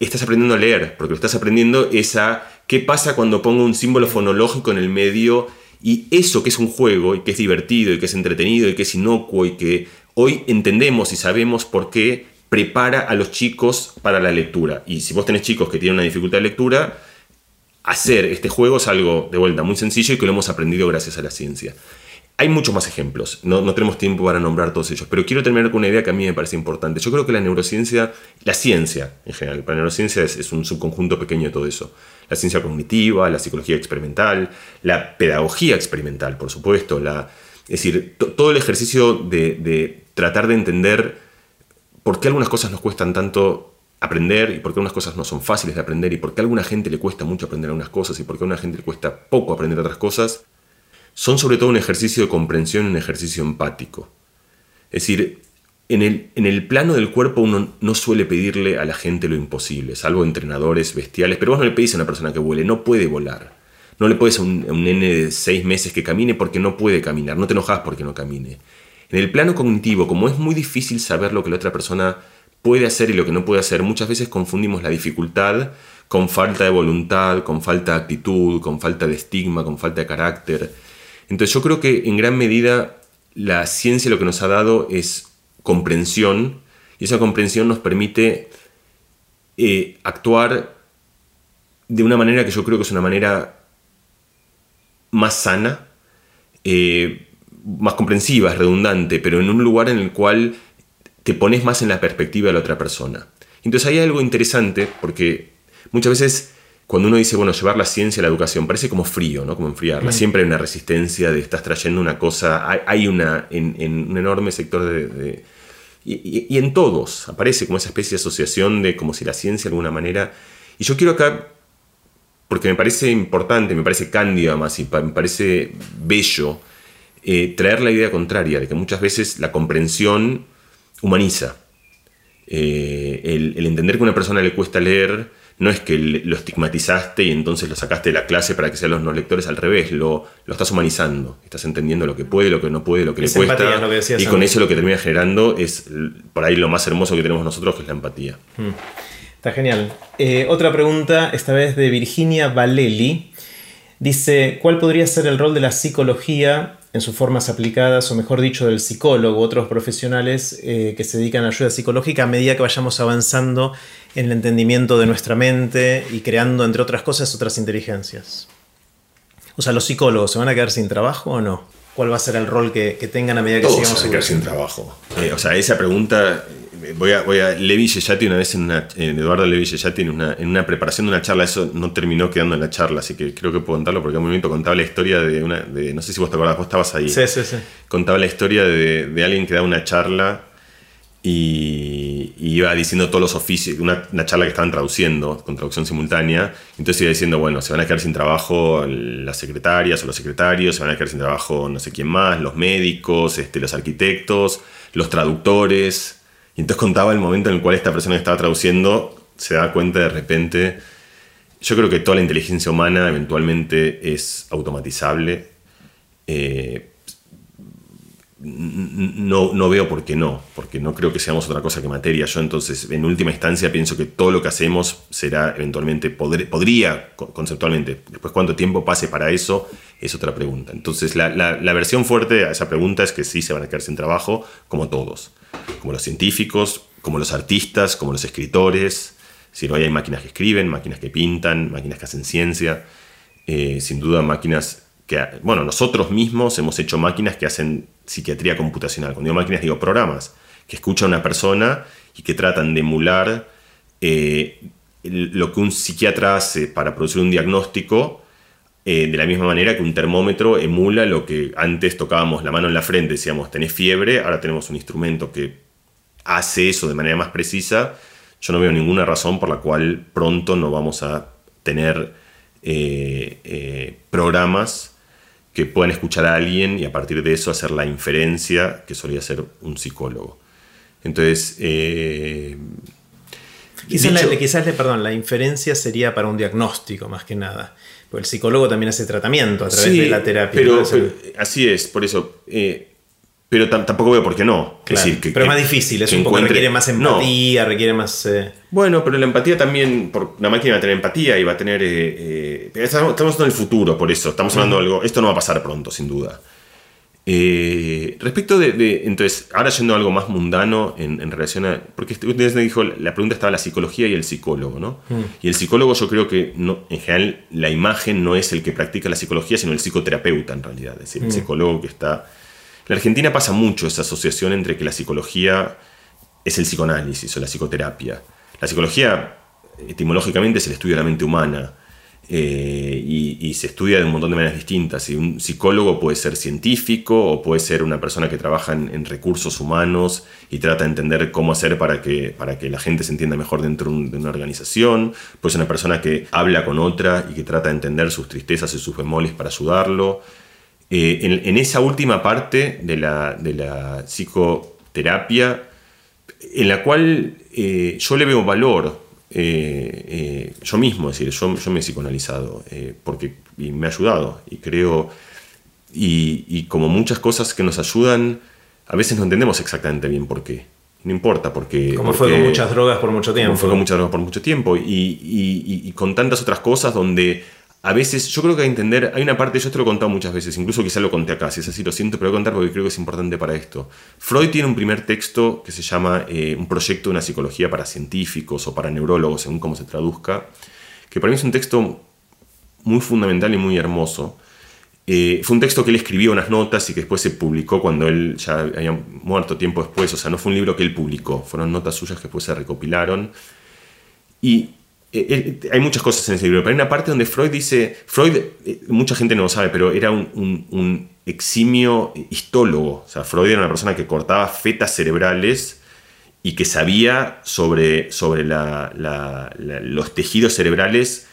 Speaker 2: estás aprendiendo a leer, porque lo estás aprendiendo es a qué pasa cuando pongo un símbolo fonológico en el medio y eso que es un juego y que es divertido y que es entretenido y que es inocuo y que hoy entendemos y sabemos por qué prepara a los chicos para la lectura. Y si vos tenés chicos que tienen una dificultad de lectura, hacer este juego es algo de vuelta muy sencillo y que lo hemos aprendido gracias a la ciencia. Hay muchos más ejemplos, no, tenemos tiempo para nombrar todos ellos, pero quiero terminar con una idea que a mí me parece importante. Yo creo que la neurociencia, la ciencia en general, la neurociencia es, un subconjunto pequeño de todo eso. La ciencia cognitiva, la psicología experimental, la pedagogía experimental, por supuesto, la, es decir, todo el ejercicio de, tratar de entender por qué algunas cosas nos cuestan tanto aprender y por qué algunas cosas no son fáciles de aprender y por qué a alguna gente le cuesta mucho aprender algunas cosas y por qué a una gente le cuesta poco aprender otras cosas, son sobre todo un ejercicio de comprensión, un ejercicio empático. Es decir, en el, en el, plano del cuerpo uno no suele pedirle a la gente lo imposible, salvo entrenadores bestiales, pero vos no le pedís a una persona que vuele, no puede volar. No le puedes a un, nene de seis meses que camine porque no puede caminar, no te enojas porque no camine. En el plano cognitivo, como es muy difícil saber lo que la otra persona puede hacer y lo que no puede hacer, muchas veces confundimos la dificultad con falta de voluntad, con falta de actitud, con falta de estigma, con falta de carácter. Entonces yo creo que en gran medida la ciencia lo que nos ha dado es comprensión y esa comprensión nos permite eh, actuar de una manera que yo creo que es una manera más sana, eh, más comprensiva, redundante, pero en un lugar en el cual te pones más en la perspectiva de la otra persona. Entonces hay algo interesante porque muchas veces cuando uno dice, bueno, llevar la ciencia a la educación, parece como frío, ¿no? Como enfriarla. Mm. Siempre hay una resistencia de estás trayendo una cosa, hay, una, en, un enorme sector de... y, en todos aparece como esa especie de asociación de como si la ciencia de alguna manera... Y yo quiero acá, porque me parece importante, me parece cándido más y me parece bello, eh, traer la idea contraria, de que muchas veces la comprensión humaniza. Eh, el, el entender que a una persona le cuesta leer no es que lo estigmatizaste y entonces lo sacaste de la clase para que sean los no lectores, al revés, lo, lo estás humanizando, estás entendiendo lo que puede, lo que no puede, lo que le cuesta. y con eso lo que termina generando es por ahí lo más hermoso que tenemos nosotros, que es la empatía.
Speaker 1: Mm. Está genial. Eh, otra pregunta, esta vez de Virginia Valeli. Dice, ¿cuál podría ser el rol de la psicología en sus formas aplicadas, o mejor dicho, del psicólogo otros profesionales eh, que se dedican a ayuda psicológica a medida que vayamos avanzando en el entendimiento de nuestra mente y creando, entre otras cosas, otras inteligencias. O sea, los psicólogos, ¿se van a quedar sin trabajo o no? ¿Cuál va a ser el rol que, tengan a medida que
Speaker 2: sigamos van a quedar sin trabajo. Eh, o sea, esa pregunta voy a, voy a Levi Yeyati una vez en una, Eduardo Levi Yeyati en una, en una preparación de una charla, eso no terminó quedando en la charla, así que creo que puedo contarlo porque en un momento contaba la historia de una, de, no sé si vos te acordás, vos estabas ahí.
Speaker 1: Sí, sí, sí.
Speaker 2: Contaba la historia de, de alguien que da una charla y, iba diciendo todos los oficios, una, charla que estaban traduciendo, con traducción simultánea, entonces iba diciendo, bueno, se van a quedar sin trabajo las secretarias o los secretarios, se van a quedar sin trabajo no sé quién más, los médicos, este, los arquitectos, los traductores, y entonces contaba el momento en el cual esta persona que estaba traduciendo se da cuenta de repente, yo creo que toda la inteligencia humana eventualmente es automatizable, eh, no, no, veo por qué no, porque no creo que seamos otra cosa que materia. Yo entonces, en última instancia, pienso que todo lo que hacemos será eventualmente, podría conceptualmente, después cuánto tiempo pase para eso, es otra pregunta. Entonces, la, la, versión fuerte a esa pregunta es que sí se van a quedar sin trabajo, como todos, como los científicos, como los artistas, como los escritores. Si no hay máquinas que escriben, máquinas que pintan, máquinas que hacen ciencia, eh, sin duda máquinas que, bueno, nosotros mismos hemos hecho máquinas que hacen psiquiatría computacional. Cuando digo máquinas, digo programas que escuchan a una persona y que tratan de emular eh, lo que un psiquiatra hace para producir un diagnóstico, eh, de la misma manera que un termómetro emula lo que antes tocábamos la mano en la frente, decíamos, tenés fiebre, ahora tenemos un instrumento que hace eso de manera más precisa. Yo no veo ninguna razón por la cual pronto no vamos a tener eh, programas que puedan escuchar a alguien y a partir de eso hacer la inferencia que solía ser un psicólogo. Entonces, eh,
Speaker 1: quizás, la, perdón, la inferencia sería para un diagnóstico más que nada. Porque el psicólogo también hace tratamiento a través de la terapia.
Speaker 2: Pero, así es, por eso. Eh, pero tampoco veo por qué no.
Speaker 1: decir, que, pero es más difícil, es un poco requiere más empatía, requiere más. Eh,
Speaker 2: bueno, pero la empatía también, por, la máquina va a tener empatía y va a tener. Eh, eh, estamos, en el futuro, por eso. Estamos hablando de algo. Esto no va a pasar pronto, sin duda. Respecto de, Entonces, ahora yendo a algo más mundano en, relación a. Porque usted me dijo, la pregunta estaba la psicología y el psicólogo, ¿no? Y el psicólogo, yo creo que no, en general la imagen no es el que practica la psicología, sino el psicoterapeuta en realidad. Es decir, el psicólogo que está en Argentina pasa mucho esa asociación entre que la psicología es el psicoanálisis o la psicoterapia. La psicología, etimológicamente, es el estudio de la mente humana eh, y, se estudia de un montón de maneras distintas. Y un psicólogo puede ser científico o puede ser una persona que trabaja en, recursos humanos y trata de entender cómo hacer para que, para que la gente se entienda mejor dentro de una organización. Puede ser una persona que habla con otra y que trata de entender sus tristezas y sus bemoles para ayudarlo. Eh, en, esa última parte de la, psicoterapia, en la cual eh, yo le veo valor, eh, yo mismo, es decir, yo, me he psicoanalizado, porque me ha ayudado, y creo, y, como muchas cosas que nos ayudan, a veces no entendemos exactamente bien por qué. No importa, porque...
Speaker 1: Como fue con muchas drogas por mucho tiempo.
Speaker 2: Como fue con muchas drogas por mucho tiempo, y con tantas otras cosas donde a veces, yo creo que hay que entender, hay una parte, yo te lo he contado muchas veces, incluso quizá lo conté acá, si es así lo siento, pero voy a contar porque creo que es importante para esto. Freud tiene un primer texto que se llama eh, Un proyecto de una psicología para científicos o para neurólogos, según cómo se traduzca, que para mí es un texto muy fundamental y muy hermoso. Eh, fue un texto que él escribió unas notas y que después se publicó cuando él ya había muerto tiempo después, o sea, no fue un libro que él publicó, fueron notas suyas que después se recopilaron. Y eh, eh, hay muchas cosas en ese libro, pero hay una parte donde Freud dice, Freud, eh, mucha gente no lo sabe, pero era un, eximio histólogo, o sea, Freud era una persona que cortaba fetas cerebrales y que sabía sobre, sobre los tejidos cerebrales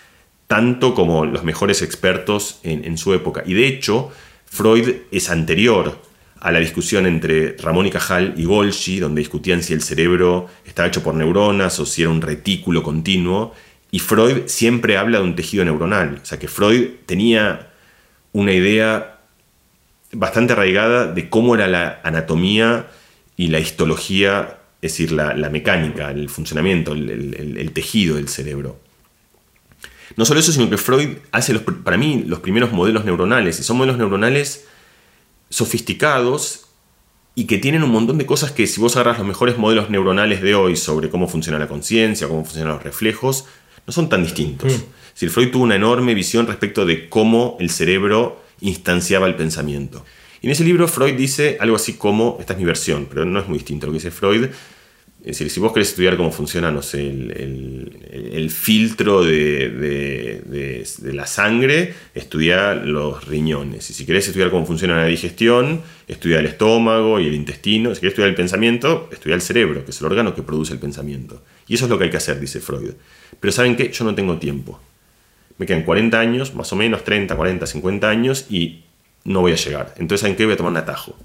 Speaker 2: tanto como los mejores expertos en, en, su época. Y de hecho, Freud es anterior a la discusión entre Ramón y Cajal y Golgi, donde discutían si el cerebro estaba hecho por neuronas o si era un retículo continuo, y Freud siempre habla de un tejido neuronal. O sea que Freud tenía una idea bastante arraigada de cómo era la anatomía y la histología, es decir, la, mecánica, el funcionamiento, el, tejido del cerebro. No solo eso, sino que Freud hace para mí los primeros modelos neuronales, y son modelos neuronales sofisticados y que tienen un montón de cosas que si vos agarras los mejores modelos neuronales de hoy sobre cómo funciona la conciencia, cómo funcionan los reflejos, no son tan distintos. Mm. Si Freud tuvo una enorme visión respecto de cómo el cerebro instanciaba el pensamiento. Y en ese libro Freud dice algo así como, esta es mi versión, pero no es muy distinto lo que dice Freud, Es decir, si vos querés estudiar cómo funciona, no sé, el, filtro de, la sangre, estudia los riñones. Y si querés estudiar cómo funciona la digestión, estudia el estómago y el intestino. Si querés estudiar el pensamiento, estudia el cerebro, que es el órgano que produce el pensamiento. Y eso es lo que hay que hacer, dice Freud. Pero ¿saben qué? Yo no tengo tiempo. Me quedan 40 años, más o menos, 30, 40, 50 años, y no voy a llegar. Entonces, ¿saben qué? Voy a tomar un atajo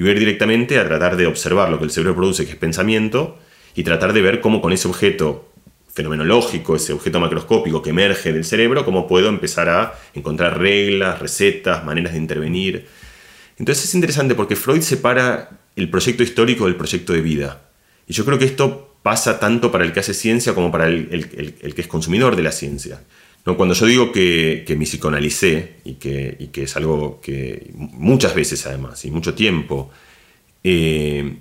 Speaker 2: y voy a ir directamente a tratar de observar lo que el cerebro produce, que es pensamiento, y tratar de ver cómo con ese objeto fenomenológico, ese objeto macroscópico que emerge del cerebro, cómo puedo empezar a encontrar reglas, recetas, maneras de intervenir. Entonces es interesante porque Freud separa el proyecto histórico del proyecto de vida. Y yo creo que esto pasa tanto para el que hace ciencia como para el, que es consumidor de la ciencia. No, cuando yo digo que, que me psicoanalicé y que, que, es algo que muchas veces además y mucho tiempo, eh,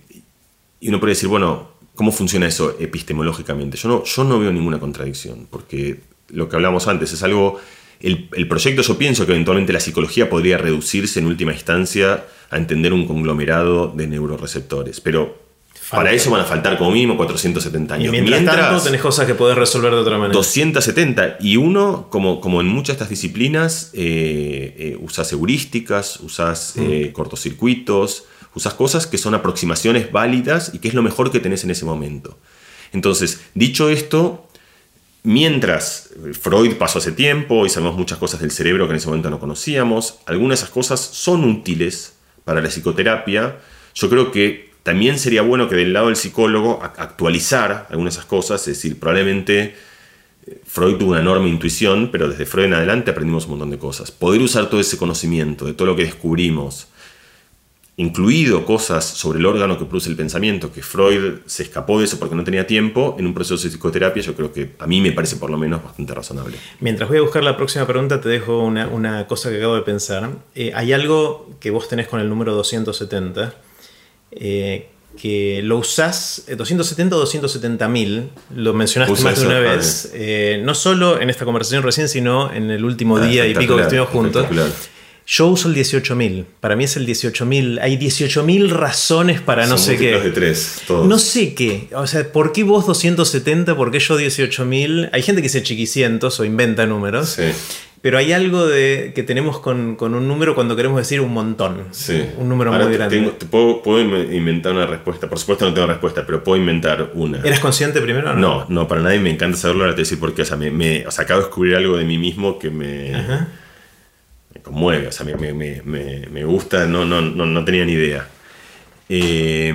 Speaker 2: y uno puede decir, bueno, ¿cómo funciona eso epistemológicamente? Yo no, yo no veo ninguna contradicción, porque lo que hablamos antes es algo, el, el proyecto yo pienso que eventualmente la psicología podría reducirse en última instancia a entender un conglomerado de neuroreceptores, pero para eso van a faltar como mínimo 470 años.
Speaker 1: Y mientras, tanto tenés cosas que podés resolver de otra manera.
Speaker 2: 270. Y uno, como, como en muchas de estas disciplinas, eh, eh, usas heurísticas, usas mm. eh, cortocircuitos, usas cosas que son aproximaciones válidas y que es lo mejor que tenés en ese momento. Entonces, dicho esto, mientras Freud pasó hace tiempo y sabemos muchas cosas del cerebro que en ese momento no conocíamos, algunas de esas cosas son útiles para la psicoterapia. Yo creo que también sería bueno que del lado del psicólogo actualizar algunas de esas cosas, es decir, probablemente eh, Freud tuvo una enorme intuición, pero desde Freud en adelante aprendimos un montón de cosas. Poder usar todo ese conocimiento, de todo lo que descubrimos, incluido cosas sobre el órgano que produce el pensamiento, que Freud se escapó de eso porque no tenía tiempo, en un proceso de psicoterapia yo creo que a mí me parece por lo menos bastante razonable.
Speaker 1: Mientras voy a buscar la próxima pregunta, te dejo una, cosa que acabo de pensar. Eh, hay algo que vos tenés con el número 270 eh, que lo usás 270 o 270 mil, lo mencionaste más de una vez, eh, no solo en esta conversación recién, sino en el último ah, día y pico que estuvimos juntos. Yo uso el 18.000. Para mí es el 18.000. Hay 18.000 razones para no sé qué.
Speaker 2: De tres,
Speaker 1: No sé qué. O sea, ¿por qué vos 270? ¿Por qué yo 18.000? Hay gente que dice chiquicientos o inventa números. Sí. Pero hay algo de, que tenemos con, un número cuando queremos decir un montón. Sí. Un número muy grande.
Speaker 2: puedo, inventar una respuesta. Por supuesto no tengo respuesta, pero puedo inventar una.
Speaker 1: ¿Eres consciente primero?
Speaker 2: No, no, no para nadie me encanta saberlo. Ahora te decir por qué. O sea, me, acabo de descubrir algo de mí mismo que me, me conmueve. O sea, me, gusta. No, no, no, tenía ni idea. Eh,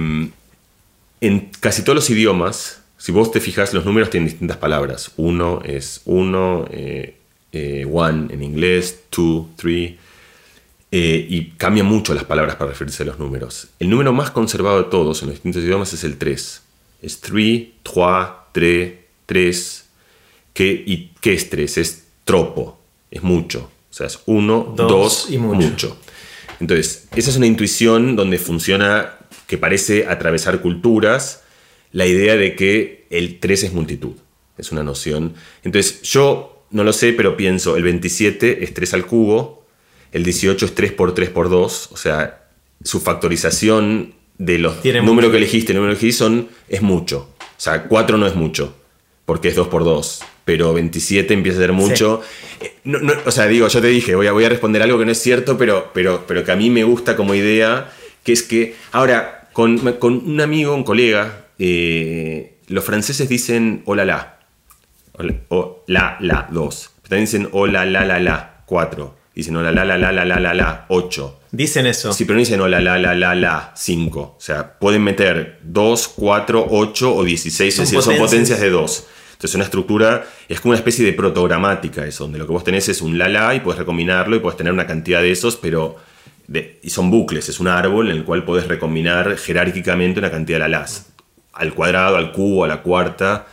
Speaker 2: en casi todos los idiomas, si vos te fijas, los números tienen distintas palabras. Uno es uno. Eh, eh, one en inglés, two, three, eh, y cambian mucho las palabras para referirse a los números. El número más conservado de todos en los distintos idiomas es el 3. Es 3, 3, 3, 3. ¿Y qué es 3? Es tropo, es mucho. O sea, es 1, 2 y mucho. mucho. Entonces, esa es una intuición donde funciona, que parece atravesar culturas, la idea de que el 3 es multitud. Es una noción. Entonces, yo no lo sé, pero pienso, el 27 es 3 al cubo, el 18 es 3 por 3 por 2, o sea, su factorización de los números que elegiste, el número que elegiste son, es mucho. O sea, 4 no es mucho, porque es 2 por 2, pero 27 empieza a ser mucho. Eh, o sea, digo, yo te dije, voy a, voy a responder algo que no es cierto, pero, pero, pero que a mí me gusta como idea, que es que, ahora, con, un amigo, un colega, eh, los franceses dicen hola la. O, la, la, 2. También dicen hola, la, la, la, 4. Dicen hola, la, la, la, la, la, la, la, 8.
Speaker 1: Dicen eso.
Speaker 2: Sí, pero no dicen hola, la, la, la, la, 5. O sea, pueden meter 2, 4, 8 o 16. Son, son potencias de 2. Entonces una estructura es como una especie de protogramática eso, donde lo que vos tenés es un la la y puedes recombinarlo y puedes tener una cantidad de esos, pero y son bucles, es un árbol en el cual puedes recombinar jerárquicamente una cantidad de la las, al cuadrado, al cubo, a la cuarta,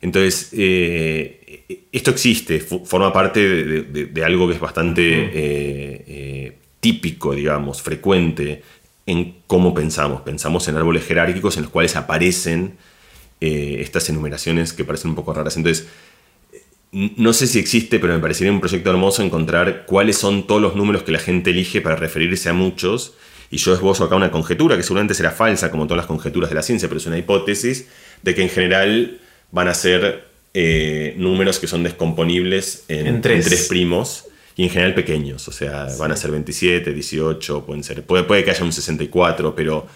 Speaker 2: entonces, eh, esto existe, forma parte de, algo que es bastante eh, eh, típico, digamos, frecuente en cómo pensamos. Pensamos en árboles jerárquicos en los cuales aparecen estas enumeraciones que parecen un poco raras. Entonces, no sé si existe, pero me parecería un proyecto hermoso encontrar cuáles son todos los números que la gente elige para referirse a muchos y yo esbozo acá una conjetura que seguramente será falsa, como todas las conjeturas de la ciencia, pero es una hipótesis de que en general van a ser eh, números que son descomponibles en, tres. primos y en general pequeños, o sea, van a ser 27, 18, pueden ser, puede, puede que haya un 64, pero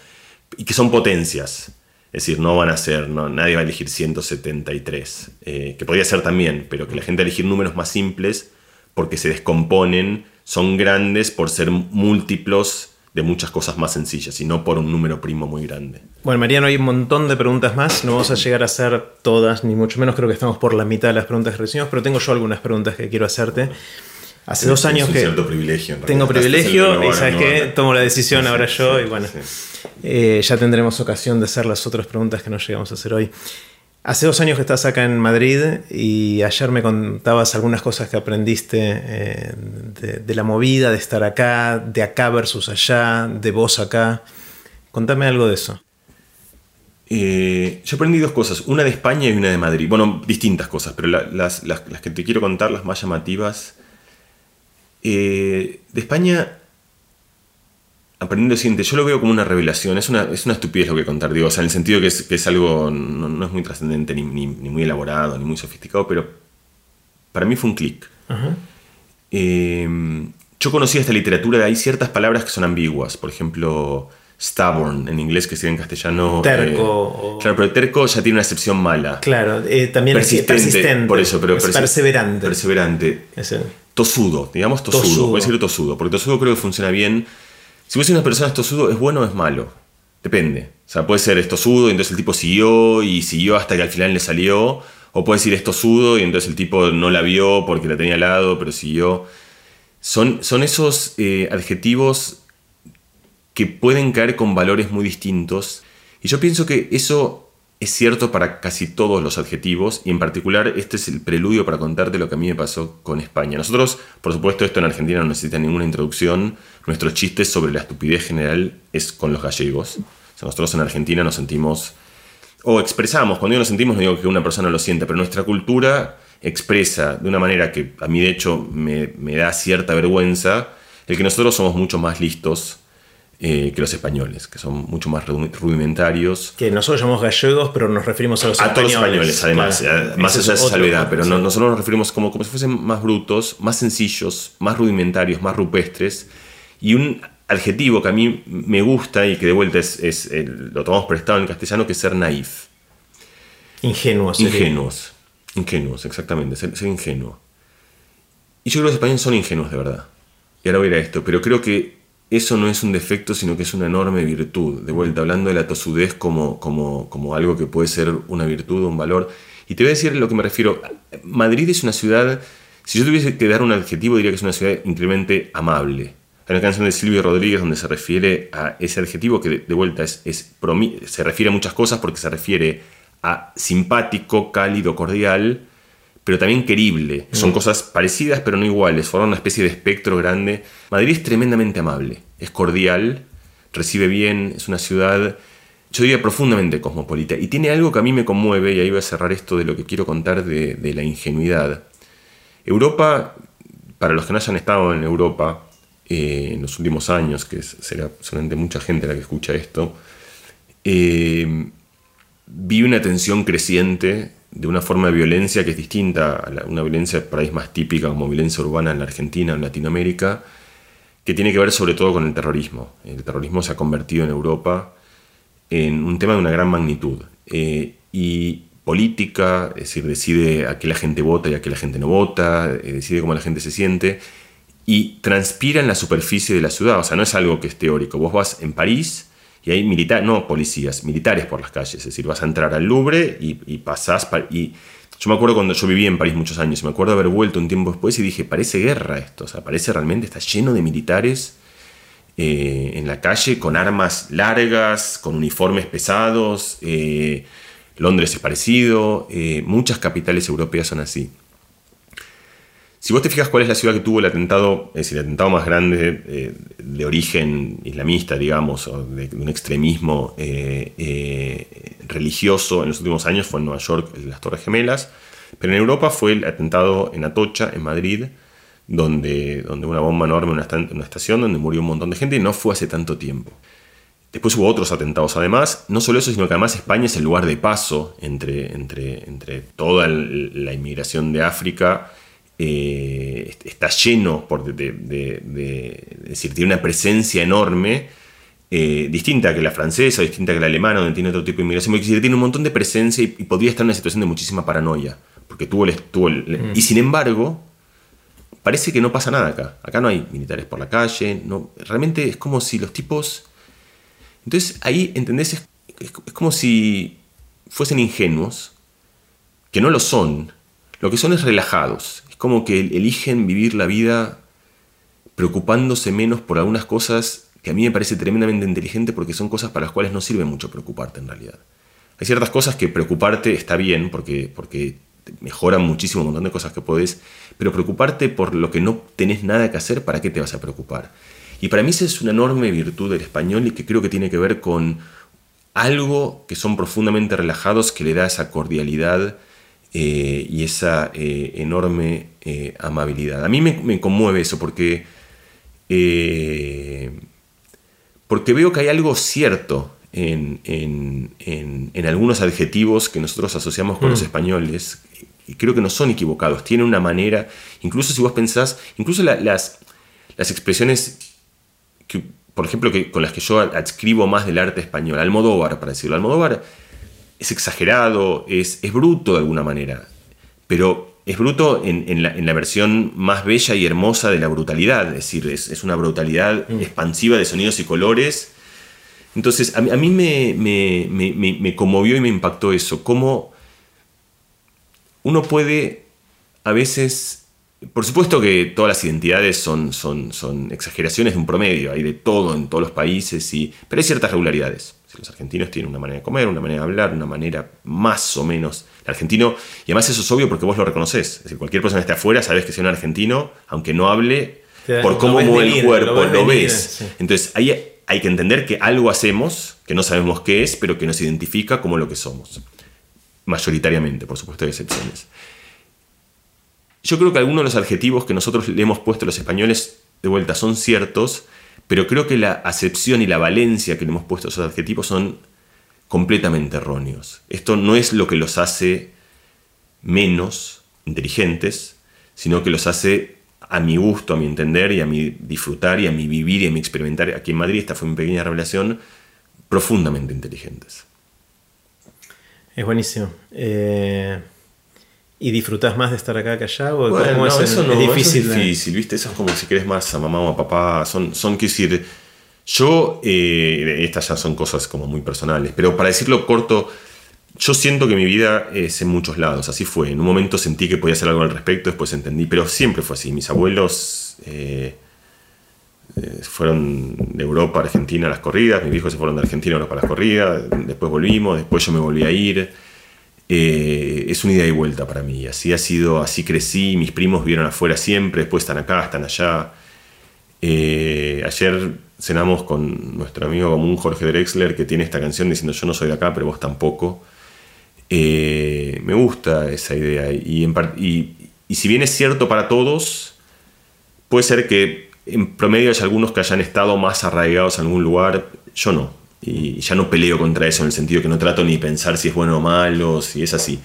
Speaker 2: y que son potencias. Es decir, no van a ser, no, nadie va a elegir 173, eh, que podría ser también, pero que la gente va a elegir números más simples porque se descomponen, son grandes por ser múltiplos de muchas cosas más sencillas y no por un número primo muy grande.
Speaker 1: Bueno, Mariano, hay un montón de preguntas más. No vamos a llegar a hacer todas, ni mucho menos. Creo que estamos por la mitad de las preguntas que recibimos, pero tengo yo algunas preguntas que quiero hacerte. Hace dos años que.
Speaker 2: Cierto privilegio.
Speaker 1: Tengo privilegio y sabes que tomo la decisión ahora yo y bueno, eh, ya tendremos ocasión de hacer las otras preguntas que no llegamos a hacer hoy. Hace dos años que estás acá en Madrid y ayer me contabas algunas cosas que aprendiste eh, de, la movida, de estar acá, de acá versus allá, de vos acá. Contame algo de eso.
Speaker 2: Eh, yo aprendí dos cosas, una de España y una de Madrid. Bueno, distintas cosas, pero las, que te quiero contar, las más llamativas. Eh, de España aprendiendo lo siguiente, yo lo veo como una revelación, es una, es una estupidez lo que contar, digo, o sea, en el sentido que es, que es algo, no, es muy trascendente, ni, muy elaborado, ni muy sofisticado, pero para mí fue un clic. Em, yo conocía esta literatura, hay ciertas palabras que son ambiguas, por ejemplo, stubborn en inglés, que sería en castellano.
Speaker 1: Terco.
Speaker 2: Eh, claro, pero terco ya tiene una excepción mala.
Speaker 1: Claro, eh, también persistente, persistente.
Speaker 2: Por eso, pero
Speaker 1: perseverante.
Speaker 2: Perseverante. Tosudo, digamos tosudo. tosudo. Voy a decir tosudo, porque tosudo creo que funciona bien si vos una persona estosudo, ¿es bueno o es malo? Depende. O sea, puede ser estosudo y entonces el tipo siguió y siguió hasta que al final le salió. O puede ser estosudo y entonces el tipo no la vio porque la tenía al lado, pero siguió. Son, son esos eh, adjetivos que pueden caer con valores muy distintos. Y yo pienso que eso es cierto para casi todos los adjetivos y en particular este es el preludio para contarte lo que a mí me pasó con España. Nosotros, por supuesto, esto en Argentina no necesita ninguna introducción. Nuestro chiste sobre la estupidez general es con los gallegos. nosotros en Argentina nos sentimos, o expresamos, cuando digo nos sentimos no digo que una persona lo sienta, pero nuestra cultura expresa de una manera que a mí de hecho me, me da cierta vergüenza el que nosotros somos mucho más listos eh, que los españoles, que son mucho más rudimentarios.
Speaker 1: Que nosotros llamamos gallegos, pero nos referimos a los
Speaker 2: españoles. A todos los españoles, además, eh, más allá de esa salvedad, pero nosotros nos referimos como, como si fuesen más brutos, más sencillos, más rudimentarios, más rupestres. Y un adjetivo que a mí me gusta y que de vuelta es, es lo tomamos prestado en castellano, que es ser naif.
Speaker 1: Ingenuos.
Speaker 2: Ingenuos. Ingenuos, exactamente, ser, ser ingenuo. Y yo creo que los españoles son ingenuos de verdad. Y ahora voy a ir a esto, pero creo que eso no es un defecto, sino que es una enorme virtud. De vuelta, hablando de la tosudez como, como, como algo que puede ser una virtud un valor. Y te voy a decir lo que me refiero. Madrid es una ciudad, si yo tuviese que dar un adjetivo, diría que es una ciudad increíblemente amable. Hay una canción de Silvio Rodríguez donde se refiere a ese adjetivo que de, vuelta es, es, se refiere a muchas cosas porque se refiere a simpático, cálido, cordial, pero también querible. Son mm. cosas parecidas pero no iguales, forman una especie de espectro grande. Madrid es tremendamente amable, es cordial, recibe bien, es una ciudad, yo diría, profundamente cosmopolita. Y tiene algo que a mí me conmueve, y ahí voy a cerrar esto de lo que quiero contar de, la ingenuidad. Europa, para los que no hayan estado en Europa eh, en los últimos años, que será solamente mucha gente la que escucha esto, eh, vi una tensión creciente de una forma de violencia que es distinta a una violencia por más típica como violencia urbana en la Argentina en Latinoamérica, que tiene que ver sobre todo con el terrorismo. El terrorismo se ha convertido en Europa en un tema de una gran magnitud. Eh, y política, es decir, decide a qué la gente vota y a qué la gente no vota, eh, decide cómo la gente se siente, y transpira en la superficie de la ciudad. O sea, no es algo que es teórico. Vos vas en París y hay militares, no policías, militares por las calles. Es decir, vas a entrar al Louvre y, y pasás. Y yo me acuerdo cuando yo viví en París muchos años, y me acuerdo haber vuelto un tiempo después y dije, parece guerra esto. O sea, parece realmente, está lleno de militares eh, en la calle con armas largas, con uniformes pesados. Eh, Londres es parecido, eh, muchas capitales europeas son así. Si vos te fijas cuál es la ciudad que tuvo el atentado, es el atentado más grande eh, de origen islamista, digamos, o de, un extremismo eh, eh, religioso en los últimos años, fue en Nueva York, las Torres Gemelas, pero en Europa fue el atentado en Atocha, en Madrid, donde, donde una bomba enorme en una, estación donde murió un montón de gente y no fue hace tanto tiempo. Después hubo otros atentados además, no solo eso, sino que además España es el lugar de paso entre, entre, entre toda la inmigración de África. Eh, está lleno por de, decir, tiene una presencia enorme, eh, distinta que la francesa, distinta que la alemana, donde tiene otro tipo de inmigración, decir, tiene un montón de presencia y, podría estar en una situación de muchísima paranoia, porque tuvo el... Tuvo mm. Y sin embargo, parece que no pasa nada acá. Acá no hay militares por la calle, no, realmente es como si los tipos entonces ahí, ¿entendés? Es, como si fuesen ingenuos, que no lo son. Lo que son es relajados. Como que eligen vivir la vida preocupándose menos por algunas cosas que a mí me parece tremendamente inteligente porque son cosas para las cuales no sirve mucho preocuparte en realidad. Hay ciertas cosas que preocuparte está bien porque, porque mejoran muchísimo un montón de cosas que podés, pero preocuparte por lo que no tenés nada que hacer, ¿para qué te vas a preocupar? Y para mí esa es una enorme virtud del español y que creo que tiene que ver con algo que son profundamente relajados, que le da esa cordialidad eh, y esa eh, enorme eh, amabilidad. A mí me, conmueve eso porque, porque veo que hay algo cierto en, algunos adjetivos que nosotros asociamos con los mm. españoles y creo que no son equivocados, tienen una manera, incluso si vos pensás, incluso las, las expresiones por ejemplo, que, con las que yo adscribo más del arte español. Almodóvar, para decirlo. Almodóvar es exagerado, es, es bruto de alguna manera, pero es bruto en, la, versión más bella y hermosa de la brutalidad, es decir, es, una brutalidad mm. expansiva de sonidos y colores. Entonces, a, mí me, me, conmovió y me impactó eso, cómo uno puede a veces por supuesto que todas las identidades son, son, son exageraciones de un promedio, hay de todo en todos los países, y, pero hay ciertas regularidades. Los argentinos tienen una manera de comer, una manera de hablar, una manera más o menos. El argentino, y además eso es obvio porque vos lo reconoces. Es decir, cualquier persona que esté afuera sabes que es un argentino, aunque no hable, por cómo mueve el cuerpo, lo, ves. Entonces ahí hay que entender que algo hacemos, que no sabemos qué es, pero que nos identifica como lo que somos. Mayoritariamente, por supuesto, hay excepciones. Yo creo que algunos de los adjetivos que nosotros le hemos puesto a los españoles de vuelta son ciertos, pero creo que la acepción y la valencia que le hemos puesto a esos adjetivos son completamente erróneos. Esto no es lo que los hace menos inteligentes, sino que los hace a mi gusto, a mi entender y a mi disfrutar y a mi vivir y a mi experimentar. Aquí en Madrid, esta fue mi pequeña revelación, profundamente inteligentes.
Speaker 1: Es buenísimo. Eh, ¿Y disfrutas más de estar acá que allá? ¿O
Speaker 2: no, es, eso no, es difícil. es difícil, ¿viste? Eso es como si querés más a mamá o a papá. Son, son decir, yo, eh, estas ya son cosas como muy personales, pero para decirlo corto, yo siento que mi vida es en muchos lados, así fue. En un momento sentí que podía hacer algo al respecto, después entendí, pero siempre fue así. Mis abuelos eh, eh, fueron de Europa a Argentina a las corridas, mis hijos se fueron de Argentina a Europa a las corridas, después volvimos, después yo me volví a ir. Eh, es una ida y vuelta para mí. Así ha sido, así crecí, mis primos vieron afuera siempre, después están acá, están allá. Eh, ayer cenamos con nuestro amigo común Jorge Drexler, que tiene esta canción diciendo yo no soy de acá, pero vos tampoco. Eh, me gusta esa idea. Y, y, y si bien es cierto para todos, puede ser que en promedio hay algunos que hayan estado más arraigados en algún lugar, yo no y ya no peleo contra eso en el sentido que no trato ni pensar si es bueno o malo, si es así.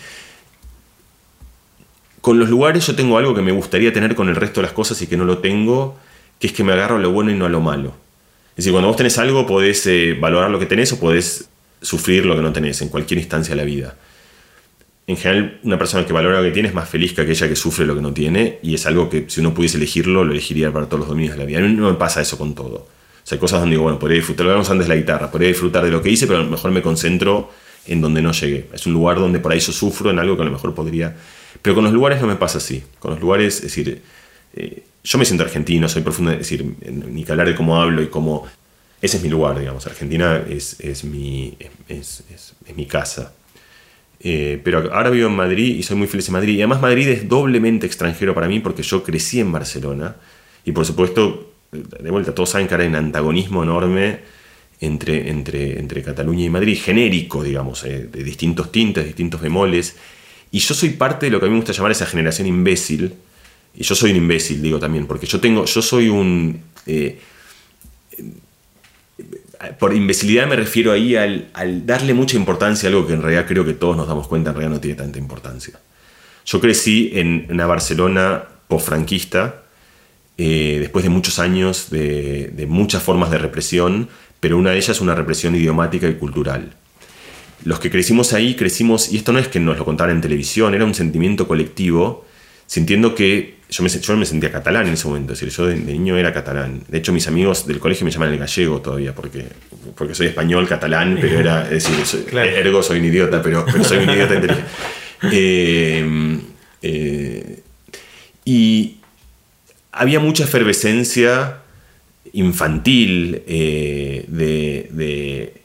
Speaker 2: Con los lugares yo tengo algo que me gustaría tener con el resto de las cosas y que no lo tengo, que es que me agarro a lo bueno y no a lo malo. Es decir, cuando vos tenés algo podés eh, valorar lo que tenés o podés sufrir lo que no tenés en cualquier instancia de la vida. En general, una persona que valora lo que tiene es más feliz que aquella que sufre lo que no tiene y es algo que si uno pudiese elegirlo, lo elegiría para todos los dominios de la vida. A mí no me pasa eso con todo hay cosas donde digo, bueno, podría disfrutar, lo hablamos antes de la guitarra, podría disfrutar de lo que hice, pero a lo mejor me concentro en donde no llegué. Es un lugar donde por ahí yo sufro en algo que a lo mejor podría... Pero con los lugares no me pasa así. Con los lugares, es decir, eh, yo me siento argentino, soy profundo, es decir, ni que hablar de cómo hablo y cómo... Ese es mi lugar, digamos. Argentina es, es, mi, es, es mi casa. Eh, pero ahora vivo en Madrid y soy muy feliz en Madrid. Y además Madrid es doblemente extranjero para mí porque yo crecí en Barcelona. Y por supuesto de vuelta, todos saben que hay un antagonismo enorme entre, entre, entre Cataluña y Madrid, genérico, digamos, eh, de distintos tintes, distintos bemoles. Y yo soy parte de lo que a mí me gusta llamar esa generación imbécil, Y yo soy un imbécil, digo también, porque yo tengo, yo soy un... Eh, por imbecilidad me refiero ahí al, darle mucha importancia a algo que en realidad creo que todos nos damos cuenta en realidad no tiene tanta importancia. Yo crecí en una Barcelona post-franquista, eh, después de muchos años de, de, muchas formas de represión, pero una de ellas una represión idiomática y cultural. Los que crecimos ahí, crecimos, y esto no es que nos lo contaran en televisión, era un sentimiento colectivo, sintiendo que yo me, yo me sentía catalán en ese momento, es decir, yo de, niño era catalán. De hecho, mis amigos del colegio me llaman el gallego todavía, porque, porque soy español, catalán, pero era, es decir, soy, ergo soy un idiota, pero, soy un idiota inteligente. [LAUGHS] Eh, eh, y había mucha efervescencia infantil eh, de,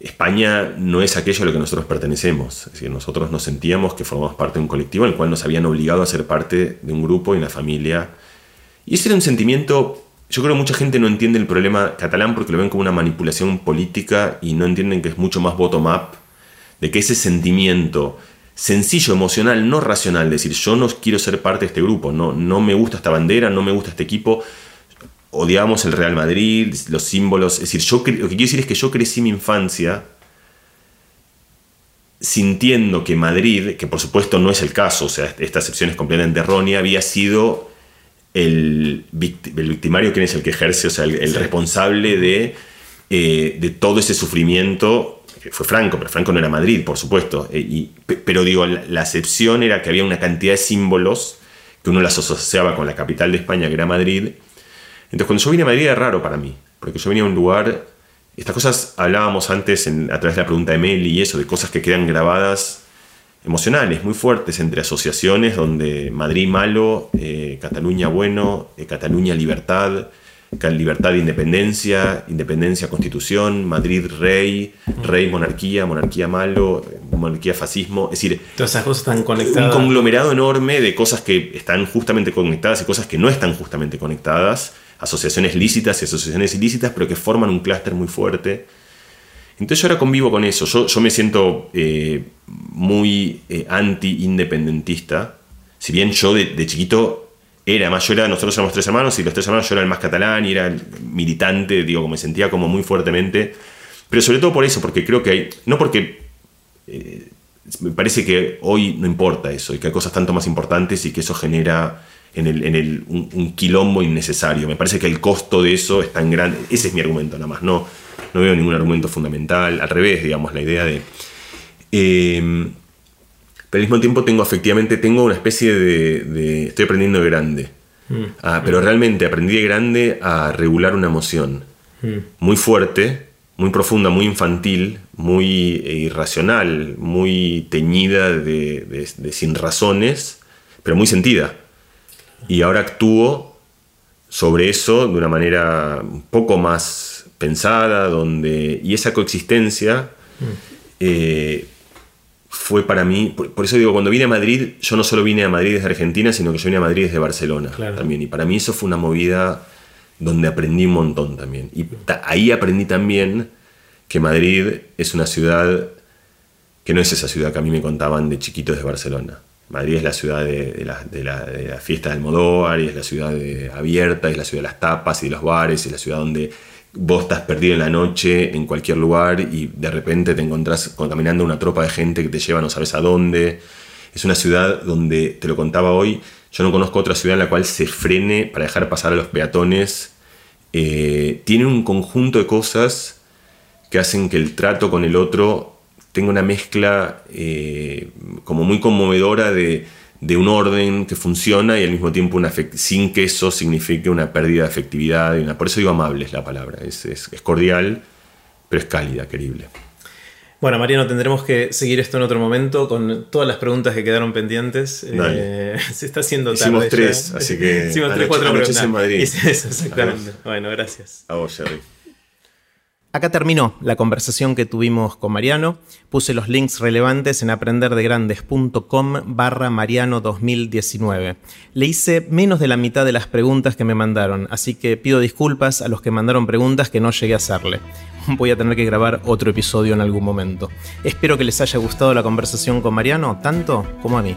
Speaker 2: España no es aquello a lo que nosotros pertenecemos. Es decir, nosotros nos sentíamos que formamos parte de un colectivo en el cual nos habían obligado a ser parte de un grupo y una familia. Y ese era un sentimiento, yo creo que mucha gente no entiende el problema catalán porque lo ven como una manipulación política y no entienden que es mucho más bottom-up, de que ese sentimiento sencillo, emocional, no racional, decir yo no quiero ser parte de este grupo, no, no me gusta esta bandera, no me gusta este equipo, odiamos el Real Madrid, los símbolos. Es decir, yo, lo que quiero decir es que yo crecí mi infancia sintiendo que Madrid, que por supuesto no es el caso, o sea, esta excepción es completamente errónea, había sido el, victimario, quien es el que ejerce, o sea, el, responsable de, eh, de todo ese sufrimiento fue Franco, pero Franco no era Madrid, por supuesto. Eh, pero digo, la, la, excepción era que había una cantidad de símbolos que uno las asociaba con la capital de España, que era Madrid, entonces, cuando yo vine a Madrid era raro para mí, porque yo venía a un lugar. Estas cosas hablábamos antes a través de la pregunta de Meli y eso, de cosas que quedan grabadas emocionales, muy fuertes, entre asociaciones donde Madrid malo, eh, Cataluña bueno, eh, Cataluña libertad, libertad e independencia, independencia constitución, Madrid rey, rey monarquía, monarquía malo, monarquía fascismo. Es decir,
Speaker 1: todas esas cosas están conectadas.
Speaker 2: Un conglomerado enorme de cosas que están justamente conectadas y cosas que no están justamente conectadas asociaciones lícitas y asociaciones ilícitas, pero que forman un clúster muy fuerte. Entonces yo ahora convivo con eso. Yo, me siento eh, muy eh, anti-independentista. Si bien yo de, chiquito era, además yo era, nosotros éramos tres hermanos y los tres hermanos yo era el más catalán y era el militante, digo, me sentía como muy fuertemente. Pero sobre todo por eso, porque creo que hay, no porque eh, me parece que hoy no importa eso y que hay cosas tanto más importantes y que eso genera en, el, un, quilombo innecesario. Me parece que el costo de eso es tan grande. Ese es mi argumento nada más. No, no veo ningún argumento fundamental. Al revés, digamos, la idea de... Eh, pero al mismo tiempo tengo efectivamente, tengo una especie de... estoy aprendiendo de grande. Mm. Ah, pero realmente aprendí de grande a regular una emoción. Mm. Muy fuerte, muy profunda, muy infantil, muy eh, irracional, muy teñida de sin razones, pero muy sentida y ahora actúo sobre eso de una manera un poco más pensada, donde, y esa coexistencia mm. eh, fue para mí, por, eso digo, cuando vine a Madrid, yo no solo vine a Madrid desde Argentina, sino que yo vine a Madrid desde Barcelona también, y para mí eso fue una movida donde aprendí un montón también, y ahí aprendí también que Madrid es una ciudad que no es esa ciudad que a mí me contaban de chiquito desde Barcelona. Madrid es la ciudad de, la, de, la, de, la, fiesta del Modóvar, y es la ciudad abierta, es la ciudad de las tapas y de los bares, es la ciudad donde vos estás perdido en la noche en cualquier lugar y de repente te encontrás caminando una tropa de gente que te lleva no sabes a dónde. Es una ciudad donde, te lo contaba hoy, yo no conozco otra ciudad en la cual se frene para dejar pasar a los peatones. Eh, tiene un conjunto de cosas que hacen que el trato con el otro tengo una mezcla eh, como muy conmovedora de, un orden que funciona y al mismo tiempo una sin que eso signifique una pérdida de efectividad. Y una, por eso digo amable es la palabra, es, es, cordial, pero es cálida, querible.
Speaker 1: Bueno, Mariano, tendremos que seguir esto en otro momento con todas las preguntas que quedaron pendientes. Eh, [LAUGHS] se está haciendo tarde.
Speaker 2: Hicimos tres, así que.
Speaker 1: Hicimos tres, cuatro preguntas. en Madrid. [LAUGHS] exactamente. Bueno, gracias.
Speaker 2: A vos, Jerry.
Speaker 1: Acá terminó la conversación que tuvimos con Mariano. Puse los links relevantes en aprenderdegrandes.com barra Mariano 2019. Le hice menos de la mitad de las preguntas que me mandaron, así que pido disculpas a los que mandaron preguntas que no llegué a hacerle. [LAUGHS] Voy a tener que grabar otro episodio en algún momento. Espero que les haya gustado la conversación con Mariano, tanto como a mí.